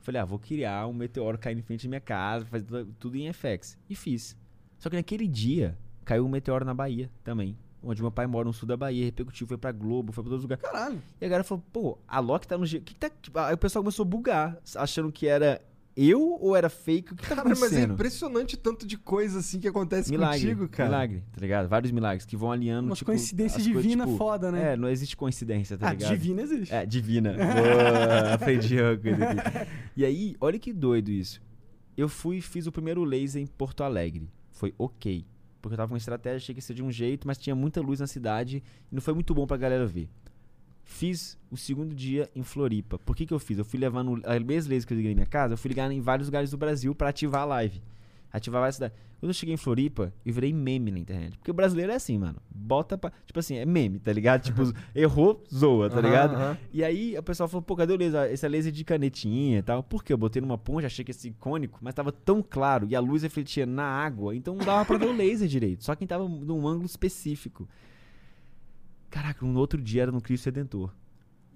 Falei, ah, vou criar um meteoro caindo em frente da minha casa, fazer tudo- em FX. E fiz. Só que naquele dia, caiu um meteoro na Bahia também. Onde meu pai mora no sul da Bahia, repercutiu, foi pra Globo, foi pra todos os lugares. Caralho. E a galera falou, pô, a Loki tá no. Que que tá... tipo, Aí o pessoal começou a bugar, achando que era eu ou era fake. O que tá Cara, mas é acontecendo? impressionante tanto de coisa assim que acontece milagre, contigo, cara. milagre, tá ligado? Vários milagres que vão alinhando, Umas tipo, coincidências as coisas, tipo, foda, né? É, não existe coincidência, tá ah, ligado? divina existe. É, divina. Boa, aprendi uma coisa aqui. E aí, olha que doido isso. Eu fui e fiz o primeiro laser em Porto Alegre. Foi ok. Porque eu tava com uma estratégia, achei que ia ser de um jeito, mas tinha muita luz na cidade e não foi muito bom pra galera ver. Fiz o segundo dia em Floripa. Por que que eu fiz? Eu fui levando a mesma laser que eu liguei na minha casa, eu fui ligar em vários lugares do Brasil pra ativar a live. Ativar várias cidades. Quando eu cheguei em Floripa, eu virei meme na internet. Porque o brasileiro é assim, mano. Bota pra. Tipo assim, é meme, tá ligado? Tipo, errou, zoa, tá Aham, ligado? aham. E aí o pessoal falou, pô, cadê o laser? Esse é laser de canetinha e tal. Por quê? Eu botei numa ponte, achei que ser icônico, mas tava tão claro e a luz refletia na água, então não dava pra ver o laser direito. Só quem tava num ângulo específico. Caraca, no outro dia era no Cristo Redentor.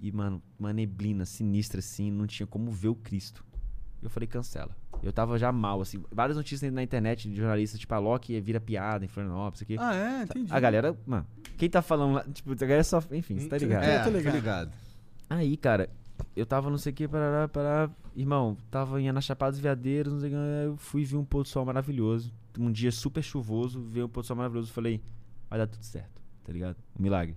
E, mano, uma neblina sinistra assim, não tinha como ver o Cristo. Eu falei, cancela. Eu tava já mal, assim. Várias notícias na internet de jornalistas, tipo, a Loki vira piada em Florianópolis, aqui. Ah, é? Entendi. A galera, mano, quem tá falando lá, tipo, a galera só, enfim, você tá ligado. É, tô tô ligado. ligado. Aí, cara, eu tava não sei o que, parará, parará. Irmão, tava indo na Chapada dos Veadeiros, não sei o que. Eu fui ver um pôr do sol maravilhoso. Um dia super chuvoso, ver um pôr do sol maravilhoso. Falei, vai dar tudo certo, tá ligado? Um milagre.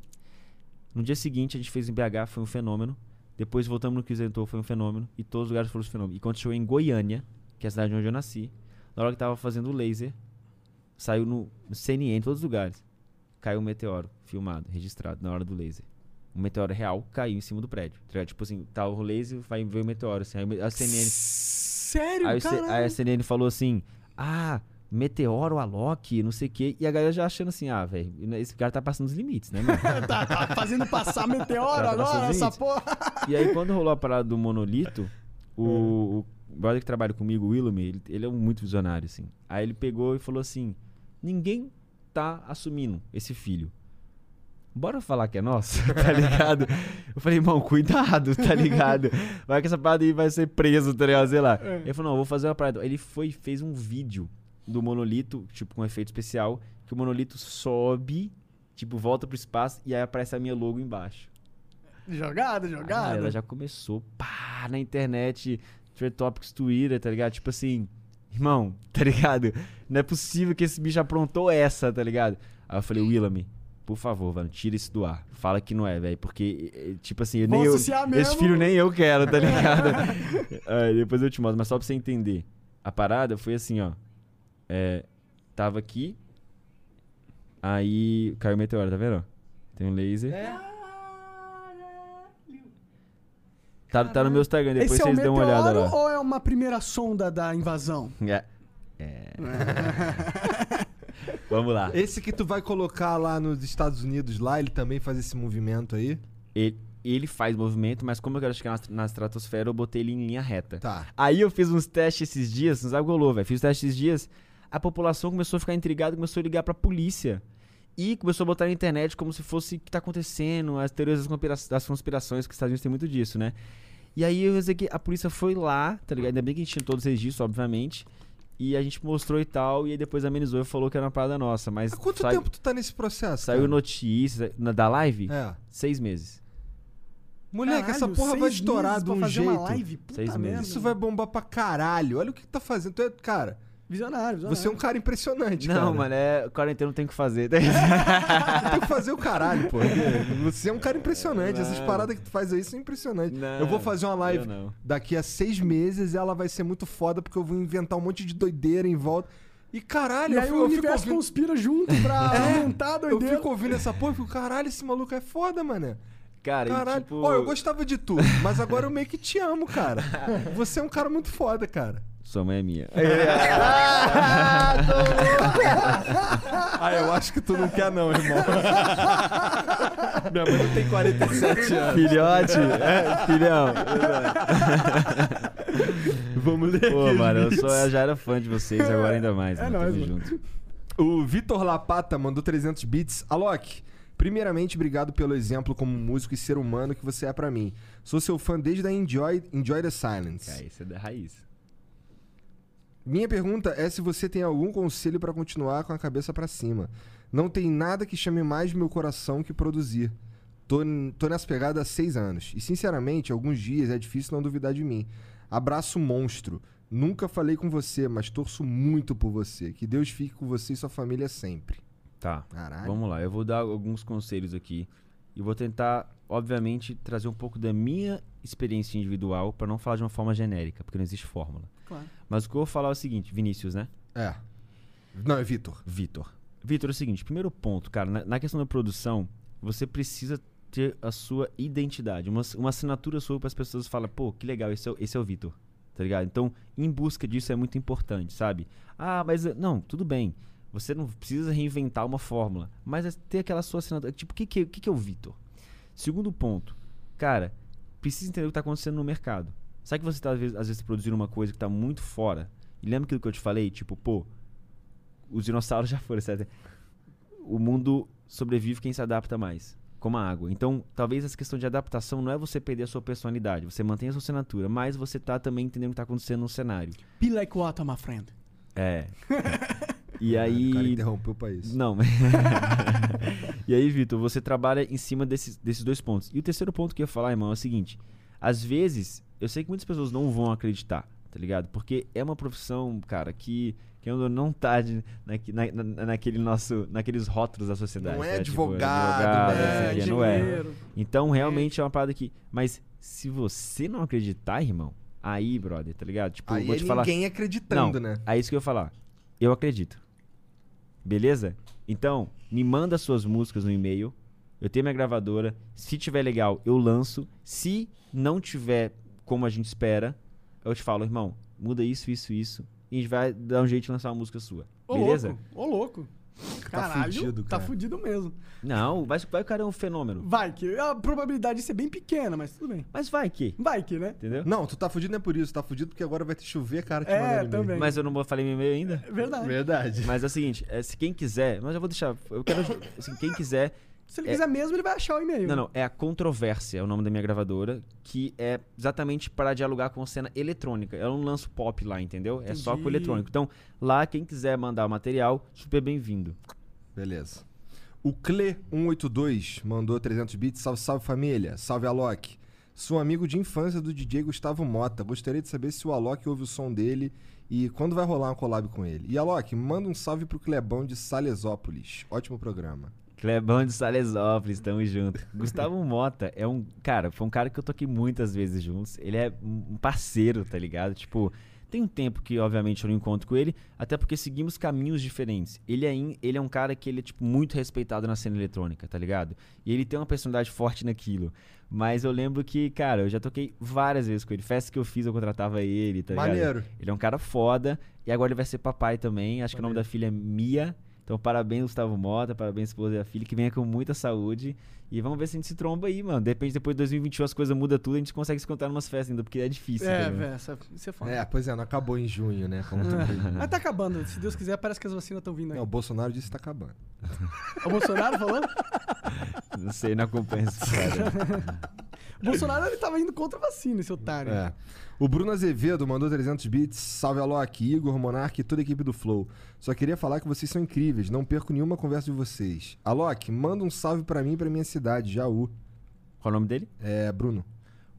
No dia seguinte, a gente fez em BH, foi um fenômeno. Depois voltamos no Crisentor, foi um fenômeno. E todos os lugares foram um fenômeno. E quando chegou em Goiânia, que é a cidade onde eu nasci, na hora que tava fazendo o laser, saiu no, CNN, em todos os lugares. Caiu um meteoro, filmado, registrado, na hora do laser. Um meteoro real caiu em cima do prédio. tá? Tipo assim, tá o laser, vai ver o meteoro. Assim, aí a CNN Sério, Aí, aí a CNN falou assim: Ah, meteoro, Alok, não sei o quê. E a galera já achando assim: Ah, velho, esse cara tá passando os limites, né, mano? tá, tá fazendo passar meteoro Tá agora, essa porra. e aí, quando rolou a parada do monolito, o, o brother que trabalha comigo, o ele, ele é um muito visionário, assim. Aí ele pegou e falou assim: Ninguém tá assumindo esse filho. Bora falar que é nosso, tá ligado? Eu falei, irmão, cuidado, tá ligado? Vai que essa parada aí vai ser preso, tá ligado? Sei lá. Ele falou, não, eu vou fazer uma parada. Ele foi fez um vídeo do monolito, tipo, com efeito especial, que o monolito sobe, tipo, volta pro espaço e aí aparece a minha logo embaixo. Jogada, A galera jogada. já começou, pá, na internet, Trade Topics, Twitter, tá ligado? Tipo assim, irmão, tá ligado? Não é possível que esse bicho aprontou essa, tá ligado? Aí eu falei, Willam, por favor, mano, tira isso do ar. Fala que não é, velho, porque, eh, tipo assim, eu nem eu, esse filho nem eu quero, tá ligado? Aí depois eu te mostro, mas só pra você entender. A parada foi assim, ó. É, tava aqui, aí caiu o meteoro, tá vendo? Tem um laser. Tá, tá no meu Instagram, depois Esse é vocês dão uma olhada lá. ou é uma primeira sonda da invasão? É. É. Vamos lá. Esse que tu vai colocar lá nos Estados Unidos, lá, ele também faz esse movimento aí? Ele, ele faz movimento, mas como eu quero chegar na, na estratosfera, eu botei ele em linha reta. Tá. Aí eu fiz uns testes esses dias, não sabe o que rolou, velho. Fiz os testes esses dias, a população começou a ficar intrigada, começou a ligar pra polícia. E começou a botar na internet como se fosse o que tá acontecendo, as teorias das, conspira- das conspirações, que os Estados Unidos tem muito disso, né? E aí eu sei que a polícia foi lá, tá ligado? Ainda bem que a gente tinha todos os registros, obviamente. E a gente mostrou e tal, e aí depois amenizou e falou que era uma parada nossa. Mas Há quanto tempo tu tá nesse processo? saiu cara? notícia na, da live? É. Seis meses. Moleque, essa Caralho, porra seis vai estourar meses de um fazer jeito. Uma live? Puta Seis meses. Isso vai bombar pra caralho. Olha o que tu tá fazendo. Tu é, cara, Visionário, visionário. Você é um cara impressionante, cara. Não, mano, é quarentena não tem o que fazer. Tem que fazer o caralho, pô. Você é um cara impressionante. Essas Mano. paradas que tu faz aí são impressionantes. Não, eu vou fazer uma live eu não. daqui a seis meses e ela vai ser muito foda porque eu vou inventar um monte de doideira em volta. E caralho, E eu aí fico, o eu fico universo ouvindo... conspira junto pra É, aumentar a Eu doideira. fico ouvindo essa porra e fico, caralho, esse maluco é foda, mano. Cara, e, Caralho. tipo... Ó, eu gostava de tu, mas agora eu meio que te amo, cara. Você é um cara muito foda, cara. Sua mãe é minha. Ah, eu acho que tu não quer não, irmão. Minha mãe não tem 47 anos. Filhote, é, filhão. Vamos ler Pô, mano, eu, sou, eu já era fã de vocês, agora ainda mais. É mano, nóis, mano. junto. O Vitor Lapata mandou 300 bits. Alok, primeiramente, obrigado pelo exemplo como músico e ser humano que você é pra mim. Sou seu fã desde a Enjoy, Enjoy the Silence. Cara, isso é da raiz. Minha pergunta é se você tem algum conselho pra continuar com a cabeça pra cima. Não tem nada que chame mais meu coração que produzir. Tô, tô nessa pegada há seis anos. E, sinceramente, alguns dias é difícil não duvidar de mim. Abraço monstro. Nunca falei com você, mas torço muito por você. Que Deus fique com você e sua família sempre. Tá, Caralho. vamos lá. Eu vou dar alguns conselhos aqui. E vou tentar, obviamente, trazer um pouco da minha experiência individual pra não falar de uma forma genérica, porque não existe fórmula. Claro. Mas o que eu vou falar é o seguinte, Vinícius, né? É. Não, é Vitor. Vitor. Vitor, é o seguinte, primeiro ponto, cara, na, na questão da produção, você precisa ter a sua identidade, uma, uma assinatura sua para as pessoas falarem, pô, que legal, esse é, o- esse é o Vitor, tá ligado? Então, em busca disso é muito importante, sabe? Ah, mas eh, não, tudo bem, você não precisa reinventar uma fórmula, mas é ter aquela sua assinatura, tipo, o que, que, o que, que é o Vitor? Segundo ponto, cara, precisa entender o que está acontecendo no mercado. Sabe que você está, às vezes, às vezes, produzindo uma coisa que está muito fora, e lembra aquilo que eu te falei? Tipo, pô, os dinossauros já foram, certo? O mundo sobrevive quem se adapta mais, como a água. Então, talvez essa questão de adaptação não é você perder a sua personalidade, você mantém a sua assinatura, mas você tá também entendendo o que tá acontecendo no cenário. Be like water, my friend. É. E O cara aí. interrompeu pra isso. Não, e aí, Vitor, você trabalha em cima desses, desses dois pontos. E o terceiro ponto que eu ia falar, irmão, é o seguinte: às vezes, eu sei que muitas pessoas não vão acreditar, tá ligado? Porque é uma profissão, cara, que, que ainda não tá de- naque- na, na- naquele nosso, naqueles rótulos da sociedade. Não é né? Tipo, advogado, advogado, né? não o quê, não é. Então, realmente é uma parada que. Mas se você não acreditar, irmão, aí, brother, tá ligado? Tipo, Aí vou é te falar. ninguém acreditando, Não, né? É isso que eu ia falar. Eu acredito. Beleza? Então, me manda suas músicas no e-mail. Eu tenho minha gravadora. Se tiver legal, eu lanço. Se não tiver como a gente espera, eu te falo, irmão, muda isso, isso, isso. E a gente vai dar um jeito de lançar uma música sua. Ô, Beleza? louco. Ô, louco. Caralho, fudido, tá cara. fudido mesmo. Não, vai, vai o cara é um fenômeno. Vai que a probabilidade disso é bem pequena, mas tudo bem. Mas vai que. Vai que, né? Entendeu? Não, tu tá fudido não é por isso. Tá fudido porque agora vai ter chover, cara, te É, também. Mas eu não falei meu e-mail ainda. É verdade. Verdade. Mas é o seguinte, é, se quem quiser, mas eu vou deixar, eu quero, assim, quem quiser, Se ele É- quiser mesmo, ele vai achar o e-mail. não, não, é a Controvérsia, é o nome da minha gravadora, que é exatamente para dialogar com cena eletrônica. Eu não lanço pop lá, entendeu? É só com Entendi. eletrônico. Então, lá, quem quiser mandar o material, super bem-vindo. Beleza. O Cle182 mandou 300 bits. Salve, salve família. Salve Alok. Sou amigo de infância do DJ Gustavo Mota. Gostaria de saber se o Alok ouve o som dele e quando vai rolar uma collab com ele. E Alok, manda um salve pro Clebão de Salesópolis. Ótimo programa. Clebão de Salesópolis, tamo junto. Gustavo Mota é um. Cara, foi um cara que eu toquei muitas vezes juntos. Ele é um parceiro, tá ligado? Tipo, tem um tempo que, obviamente, eu não encontro com ele, até porque seguimos caminhos diferentes. Ele é, in- ele é um cara que ele é, tipo, muito respeitado na cena eletrônica, tá ligado? E ele tem uma personalidade forte naquilo. Mas eu lembro que, cara, eu já toquei várias vezes com ele. Festa que eu fiz, eu contratava ele, tá ligado? Maneiro. Ele é um cara foda. E agora ele vai ser papai também. Acho que o nome da filha é Mia. Então, parabéns, Gustavo Mota. Parabéns, esposa e a filha. Que venha com muita saúde. E vamos ver se a gente se tromba aí, mano. De repente, depois de 2021, as coisas mudam tudo. A gente consegue se encontrar numas festas ainda, porque é difícil. É, entendeu? velho, isso é foda. É, pois é, não acabou em junho, né? Como. Mas tá acabando. Se Deus quiser, parece que as vacinas estão vindo aí. Não, o Bolsonaro disse que tá acabando. O Bolsonaro falou? Não sei, não acompanho essa história. O Bolsonaro ele tava indo contra a vacina, esse otário. É. O Bruno Azevedo mandou 300 bits. Salve Alok, Igor, Monark e toda a equipe do Flow. Só queria falar que vocês são incríveis. Não perco nenhuma conversa de vocês. Alok, manda um salve pra mim e pra minha cidade, Jaú. Qual o nome dele? É, Bruno.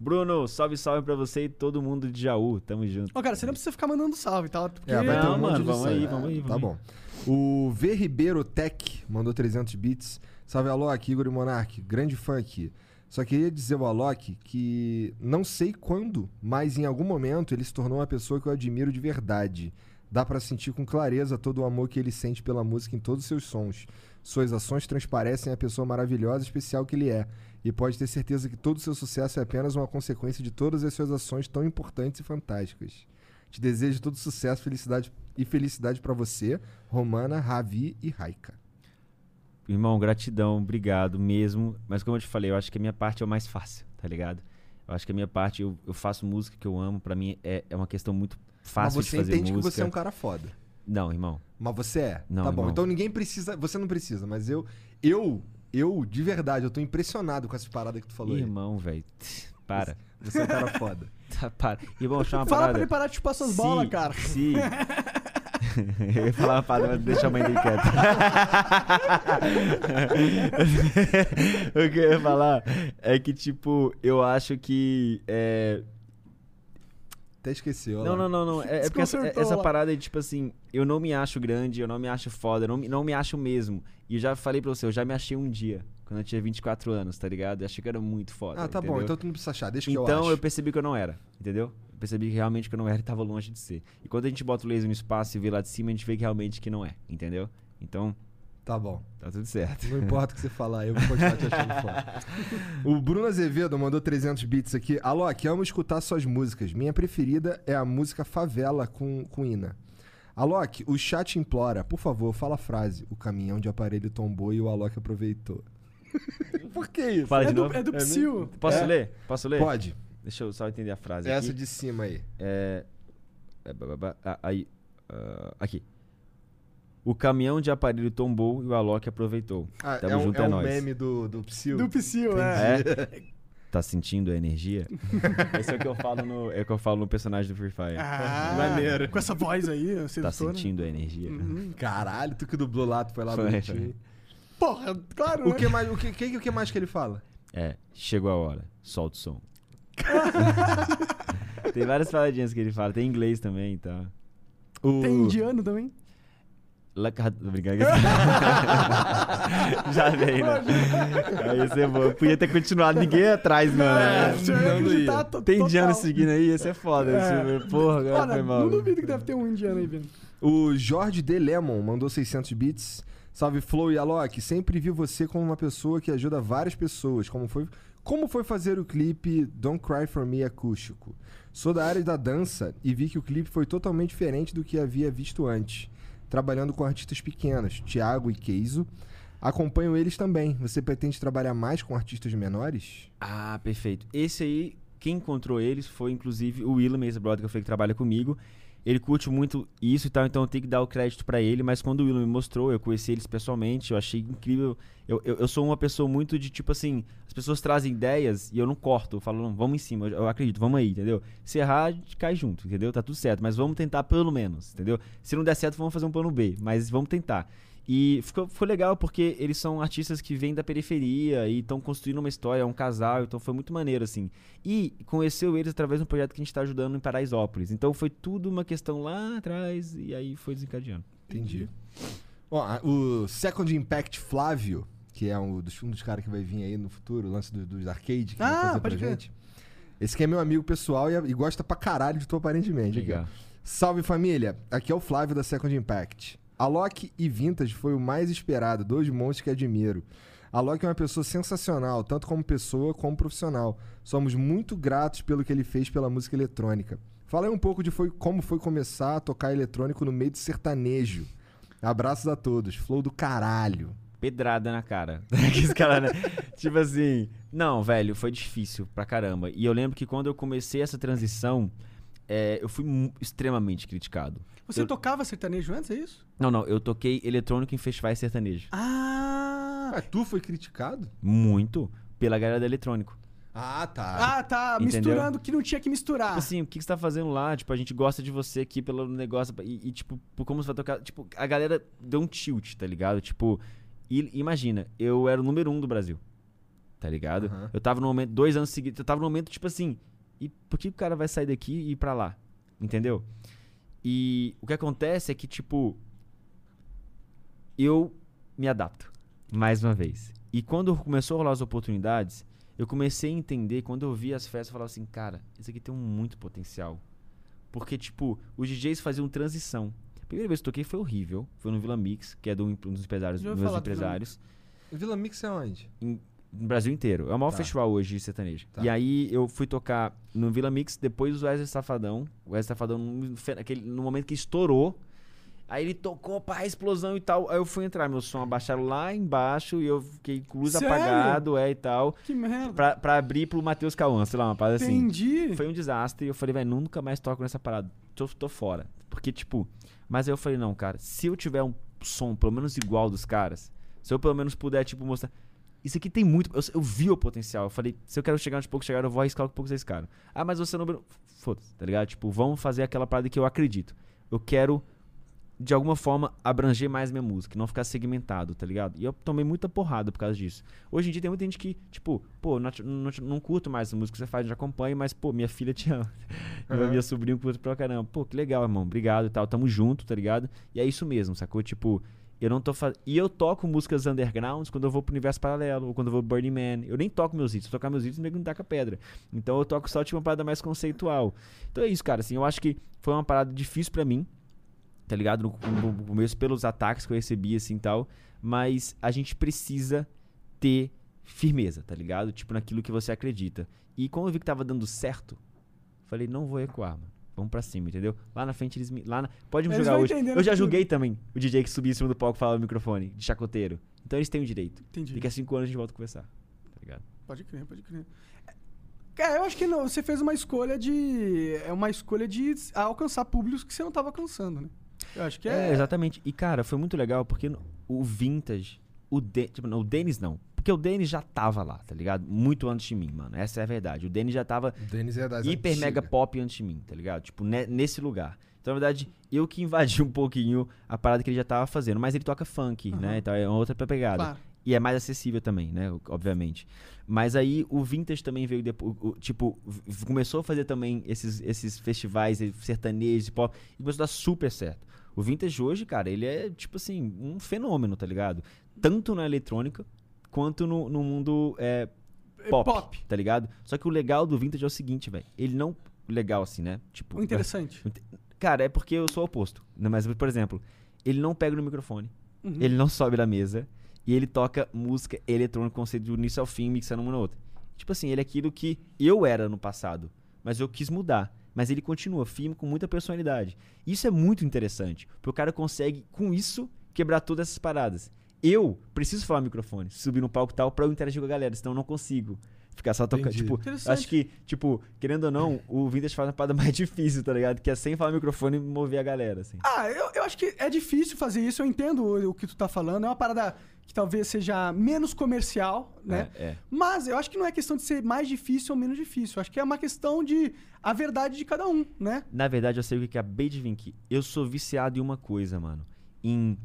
Bruno, salve, salve pra você e todo mundo de Jaú. Tamo junto. Ô, cara, você não precisa ficar mandando salve, tá? Porque... É, vai ter um Não, monte mano, de vamos aí, vamos aí, Tá vamos bom. O V Ribeiro Tech mandou 300 bits. Salve Alok, Igor e Monark, grande fã aqui. Só queria dizer ao Alok que não sei quando, mas em algum momento ele se tornou uma pessoa que eu admiro de verdade. Dá pra sentir com clareza todo o amor que ele sente pela música em todos os seus sons. Suas ações transparecem a pessoa maravilhosa e especial que ele é. E pode ter certeza que todo o seu sucesso é apenas uma consequência de todas as suas ações tão importantes e fantásticas. Te desejo todo sucesso felicidade e felicidade pra você, Romana, Ravi e Raika. Irmão, gratidão, obrigado mesmo. Mas como eu te falei, eu acho que a minha parte é o mais fácil, tá ligado? Eu acho que a minha parte, eu, eu faço música que eu amo, pra mim é, é uma questão muito fácil Mas de você fazer entende música. que você é um cara foda. Não, irmão. Mas você é. Não, tá bom. irmão. Então ninguém precisa. Você não precisa, mas eu. Eu, eu, de verdade, eu tô impressionado com essas paradas que tu falou aí. Irmão, velho. Para. Você é um cara foda. Tá, para. Irmão, deixa uma Fala parada. pra ele parar de chupar suas Se- bolas, cara. Se... eu ia falar uma parada, mas deixa a mãe dele quieta. o que eu ia falar é que, tipo, eu acho que. É... Até esqueceu. Não, não, não, não. É, é porque essa, essa parada de, tipo assim, eu não me acho grande, eu não me acho foda, eu não, me- não me acho mesmo. E eu já falei pra você, eu já me achei um dia, quando eu tinha 24 anos, tá ligado? Eu achei que era muito foda. Ah, tá bom. entendeu? Então tu não precisa achar. Deixa que eu Então eu percebi que eu não era, entendeu? Eu percebi que realmente que eu não era e tava longe de ser. E quando a gente bota o laser no espaço e vê lá de cima, a gente vê que realmente que não é, entendeu? Então, Tá bom. tá tudo certo. Não importa o que você falar, eu vou continuar te achando foda. O Bruno Azevedo mandou 300 bits aqui. Alô, que amo escutar suas músicas. Minha preferida é a música Favela com, com Ina. Alok, o chat implora, por favor, fala a frase. O caminhão de aparelho tombou e o Alok aproveitou. por que isso? Fala É de do, novo. é do Psyu. Posso É. ler? Posso ler? Pode. Deixa eu só entender a frase Essa aqui. de cima aí. É... é ah, aí... ah, aqui. O caminhão de aparelho tombou e o Alok aproveitou. Ah, Tamo é um, junto, é é um nóis. meme do, do Psyu. Do Psyu, é. É? Tá sentindo a energia? Esse é o que eu falo no, é o que eu falo no personagem do Free Fire. Ah, Maneiro. Com essa voz aí, tá sedutora. sentindo a energia? Caralho, tu que dublou lá, tu foi lá Foi, bonitinho. Porra, claro, O né? que mais, o que, que, o que mais que ele fala? É, chegou a hora. Solta o som. tem várias paradinhas que ele fala. Tem inglês também e tal. O... Tem indiano também. Brincando. Já veio, né? Aí ia ser bom. Podia ter continuado. Ninguém ia atrás, mano. É, eu ia não ia. Tem indiano seguindo aí, esse é foda. É. Esse- Porra, agora Olha, foi mal. não duvido que deve ter um indiano aí vendo. O Jorge D. Lemon mandou 600 bits. Salve Flow e Alok, sempre vi você como uma pessoa que ajuda várias pessoas. Como foi, como foi fazer o clipe Don't Cry For Me acústico? Sou da área da dança e vi que o clipe foi totalmente diferente do que havia visto antes. Trabalhando com artistas pequenos, Thiago e Keizo. Acompanho eles também. Você pretende trabalhar mais com artistas menores? Ah, perfeito. Esse aí, quem encontrou eles foi inclusive o Willam, esse brother que falei que trabalha comigo. Ele curte muito isso e tal, então eu tenho que dar o crédito pra ele. Mas quando o Willam me mostrou, eu conheci eles pessoalmente, eu achei incrível. Eu, eu, eu sou uma pessoa muito de tipo assim: as pessoas trazem ideias e eu não corto. Eu falo, não, vamos em cima, eu, eu acredito, vamos aí, entendeu? Se errar, a gente cai junto, entendeu? Tá tudo certo, mas vamos tentar pelo menos, entendeu? Se não der certo, vamos fazer um plano B, mas vamos tentar. E ficou, ficou legal porque eles são artistas que vêm da periferia e estão construindo uma história, é um casal, então foi muito maneiro, assim. E conheceu eles através de um projeto que a gente está ajudando em Paraisópolis. Então foi tudo uma questão lá atrás e aí foi desencadeando. Entendi. Ó, o Second Impact Flávio, que é um dos, um dos caras que vai vir aí no futuro, o lance do- dos arcade, que Ah, vai fazer pode pra gente. Esse que é meu amigo pessoal e, e gosta pra caralho de tu, aparentemente. aqui. Legal. Salve família, aqui é o Flávio da Second Impact. Alok e Vintage foi o mais esperado, dois monstros que admiro. Alok é uma pessoa sensacional, tanto como pessoa como profissional. Somos muito gratos pelo que ele fez pela música eletrônica. Fala aí um pouco de foi, como foi começar a tocar eletrônico no meio do sertanejo. Abraços a todos, flow do caralho. Pedrada na cara. Cara, né? tipo assim, não, velho, foi difícil pra caramba. E eu lembro que quando eu comecei essa transição, é, eu fui extremamente criticado. Você Eu- tocava sertanejo antes, é isso? Não, não, eu toquei eletrônico em festivais sertanejos. Ah! Ah, tu foi criticado? Muito pela galera do eletrônico. Ah, tá. Ah, tá. Entendeu? Misturando que não tinha que misturar. Tipo assim, o que que você tá fazendo lá? Tipo, a gente gosta de você aqui pelo negócio. E, e, tipo, por como você vai tocar. Tipo, a galera deu um tilt, tá ligado? Tipo, e- imagina, eu era o número um do Brasil. tá ligado? Aham. Eu tava no momento, dois anos seguidos, eu tava no momento, tipo assim, e por que o cara vai sair daqui e ir pra lá? Entendeu? E o que acontece é que, tipo, eu me adapto, mais uma vez. E quando começou a rolar as oportunidades, eu comecei a entender, quando eu vi as festas, eu falava assim, cara, isso aqui tem muito potencial. Porque, tipo, os DJs faziam transição. A primeira vez que eu toquei foi horrível. Foi no Vila Mix, que é de um, dos empresários, meus do Vila empresários Vila Mix é onde? em- no Brasil inteiro. É o maior Tá. festival hoje de sertanejo. Tá. E aí eu fui tocar no Vila Mix depois do Wesley Safadão. O Wesley Safadão, no, fe- naquele- no momento que estourou. Aí ele tocou, pá, explosão e tal. Aí eu fui entrar, meu som abaixaram lá embaixo e eu fiquei com luz Sério? apagado, é e tal. Que merda. Pra, pra abrir pro Matheus Cauã, sei lá, uma parada assim. Entendi. Foi um desastre e eu falei, velho, nunca mais toco nessa parada. Tô, tô fora. Porque, tipo, mas aí eu falei, não, cara, se eu tiver um som pelo menos igual dos caras, se eu pelo menos puder, tipo, mostrar. Isso aqui tem muito. Eu, eu vi o potencial. Eu falei, se eu quero chegar onde pouco chegar, eu vou arriscar o que vocês caras. Ah, mas você não. Foda-se, tá ligado? Tipo, vamos fazer aquela parada que eu acredito. Eu quero, de alguma forma, abranger mais minha música, não ficar segmentado, tá ligado? E eu tomei muita porrada por causa disso. Hoje em dia tem muita gente que, tipo, pô, não, não, não curto mais a música que você faz, não acompanho, mas, pô, minha filha te ama. E Aham. minha sobrinha curte pra caramba. Pô, que legal, irmão. Obrigado e tal. Tamo junto, tá ligado? E é isso mesmo, sacou? Tipo, eu não tô fazendo. E eu toco músicas undergrounds quando eu vou pro universo paralelo, ou quando eu vou pro Burning Man. Eu nem toco meus hits. Se tocar meus hits, o nego não taca pedra. Então eu toco só tipo uma parada mais conceitual. Então é isso, cara. Assim, eu acho que foi uma parada difícil pra mim, tá ligado? No, no começo, pelos ataques que eu recebi, assim tal. Mas a gente precisa ter firmeza, tá ligado? Tipo, naquilo que você acredita. E como eu vi que tava dando certo, falei, não vou recuar, mano. Vamos pra cima, entendeu? Lá na frente eles me. Lá na, pode me Eles julgar hoje. Eu já julguei também o DJ que subia em cima do palco e falava no microfone, de chacoteiro. Então eles têm o direito. Entendi. Daqui a cinco anos a gente volta a conversar. Tá ligado? Pode crer, pode crer. É, eu acho que não, você fez uma escolha de. É uma escolha de alcançar públicos que você não tava alcançando, né? Eu acho que é. É, exatamente. E, cara, foi muito legal porque o Vintage, o, De, tipo, não, o Denis não. Porque o Denis já tava lá, tá ligado? Muito antes de mim, mano. Essa é a verdade. O Denis já tava O Denis é das hiper antigas. mega pop antes de mim, tá ligado? Tipo, ne- nesse lugar. Então, na verdade, eu que invadi um pouquinho a parada que ele já tava fazendo. Mas ele toca funk, né? Então é outra pegada. Claro. E é mais acessível também, né? Obviamente. Mas aí o Vintage também veio depois. o- o- Tipo, começou a fazer também esses, esses festivais eh, sertanejos e pop. E começou a dar super certo. O Vintage hoje, cara, ele é, tipo assim, um fenômeno, tá ligado? Tanto na eletrônica quanto no, no mundo é, pop, pop. tá ligado? Só que o legal do Vintage é o seguinte, velho. Ele não. Legal assim, né? Tipo. O interessante. Cara, é porque eu sou o oposto. Mas, por exemplo, ele não pega no microfone, Uhum. ele não sobe na mesa e ele toca música eletrônica, conceito do início ao fim, mixando uma na outra. Tipo assim, ele é aquilo que eu era no passado, mas eu quis mudar. Mas ele continua firme com muita personalidade. Isso é muito interessante, porque o cara consegue, com isso, quebrar todas essas paradas. Eu preciso falar no microfone, subir no palco e tal, pra eu interagir com a galera, senão eu não consigo. Ficar só tocando. Tipo, acho que, tipo, querendo ou não, o Vintage faz uma parada mais difícil, tá ligado? Que é sem falar no microfone e mover a galera, assim. Ah, eu, eu acho que é difícil fazer isso, eu entendo o, o que tu tá falando. É uma parada que talvez seja menos comercial, né? É, é. Mas eu acho que não é questão de ser mais difícil ou menos difícil. Eu acho que é uma questão de a verdade de cada um, né? Na verdade, eu sei o que que acabei de vir aqui. Eu sou viciado em uma coisa, mano. Em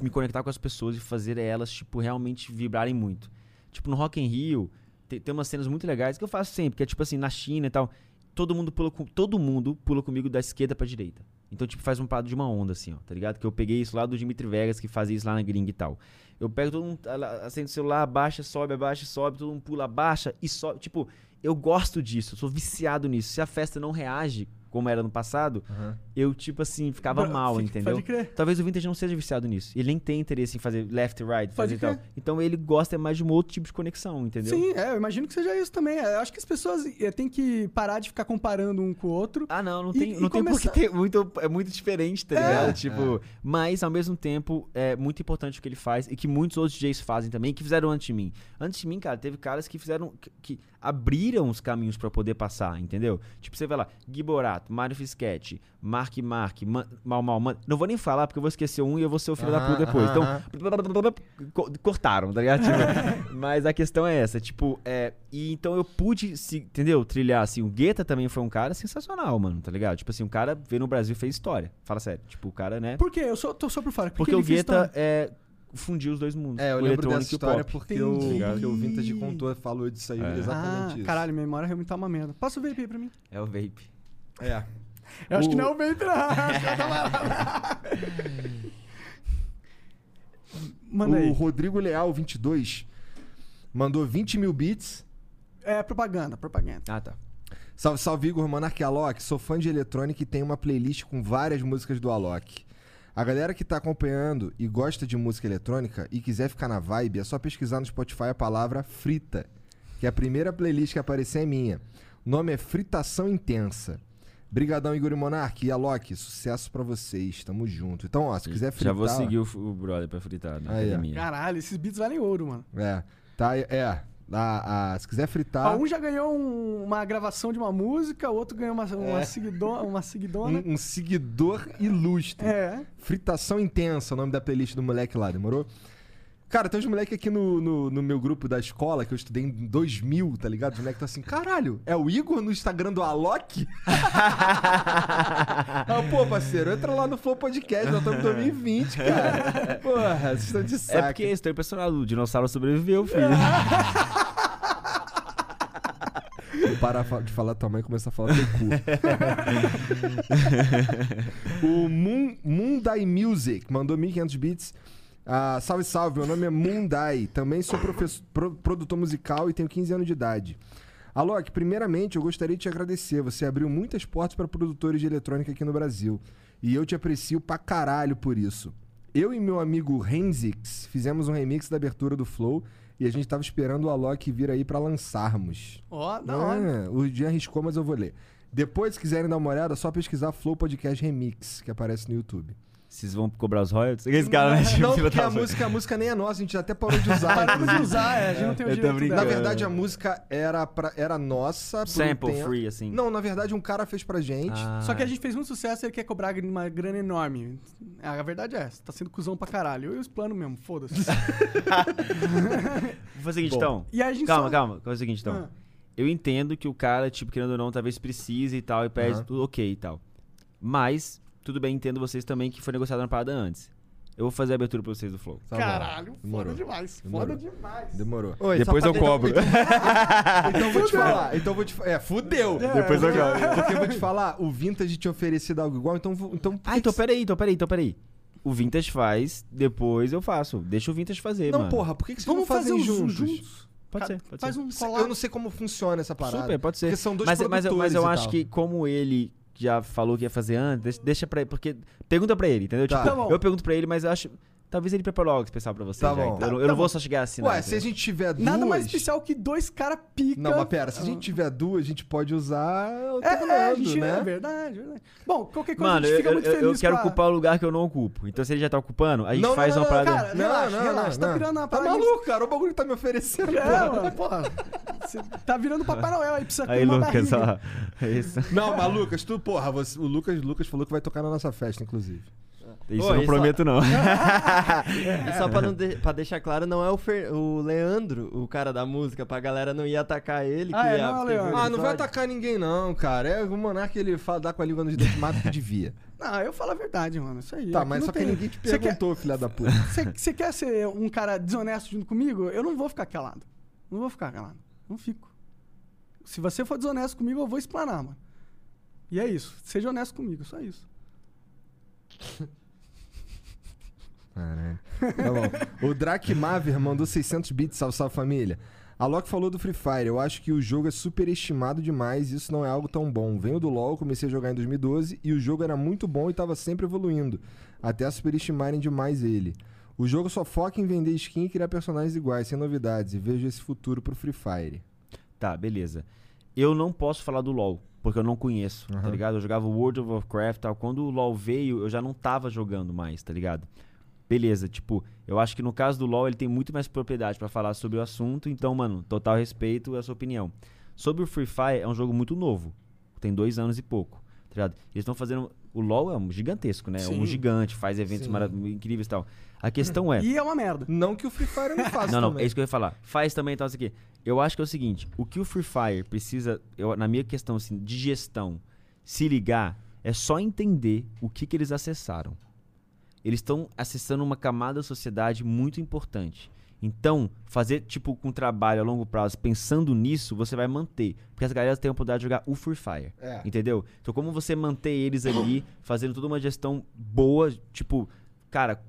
me conectar com as pessoas e fazer elas, tipo, realmente vibrarem muito. Tipo, no Rock in Rio, tem, tem umas cenas muito legais que eu faço sempre, que é tipo assim, na China e tal. Todo mundo pula, com, todo mundo pula comigo da esquerda pra direita. Então, tipo, faz um parado de uma onda, assim, ó, tá ligado? Que eu peguei isso lá do Dimitri Vegas, que fazia isso lá na gringa e tal. Eu pego todo mundo, acende o celular, abaixa, sobe, abaixa, sobe, todo mundo pula, abaixa e sobe. Tipo, eu gosto disso, eu sou viciado nisso. Se a festa não reage como era no passado, Aham. eu, tipo assim, ficava Bra- mal, fica- entendeu? pode crer. Talvez o Vintage não seja viciado nisso. Ele nem tem interesse em fazer left e right, fazer e tal. Então ele gosta mais de um outro tipo de conexão, entendeu? Sim, é, eu imagino que seja isso também. É, Eu acho que as pessoas é, têm que parar de ficar comparando um com o outro. Ah, não, não E- tem, não tem começar- porque tem muito, é muito diferente, tá É. ligado? Tipo, mas ao mesmo tempo é muito importante o que ele faz e que muitos outros DJs fazem também, que fizeram antes de mim. Antes de mim, cara, teve caras que fizeram que, que abriram os caminhos pra poder passar, entendeu? Tipo, você vê lá, Gui Borato, Mário Fischetti, Mark Mark, Man, Mal Mal, Man, não vou nem falar porque eu vou esquecer um e eu vou ser o filho da Aham, puta depois. aham, Então, co- cortaram, tá ligado? Tipo, mas a questão é essa, tipo, é, e então eu pude, se, entendeu? Trilhar assim, o Guetta também foi um cara sensacional, mano, tá ligado? Tipo assim, um cara veio no Brasil e fez história. Fala sério, tipo, o cara, né? Por quê? Eu sou, tô só por fora. Por Porque que o Guetta é fundir os dois mundos. É, eu o lembro dessa história porque o, porque o Vintage contou, falou disso aí, É. exatamente Ah, isso. caralho, minha memória realmente tá uma merda. Passa o vape aí pra mim. É o vape. É. Eu acho O- que não é o vape, não. Acho tá o aí. Rodrigo Leal, 22, mandou 20 mil bits. É propaganda, propaganda. Ah, tá. Salve, salve Igor, e Alok. Sou fã de eletrônica e tenho uma playlist com várias músicas do Alok. A galera que tá acompanhando e gosta de música eletrônica e quiser ficar na vibe, é só pesquisar no Spotify a palavra Frita, que a primeira playlist que aparecer é minha. O nome é Fritação Intensa. Brigadão, Igor e Monark. E Alok, sucesso pra vocês. Tamo junto. Então, ó, se quiser fritar... Já vou seguir o, o brother pra fritar na Aí, academia. Caralho, esses beats valem ouro, mano. É, tá, é. A, a- se quiser fritar... Ah, Um já ganhou um- uma gravação de uma música, o outro ganhou uma, uma, É. seguidona, uma seguidona. Um, um seguidor ilustre. É. Fritação Intensa, o nome da playlist do moleque lá, demorou? Cara, tem uns moleques aqui no, no, no meu grupo da escola, que eu estudei em 2000, tá ligado? Os moleques tá assim, caralho, é o Igor no Instagram do Alok? ah, pô, parceiro, entra lá no Flow Podcast, nós estamos em 2020, cara. Porra, vocês estão de saco. É porque estou impressionado. O dinossauro sobreviveu, filho. Parar de falar tua mãe e começar a falar teu cu. o Moon, Moondai Music mandou 1500 bits. Ah, salve, salve. Meu nome é Moondai. Também sou pro- produtor musical e tenho 15 anos de idade. Alok, primeiramente eu gostaria de te agradecer. Você abriu muitas portas para produtores de eletrônica aqui no Brasil. E eu te aprecio pra caralho por isso. Eu e meu amigo Renzix fizemos um remix da abertura do Flow e a gente tava esperando o Alok vir aí pra lançarmos. Ó, da hora. É, o Jean riscou, mas eu vou ler. Depois, se quiserem dar uma olhada, é só pesquisar Flow Podcast Remix, que aparece no YouTube. Vocês vão cobrar os royalties? Esse cara, né? Tipo, Não, filho porque a música, a música nem é nossa, a gente até parou de usar. Paramos de usar, é, a gente não tem o direito. Na verdade, a música era, pra, era nossa. um Sample tempo. free, assim. Não, na verdade, um cara fez pra gente. Ah. Só que a gente fez muito sucesso e ele quer cobrar uma grana enorme. A verdade é essa, tá sendo cuzão pra caralho. Eu e os planos mesmo, foda-se. Vou fazer o seguinte, Bom. então. E aí a gente Calma, só- calma. Vou fazer o seguinte, então. Ah. Eu entendo que o cara, tipo, querendo ou não, talvez precise e tal, e pede tudo ok e tal. Mas, tudo bem, entendo vocês também que foi negociado uma parada antes. Eu vou fazer a abertura pra vocês do Flow. Tá. Caralho, Demorou. foda demais. Demorou. Foda demais. Demorou. Oi, Depois eu pra cobro. Então eu vou te falar. Então eu vou te É, fudeu. Depois eu cobro. Porque eu vou te falar, o Vintage tinha oferecido algo igual, então. vou- então Ah, então peraí, então peraí, então peraí. O Vintage faz, depois eu faço. Deixa o Vintage fazer, Não, mano. porra, por que, que vocês Vamos não fazer fazem juntos? juntos. Pode ser, pode Faz ser. um collab. Eu não sei como funciona essa parada. Super, pode ser. Porque são dois mas, mas, eu- mas eu e acho tal. que como ele já falou que ia fazer antes, deixa, deixa pra ele, porque pergunta pra ele, entendeu? Tá. Tipo, Tá eu pergunto pra ele, mas eu acho talvez ele preparou algo especial pra você Tá já, bom. então Tá- eu, não- eu tá não bom. vou só chegar assim, Ué, se a gente tiver duas. Nada mais especial que dois cara pica. Não, mas pera, se a gente tiver duas, a gente pode usar o É, Fernando, é, a gente, né? é verdade, verdade. Bom, qualquer coisa Mano, a eu, gente fica eu, muito eu- feliz eu quero com a- ocupar o lugar que eu não ocupo. Então se ele já tá ocupando, a gente Não, não, faz não, uma não, parada. cara, relaxa, relaxa, tá virando uma Tá parada- maluco, cara? O bagulho tá me oferecendo. É, porra. mano, porra. Você tá virando Papai Noel aí, precisa ter Aí, uma Lucas, ó. É isso. Não, mas Lucas, tu, porra, você- o Lucas, Lucas falou que vai tocar na nossa festa, inclusive. Isso Ô, eu não prometo, não. E só pra, não de- pra deixar claro, não é o, Fer- o Leandro, o cara da música, pra galera não ir atacar ele. Ah, que é, ia- não é o teve Leandro. Ah, não vai atacar ninguém, não, cara. É o Monark, ele fala, dá com a língua nos dentes, mata que devia. Não, eu falo a verdade, mano. Isso aí. Tá, Aqui mas não só que tem- ninguém te Você quer- perguntou, filha da puta. Você você quer ser um cara desonesto junto comigo? Eu não vou ficar calado. Não vou ficar calado. Não fico. Se você for desonesto comigo, eu vou explanar, mano. E é isso. Seja honesto comigo, só isso. Caralho. Tá bom. O Drake Maver mandou 600 bits, salve, salve família. A Loki falou do Free Fire. Eu acho que o jogo é superestimado demais e isso não é algo tão bom. Venho do LoL, comecei a jogar em 2012 e o jogo era muito bom e tava sempre evoluindo, até superestimarem demais ele. O jogo só foca em vender skin e criar personagens iguais, sem novidades, e vejo esse futuro pro Free Fire. Tá, beleza. Eu não posso falar do LoL, porque eu não conheço, tá Aham. ligado? Eu jogava World of Warcraft e tal. Quando o LoL veio, eu já não tava jogando mais, tá ligado? Beleza, tipo, eu acho que no caso do LoL ele tem muito mais propriedade pra falar sobre o assunto, então, mano, total respeito à sua opinião. Sobre o Free Fire, é um jogo muito novo. Tem dois anos e pouco, tá ligado? Eles estão fazendo. O LoL é um gigantesco, né? É um gigante, faz eventos incríveis e tal. A questão é. E é uma merda. Não que o Free Fire não faça Não, não, também. é isso que eu ia falar. Faz também então isso aqui. Eu acho que é o seguinte: o que o Free Fire precisa, eu, na minha questão assim, de gestão, se ligar, é só entender o que, que eles acessaram. Eles estão acessando uma camada da sociedade muito importante. Então, fazer, tipo, com trabalho a longo prazo, pensando nisso, você vai manter. Porque as galera têm a oportunidade de jogar o Free Fire. É. Entendeu? Então, como você manter eles ali, fazendo toda uma gestão boa, tipo, cara,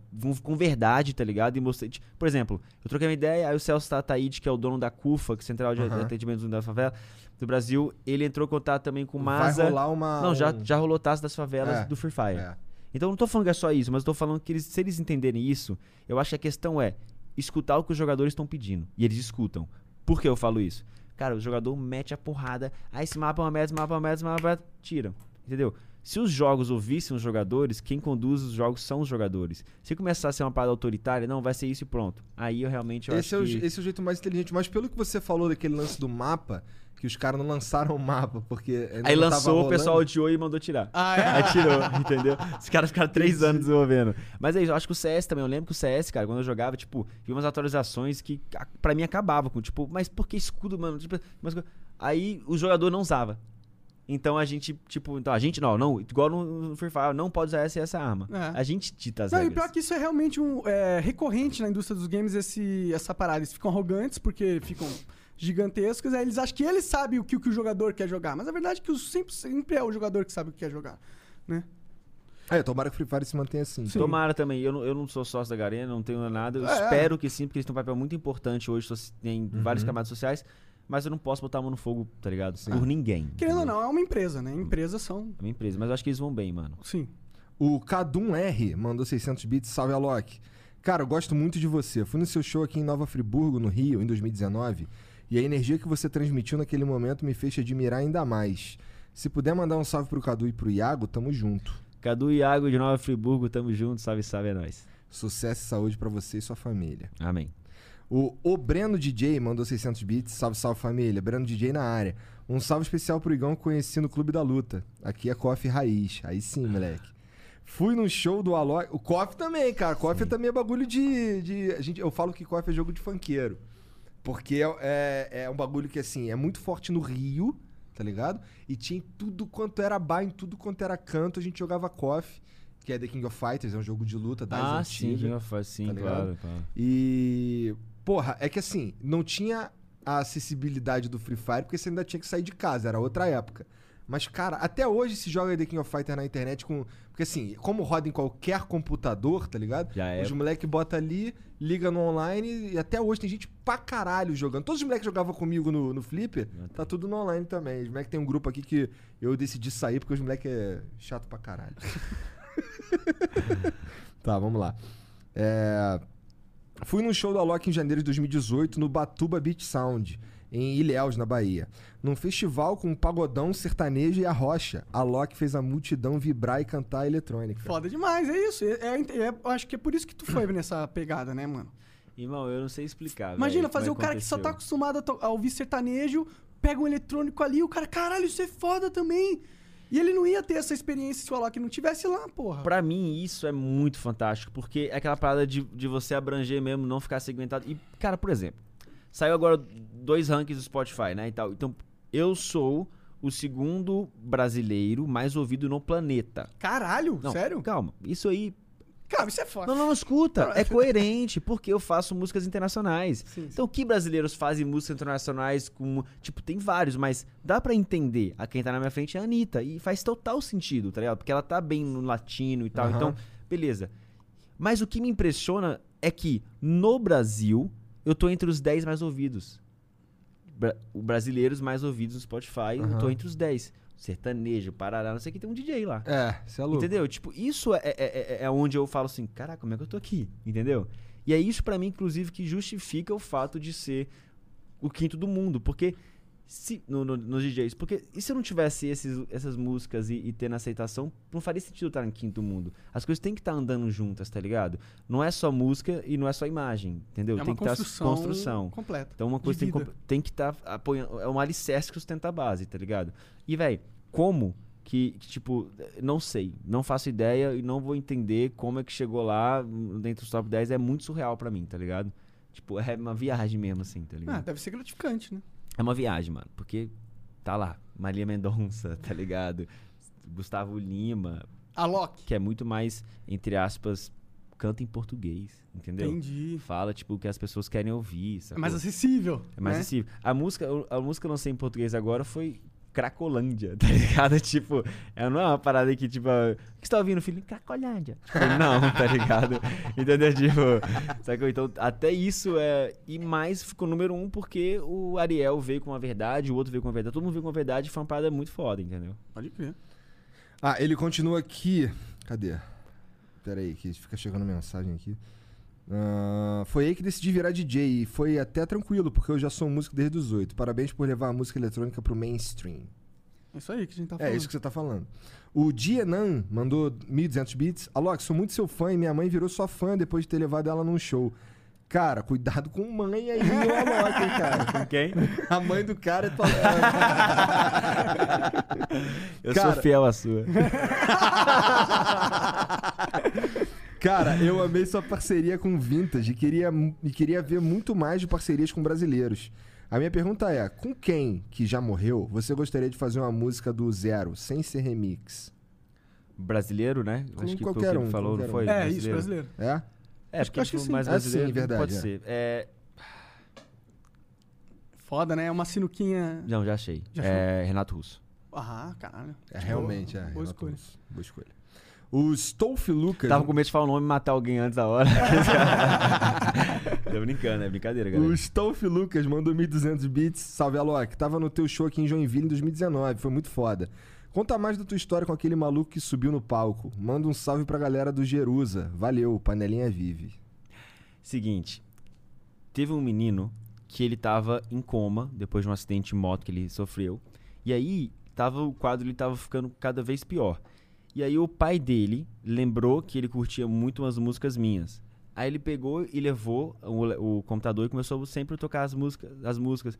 com, verdade, tá ligado? E mostrei. tipo, Por exemplo, eu troquei uma ideia, aí o Celso Tataíde, que é o dono da CUFA, que é Central de Aham. Atendimento da Favela do Brasil, ele entrou em contato também com o Vai Maza. rolar uma. Não, já, um- já rolou taça das favelas É, do Free Fire. É. Então eu não tô falando que é só isso, mas eu tô falando que eles, se eles entenderem isso, eu acho que a questão é escutar o que os jogadores estão pedindo. E eles escutam. Por que eu falo isso? Cara, o jogador mete a porrada. Ah, esse mapa é uma merda, esse mapa é uma merda, esse mapa é uma merda. Tira. Entendeu? Se os jogos ouvissem os jogadores, quem conduz os jogos são os jogadores. Se começar a ser uma parada autoritária, não, vai ser isso e pronto. Aí eu realmente eu Esse é, acho o, je- que... esse é o jeito mais inteligente. Mas pelo que você falou daquele lance do mapa, que os caras não lançaram o mapa, porque. ainda Aí não tava lançou, o pessoal odiou e mandou tirar. Ah, é? Aí tirou, entendeu? Os caras ficaram três anos desenvolvendo. Mas é isso, eu acho que o CS também. Eu lembro que o CS, cara, quando eu jogava, tipo, vi umas atualizações que a- pra mim acabava com, tipo, mas por que escudo, mano? Tipo, mas- aí o jogador não usava. Então a gente, tipo, então a gente não, não, igual no, no Free Fire, não pode usar essa e essa arma. É. A gente dita as Não, e regras. pior que isso é realmente um, é, recorrente na indústria dos games, esse, essa parada. Eles ficam arrogantes porque ficam gigantescos, aí eles acham que eles sabem o que, o que o jogador quer jogar. Mas a verdade é que o- sempre, sempre é o jogador que sabe o que quer jogar. Né? É, tomara que o Free Fire se mantenha assim. Sim. Tomara também. Eu não, eu não sou sócio da Garena, não tenho nada. Eu É, é. espero que sim, porque eles têm um papel muito importante hoje em várias Uhum. camadas sociais. Mas eu não posso botar a mão no fogo, tá ligado? Por ninguém. Querendo ou não, é uma empresa, né? Empresas são. É uma empresa. Mas eu acho que eles vão bem, mano. Sim. O Cadum-R mandou 600 bits. Salve, Alok. Cara, eu gosto muito de você. Fui no seu show aqui em Nova Friburgo, no Rio, em 2019. E a energia que você transmitiu naquele momento me fez te admirar ainda mais. Se puder mandar um salve pro Cadu e pro Iago, tamo junto. Cadu e Iago de Nova Friburgo, tamo junto. Salve, salve, é nóis. Sucesso e saúde pra você e sua família. Amém. O, o Breno DJ mandou 600 bits. Salve, salve família. Breno DJ na área. Um salve especial pro Igão que conheci no Clube da Luta. Aqui é Coffee Raiz. Aí sim, moleque. Fui no show do Alok. O Coffee também, cara. Coffee também é bagulho de. de a gente, eu falo que Coffee é jogo de funkeiro. Porque é, é, é um bagulho que, assim, é muito forte no Rio, tá ligado? E tinha em tudo quanto era bar, em tudo quanto era canto, a gente jogava Coffee, que é The King of Fighters, é um jogo de luta das ah, sim, antigas. King of Fighters, sim, tá claro, claro. E. Porra, é que assim, não tinha a acessibilidade do Free Fire porque você ainda tinha que sair de casa, era outra época. Mas, cara, até hoje se joga The King of Fighter na internet com. Porque assim, como roda em qualquer computador, tá ligado? Já é. Os moleques botam ali, liga no online e até hoje tem gente pra caralho jogando. Todos os moleques que jogavam comigo no, no Flipper, tá tudo no online também. Os moleques tem um grupo aqui que eu decidi sair porque os moleques é chato pra caralho. tá, vamos lá. É. Fui num show do Alok em janeiro de 2018 no Batuba Beach Sound, em Ilhéus, na Bahia. Num festival com um pagodão, sertanejo e a rocha. A Alok fez a multidão vibrar e cantar eletrônica. Foda demais, é isso. É, é- é- eu acho que é por isso que tu foi nessa pegada, né, mano? Irmão, eu não sei explicar. Imagina velho, fazer o como cara que só tá acostumado a, a ouvir sertanejo, pega um eletrônico ali, o cara, caralho, isso é foda também. E ele não ia ter essa experiência se o Alok não tivesse lá, porra. Pra mim, isso é muito fantástico, porque é aquela parada de, de você abranger mesmo, não ficar segmentado. E, cara, por exemplo, saiu agora dois rankings do Spotify, né, e tal. Então, eu sou o segundo brasileiro mais ouvido no planeta. Caralho, Não, sério? Calma, isso aí... Cara, isso é foda. Não, não, não, escuta, é coerente, porque eu faço músicas internacionais. Sim, sim. Então, que brasileiros fazem músicas internacionais com... Tipo, tem vários, mas dá pra entender. A quem tá na minha frente é a Anitta, e faz total sentido, tá ligado? Porque ela tá bem no latino e tal, Aham. então, beleza. Mas o que me impressiona é que, no Brasil, eu tô entre os 10 mais ouvidos. Bra o brasileiros mais ouvidos no Spotify, eu tô entre os 10. Sertanejo, Parará, não sei o que, tem um DJ lá. É, você é louco. Entendeu? Tipo, isso é, é, é- é onde eu falo assim, caraca, como é que eu tô aqui? Entendeu? E é isso pra mim, inclusive, que justifica o fato de ser o quinto do mundo. Porque se, no, no- nos DJs, porque e se eu não tivesse esses, essas músicas e, e tendo aceitação, não faria sentido estar em quinto mundo. As coisas têm que estar andando juntas, tá ligado? Não é só música e não é só imagem, entendeu? É tem uma que estar construção, construção. completa. Então uma coisa tem, tem que estar apoiando. É um alicerce que sustenta a base, tá ligado? E, velho, como que, que, tipo, não sei, não faço ideia e não vou entender como é que chegou lá hum, dentro dos top 10. É muito surreal pra mim, tá ligado? Tipo, é uma viagem mesmo, assim, tá Ah, ligado? deve ser gratificante, né? É uma viagem, mano, porque tá lá, Maria Mendonça, tá ligado? Gustavo Lima, Alok. que é muito mais, entre aspas, canta em português, entendeu? Entendi. Fala, tipo, o que as pessoas querem ouvir, É sacou? mais acessível. É mais né? acessível. A música, a música que eu lancei em português agora foi Cracolândia, tá ligado? Tipo, é, não é uma parada que, tipo, ah, o que você tá ouvindo, filho? Cracolândia. Tipo, não, tá ligado? Entendeu? Tipo, sacou? Então, até isso é. E mais ficou número um porque o Ariel veio com uma verdade, o outro veio com uma verdade, todo mundo veio com uma verdade foi uma parada muito foda, entendeu? Pode crer. Ah, ele continua aqui. Cadê? Pera aí, que fica chegando mensagem aqui. Ah, foi aí que decidi virar DJ e foi até tranquilo, porque eu já sou músico desde os 18. Parabéns por levar a música eletrônica pro mainstream. É isso aí que a gente tá falando. É isso que você tá falando. O Dienan mandou 1.200 bits. Alok, sou muito seu fã e minha mãe virou sua fã depois de ter levado ela num show. Cara, cuidado com mãe aí, ô Alok, hein, cara. Com quem? A mãe do cara é tua. Eu Cara- sou fiel à sua. Cara, eu amei sua parceria com Vintage e queria, e queria ver muito mais de parcerias com brasileiros. A minha pergunta é: com quem que já morreu você gostaria de fazer uma música do zero, sem ser remix? Brasileiro, né? Com Acho que qualquer que um, falou, não qualquer foi? um. É, isso, brasileiro. É? É, Acho que- porque acho que sim. mais Ah, brasileiro sim, verdade, pode é. ser. É, Foda, né? É uma sinuquinha. não, já achei. Já é Renato Russo. Ah, caralho. É realmente, é. Boa Renato escolha. Russo. Boa escolha. O Stolf Lucas. Tava com medo de falar o nome e matar alguém antes da hora. Tô brincando, é brincadeira, galera. O Stolf Lucas mandou 1.200 bits. Salve, Alok. Tava no teu show aqui em Joinville em 2019. Foi muito foda. Conta mais da tua história com aquele maluco que subiu no palco. Manda um salve pra galera do Jerusa. Valeu, panelinha vive. Seguinte, teve um menino que ele tava em coma depois de um acidente de moto que ele sofreu. E aí, tava, o quadro ele tava ficando cada vez pior. E aí o pai dele lembrou que ele curtia muito umas músicas minhas. Aí ele pegou e levou o, o computador e começou sempre a tocar as músicas, as músicas.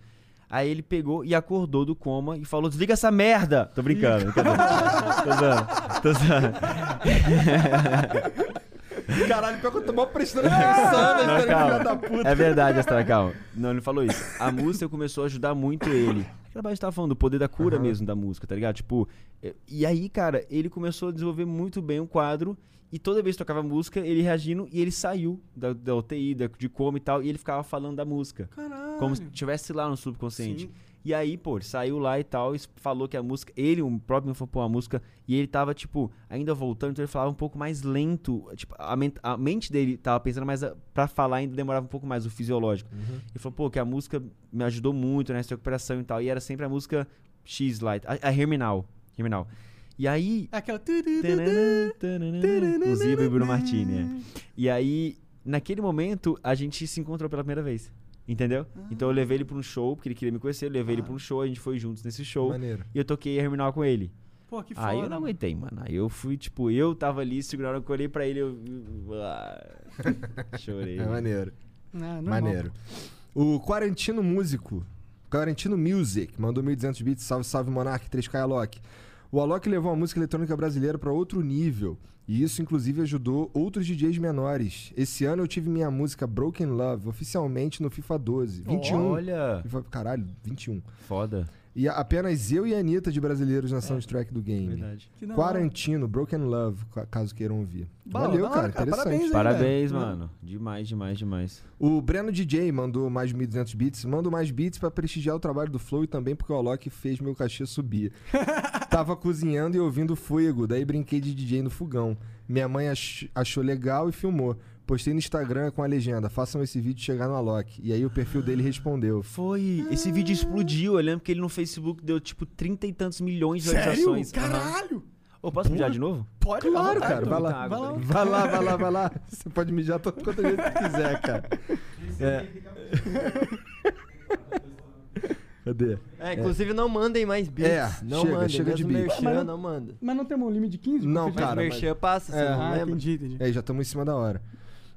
Aí ele pegou e acordou do coma e falou: Desliga essa merda! Tô brincando. Tô zoando, tô zoando. Caralho, pior que eu tô mal prestando atenção? Não, Filha calma. da puta. É verdade, Astra, calma. Não, ele não falou isso. A música começou a ajudar muito ele. Aquela parte que tava falando, do poder da cura mesmo da música, tá ligado? Tipo, é- e aí, cara, ele começou a desenvolver muito bem o quadro. E toda vez que tocava música, ele reagindo e ele saiu da, da UTI, da, de coma e tal, e ele ficava falando da música. Caralho. Como se estivesse lá no subconsciente. Sim. E aí, pô, saiu lá e tal, e falou que a música. Ele, o próprio me falou, pô, a música. E ele tava, tipo, ainda voltando, então ele falava um pouco mais lento. Tipo, a, men- a mente dele tava pensando mais. a- Pra falar ainda demorava um pouco mais, o fisiológico. Ele falou, pô, que a música me ajudou muito nessa recuperação e tal. E era sempre a música X Light, a, a Herminal. Herminal. E aí. É aquela. Tanana, tanana, Com Ziba e Bruno Martini. é. E aí, naquele momento, a gente se encontrou pela primeira vez. Entendeu? Então eu levei ele pra um show, porque ele queria me conhecer, eu levei ele pra um show, a gente foi juntos nesse show. Maneiro. E eu toquei a Herminal com ele. Pô, que foda. Aí eu não aguentei, mano. Aí eu fui, tipo, eu tava ali segurando, eu olhei pra ele, eu. Ah, chorei. É maneiro. Ah, normal. Maneiro. O Quarantino Músico, Quarantino Music, mandou 1.200 bits. Salve, salve, Monark 3K Alok. O Alok levou a música eletrônica brasileira para outro nível. E isso, inclusive, ajudou outros DJs menores. Esse ano eu tive minha música Broken Love oficialmente no FIFA 12. 21. Olha, FIFA- Caralho, 21. foda. E apenas eu e a Anitta de brasileiros na soundtrack do game. Verdade. Quarantino, Broken Love, ca- caso queiram ouvir. Bala, Valeu, cara, cara. interessante. Parabéns aí. Parabéns, velho. mano. Demais, demais, demais. O Breno DJ mandou mais 1.200 bits. Mando mais bits pra prestigiar o trabalho do Flow e também porque o Alok fez meu cachê subir. Tava cozinhando e ouvindo Fuego, daí brinquei de DJ no fogão. Minha mãe ach- achou legal e filmou. Postei no Instagram com a legenda: façam esse vídeo chegar no Alok. E aí o perfil dele respondeu: Foi. Esse vídeo explodiu. Eu lembro que ele no Facebook deu tipo trinta e tantos milhões de Sério? visualizações. Caralho! Ô, posso mijar de novo? Pode, Claro, vontade, cara, vai lá. Vai lá. Vai lá, vai lá, vai lá. Você pode mijar tanto quanto vezes que quiser, cara. É. Cadê? É, inclusive não mandem mais beats. É, não chega, mandem. chega de beat. merchan, Mas não- não manda. Mas não temos um limite de 15? Não, Porque- Mas cara, merchan passa, você É. não Ah, lembra? entendi, entendi. É, já estamos em cima da hora.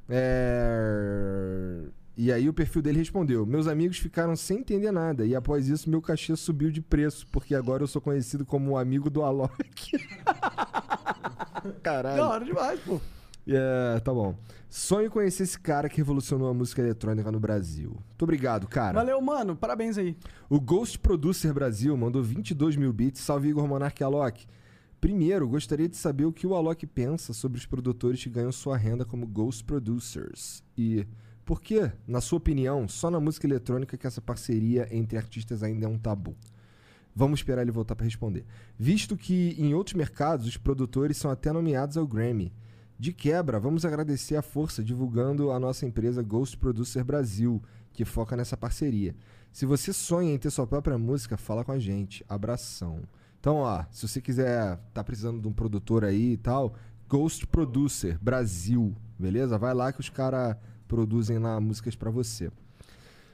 É... E aí o perfil dele respondeu: Meus amigos ficaram sem entender nada. E após isso, meu cachê subiu de preço, porque agora eu sou conhecido como o amigo do Alok. Caralho. Da hora demais, pô. É, tá bom. Sonho conhecer esse cara que revolucionou a música eletrônica no Brasil. Muito obrigado, cara. Valeu, mano. Parabéns aí. O Ghost Producer Brasil mandou 22 mil bits. Salve Igor Monark e Alok. Primeiro, gostaria de saber o que o Alok pensa sobre os produtores que ganham sua renda como Ghost Producers. E por que, na sua opinião, só na música eletrônica que essa parceria entre artistas ainda é um tabu? Vamos esperar ele voltar para responder. Visto que em outros mercados os produtores são até nomeados ao Grammy. De quebra, vamos agradecer a força divulgando a nossa empresa Ghost Producer Brasil, que foca nessa parceria. Se você sonha em ter sua própria música, fala com a gente. Abração. Então, ó, se você quiser, tá precisando de um produtor aí e tal, Ghost Producer Brasil, beleza? Vai lá que os caras produzem lá músicas pra você.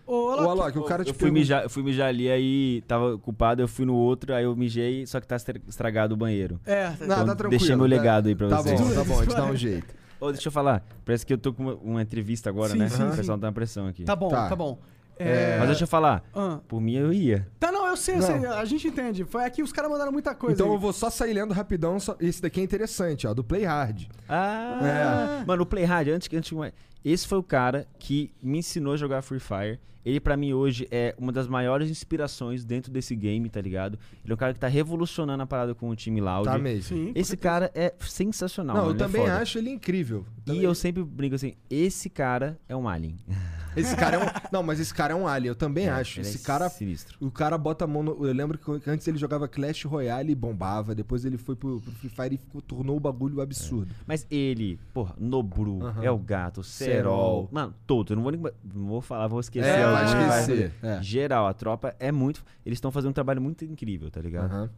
Ô, Ô, Alok, Alok, o cara te eu fui, pergunta- mijar, eu fui mijar ali, aí tava culpado, eu fui no outro, aí eu mijei, só que tá estra- estragado o banheiro. É, Não, Então, tá tranquilo. deixei meu tá- legado aí pra Tá vocês. bom, tá bom, a gente dá um jeito. Ô, deixa eu falar, parece que eu tô com uma, uma entrevista agora, Sim, né? sim, o sim. pessoal tá na pressão aqui. tá bom, Tá. tá, bom. É, Mas deixa eu falar, Ah. por mim eu ia. Tá, não, eu sei, eu Não. sei, a gente entende. Foi aqui, os caras mandaram muita coisa. Então aí. eu vou só sair lendo rapidão. só- Esse daqui é interessante, ó, do Play Hard. Ah, É. mano, o Play Hard, antes que antes que- esse foi o cara que me ensinou a jogar Free Fire. Ele pra mim hoje é uma das maiores inspirações dentro desse game, tá ligado? Ele é um cara que tá revolucionando a parada com o time Loud. Tá mesmo. Sim, Esse cara é sensacional. Não, mano, eu é também foda. acho ele incrível. E Também- eu sempre brinco assim, esse cara é um alien. Esse cara é um. Não, mas esse cara é um alien, eu também acho. Ele Esse é cara. sinistro. O cara bota a mão no. Eu lembro que antes ele jogava Clash Royale e bombava. Depois ele foi pro, pro Free Fire e ficou- tornou o bagulho absurdo. Mas ele, porra, Nobru, Aham. é o gato, Serol. Serol. Mano, todos. Eu não vou nem. Não vou falar, vou esquecer. É, vai esquecer, é. Geral, a tropa é muito. Eles estão fazendo um trabalho muito incrível, tá ligado? Aham.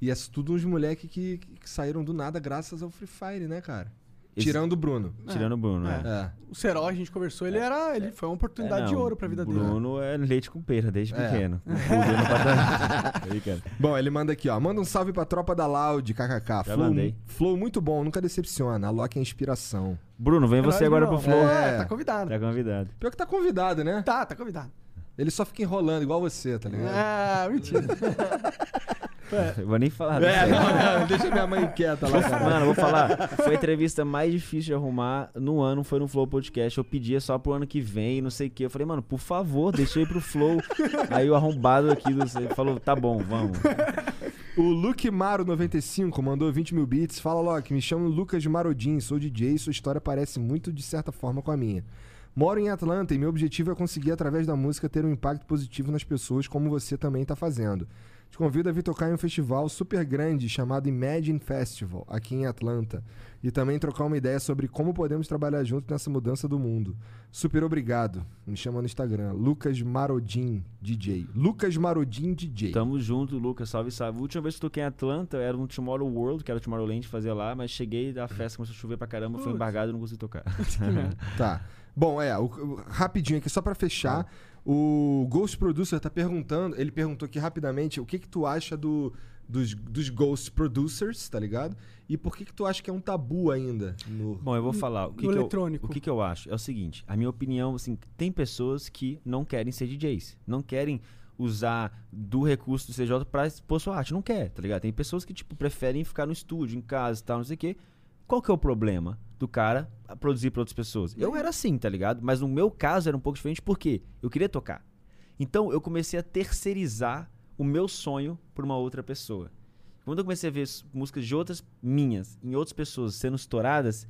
E é tudo uns moleque que, que- que saíram do nada graças ao Free Fire, né, cara? Tirando o Bruno. Tirando o Bruno, É. né? É. O Serol, a gente conversou, ele era. Ele foi uma oportunidade É, de não, ouro pra vida o dele. Bruno é leite com pera desde É. pequeno. Bom, ele manda aqui, ó. Manda um salve pra tropa da Loud, kkk. Flow, mandei. flow muito bom, nunca decepciona. A Loki é inspiração. Bruno, vem É você agora Brunão. pro Flow. É, É. tá convidado. Tá convidado. Pior que tá convidado, né? Tá, tá convidado. Ele só fica enrolando, igual você, tá ligado? Ah, mentira. Eu vou nem falar. É, disso não, não, deixa minha mãe quieta lá, cara. Mano, eu vou falar. Foi a entrevista mais difícil de arrumar no ano, foi no Flow Podcast. Eu pedia só pro ano que vem, não sei o quê. Eu falei, mano, por favor, deixa eu ir pro Flow. Aí o arrombado aqui do- falou, tá bom, vamos. O Luke Maro95 mandou 20 mil bits. Fala, Loki, me chamo Lucas Marodin, sou DJ e sua história parece muito, de certa forma, com a minha. Moro em Atlanta e meu objetivo é conseguir, através da música, ter um impacto positivo nas pessoas, como você também tá fazendo. Te convido a vir tocar em um festival super grande chamado Imagine Festival, aqui em Atlanta. E também trocar uma ideia sobre como podemos trabalhar junto nessa mudança do mundo. Super obrigado. Me chama no Instagram, Lucas Marodin DJ. Lucas Marodin DJ. Tamo junto, Lucas. Salve, salve. A última vez que eu toquei em Atlanta era no Tomorrow World, que era o Tomorrowland fazer lá, mas cheguei da festa, começou a chover pra caramba, foi Putz. embargado e não consegui tocar. Tá. Bom, é, o- o- rapidinho aqui, só pra fechar. O Ghost Producer tá perguntando, ele perguntou aqui rapidamente o que que tu acha do, dos, dos Ghost Producers, tá ligado? E por que que tu acha que é um tabu ainda? No... Bom, eu vou falar. O que, que eu, eletrônico. o que, que eu acho? É o seguinte, a minha opinião, assim, tem pessoas que não querem ser DJs. Não querem usar do recurso do CJ pra expor sua arte. Não quer, tá ligado? Tem pessoas que, tipo, preferem ficar no estúdio, em casa e tal, não sei o quê. Qual que é o problema do cara produzir pra outras pessoas? Eu era assim, tá ligado? Mas no meu caso era um pouco diferente porque eu queria tocar. Então eu comecei a terceirizar o meu sonho pra uma outra pessoa. Quando eu comecei a ver músicas de outras minhas, em outras pessoas sendo estouradas,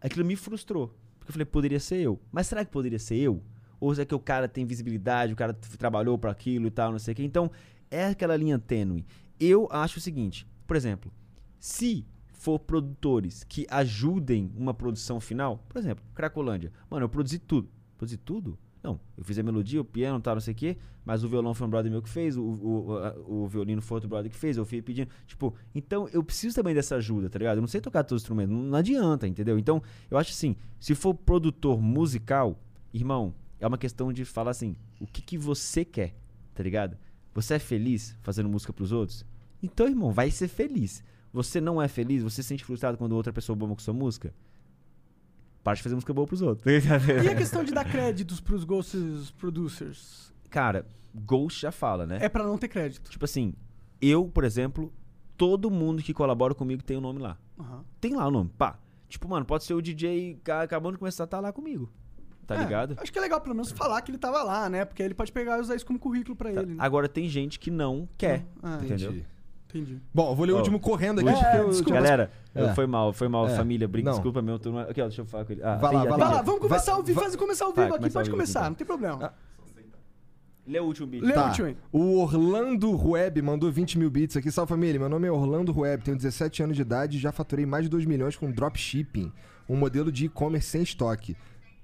aquilo me frustrou. Porque eu falei, poderia ser eu. Mas será que poderia ser eu? Ou será que o cara tem visibilidade, o cara trabalhou para aquilo e tal, não sei o quê? Então, é aquela linha tênue. Eu acho o seguinte, por exemplo, se for produtores que ajudem uma produção final, por exemplo, Cracolândia. Mano, eu produzi tudo. Produzi tudo? Não, eu fiz a melodia, o piano, tal, não sei o quê, mas o violão foi um brother meu que fez, o, o, o violino foi outro brother que fez, eu fui pedindo. Tipo, então eu preciso também dessa ajuda, tá ligado? Eu não sei tocar todos os instrumentos, não, não adianta, entendeu? Então, eu acho assim, se for produtor musical, irmão, é uma questão de falar assim, o que, que você quer, tá ligado? Você é feliz fazendo música pros outros? Então, irmão, vai ser feliz. Você não é feliz? Você se sente frustrado quando outra pessoa bomba com sua música? Para de fazer música boa pros outros. E a questão de dar créditos pros Ghosts Producers? Cara, Ghost já fala, né? É pra não ter crédito. Tipo assim, eu, por exemplo, todo mundo que colabora comigo tem o nome lá. Aham. Tem lá o nome, pá. Tipo, mano, pode ser o DJ acabando de começar a estar lá comigo. Tá É, ligado? Acho que é legal pelo menos falar que ele tava lá, né? Porque aí ele pode pegar e usar isso como currículo pra Tá. ele. Né? Agora tem gente que não quer. Ah, entendeu? Entendi. Entendi. Bom, eu vou ler o último correndo aqui. É, eu- desculpa. Galera, É. foi mal, foi mal, É. família. Briga, Não. desculpa, meu turma. Aqui, ó, deixa eu falar com ele. Ah, Vai lá, vai Vai lá. lá, vamos começar ao vivo. vai- Faz começar ao Vai, vivo aqui, pode vivo, começar, então. não tem problema. Lê o último bicho. Lê Tá. o último. O Orlando Rueb mandou 20 mil bits aqui. Salve família, meu nome é Orlando Rueb, tenho 17 anos de idade e já faturei mais de 2 milhões com dropshipping, um modelo de e-commerce sem estoque.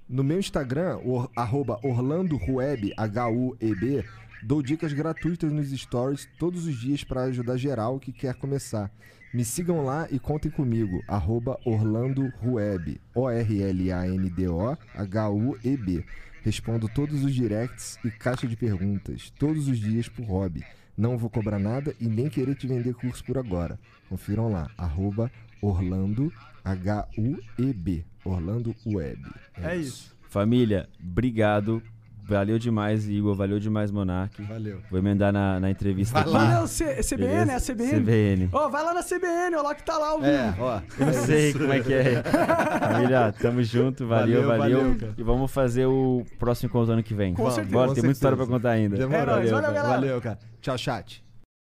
No meu Instagram, o arroba Orlando Rueb, H-U-E-B, dou dicas gratuitas nos stories todos os dias para ajudar geral que quer começar. Me sigam lá e contem comigo, arroba Orlando Rueb, O-R-L-A-N-D-O-H-U-E-B. Respondo todos os directs e caixa de perguntas, todos os dias por hobby. Não vou cobrar nada e nem querer te vender curso por agora. Confiram lá, arroba Orlando, H-U-E-B, Orlando Web. É isso. Família, obrigado. Valeu demais, Igor. Valeu demais, Monark. Valeu. Vou emendar na, na entrevista Vai aqui. lá. Valeu, C- CBN, Beleza? é a CBN? CBN. Ó, vai lá na CBN, lá que tá lá o vivo. É, ó. Eu não sei como é que é. Família, tamo junto. Valeu, Valeu, valeu. valeu, cara. e vamos fazer o próximo encontro ano que vem. Com Bora, certeza. Bora, tem muita história pra contar ainda. Demorou. É nóis, valeu, cara. galera. Valeu, cara. Tchau, chat.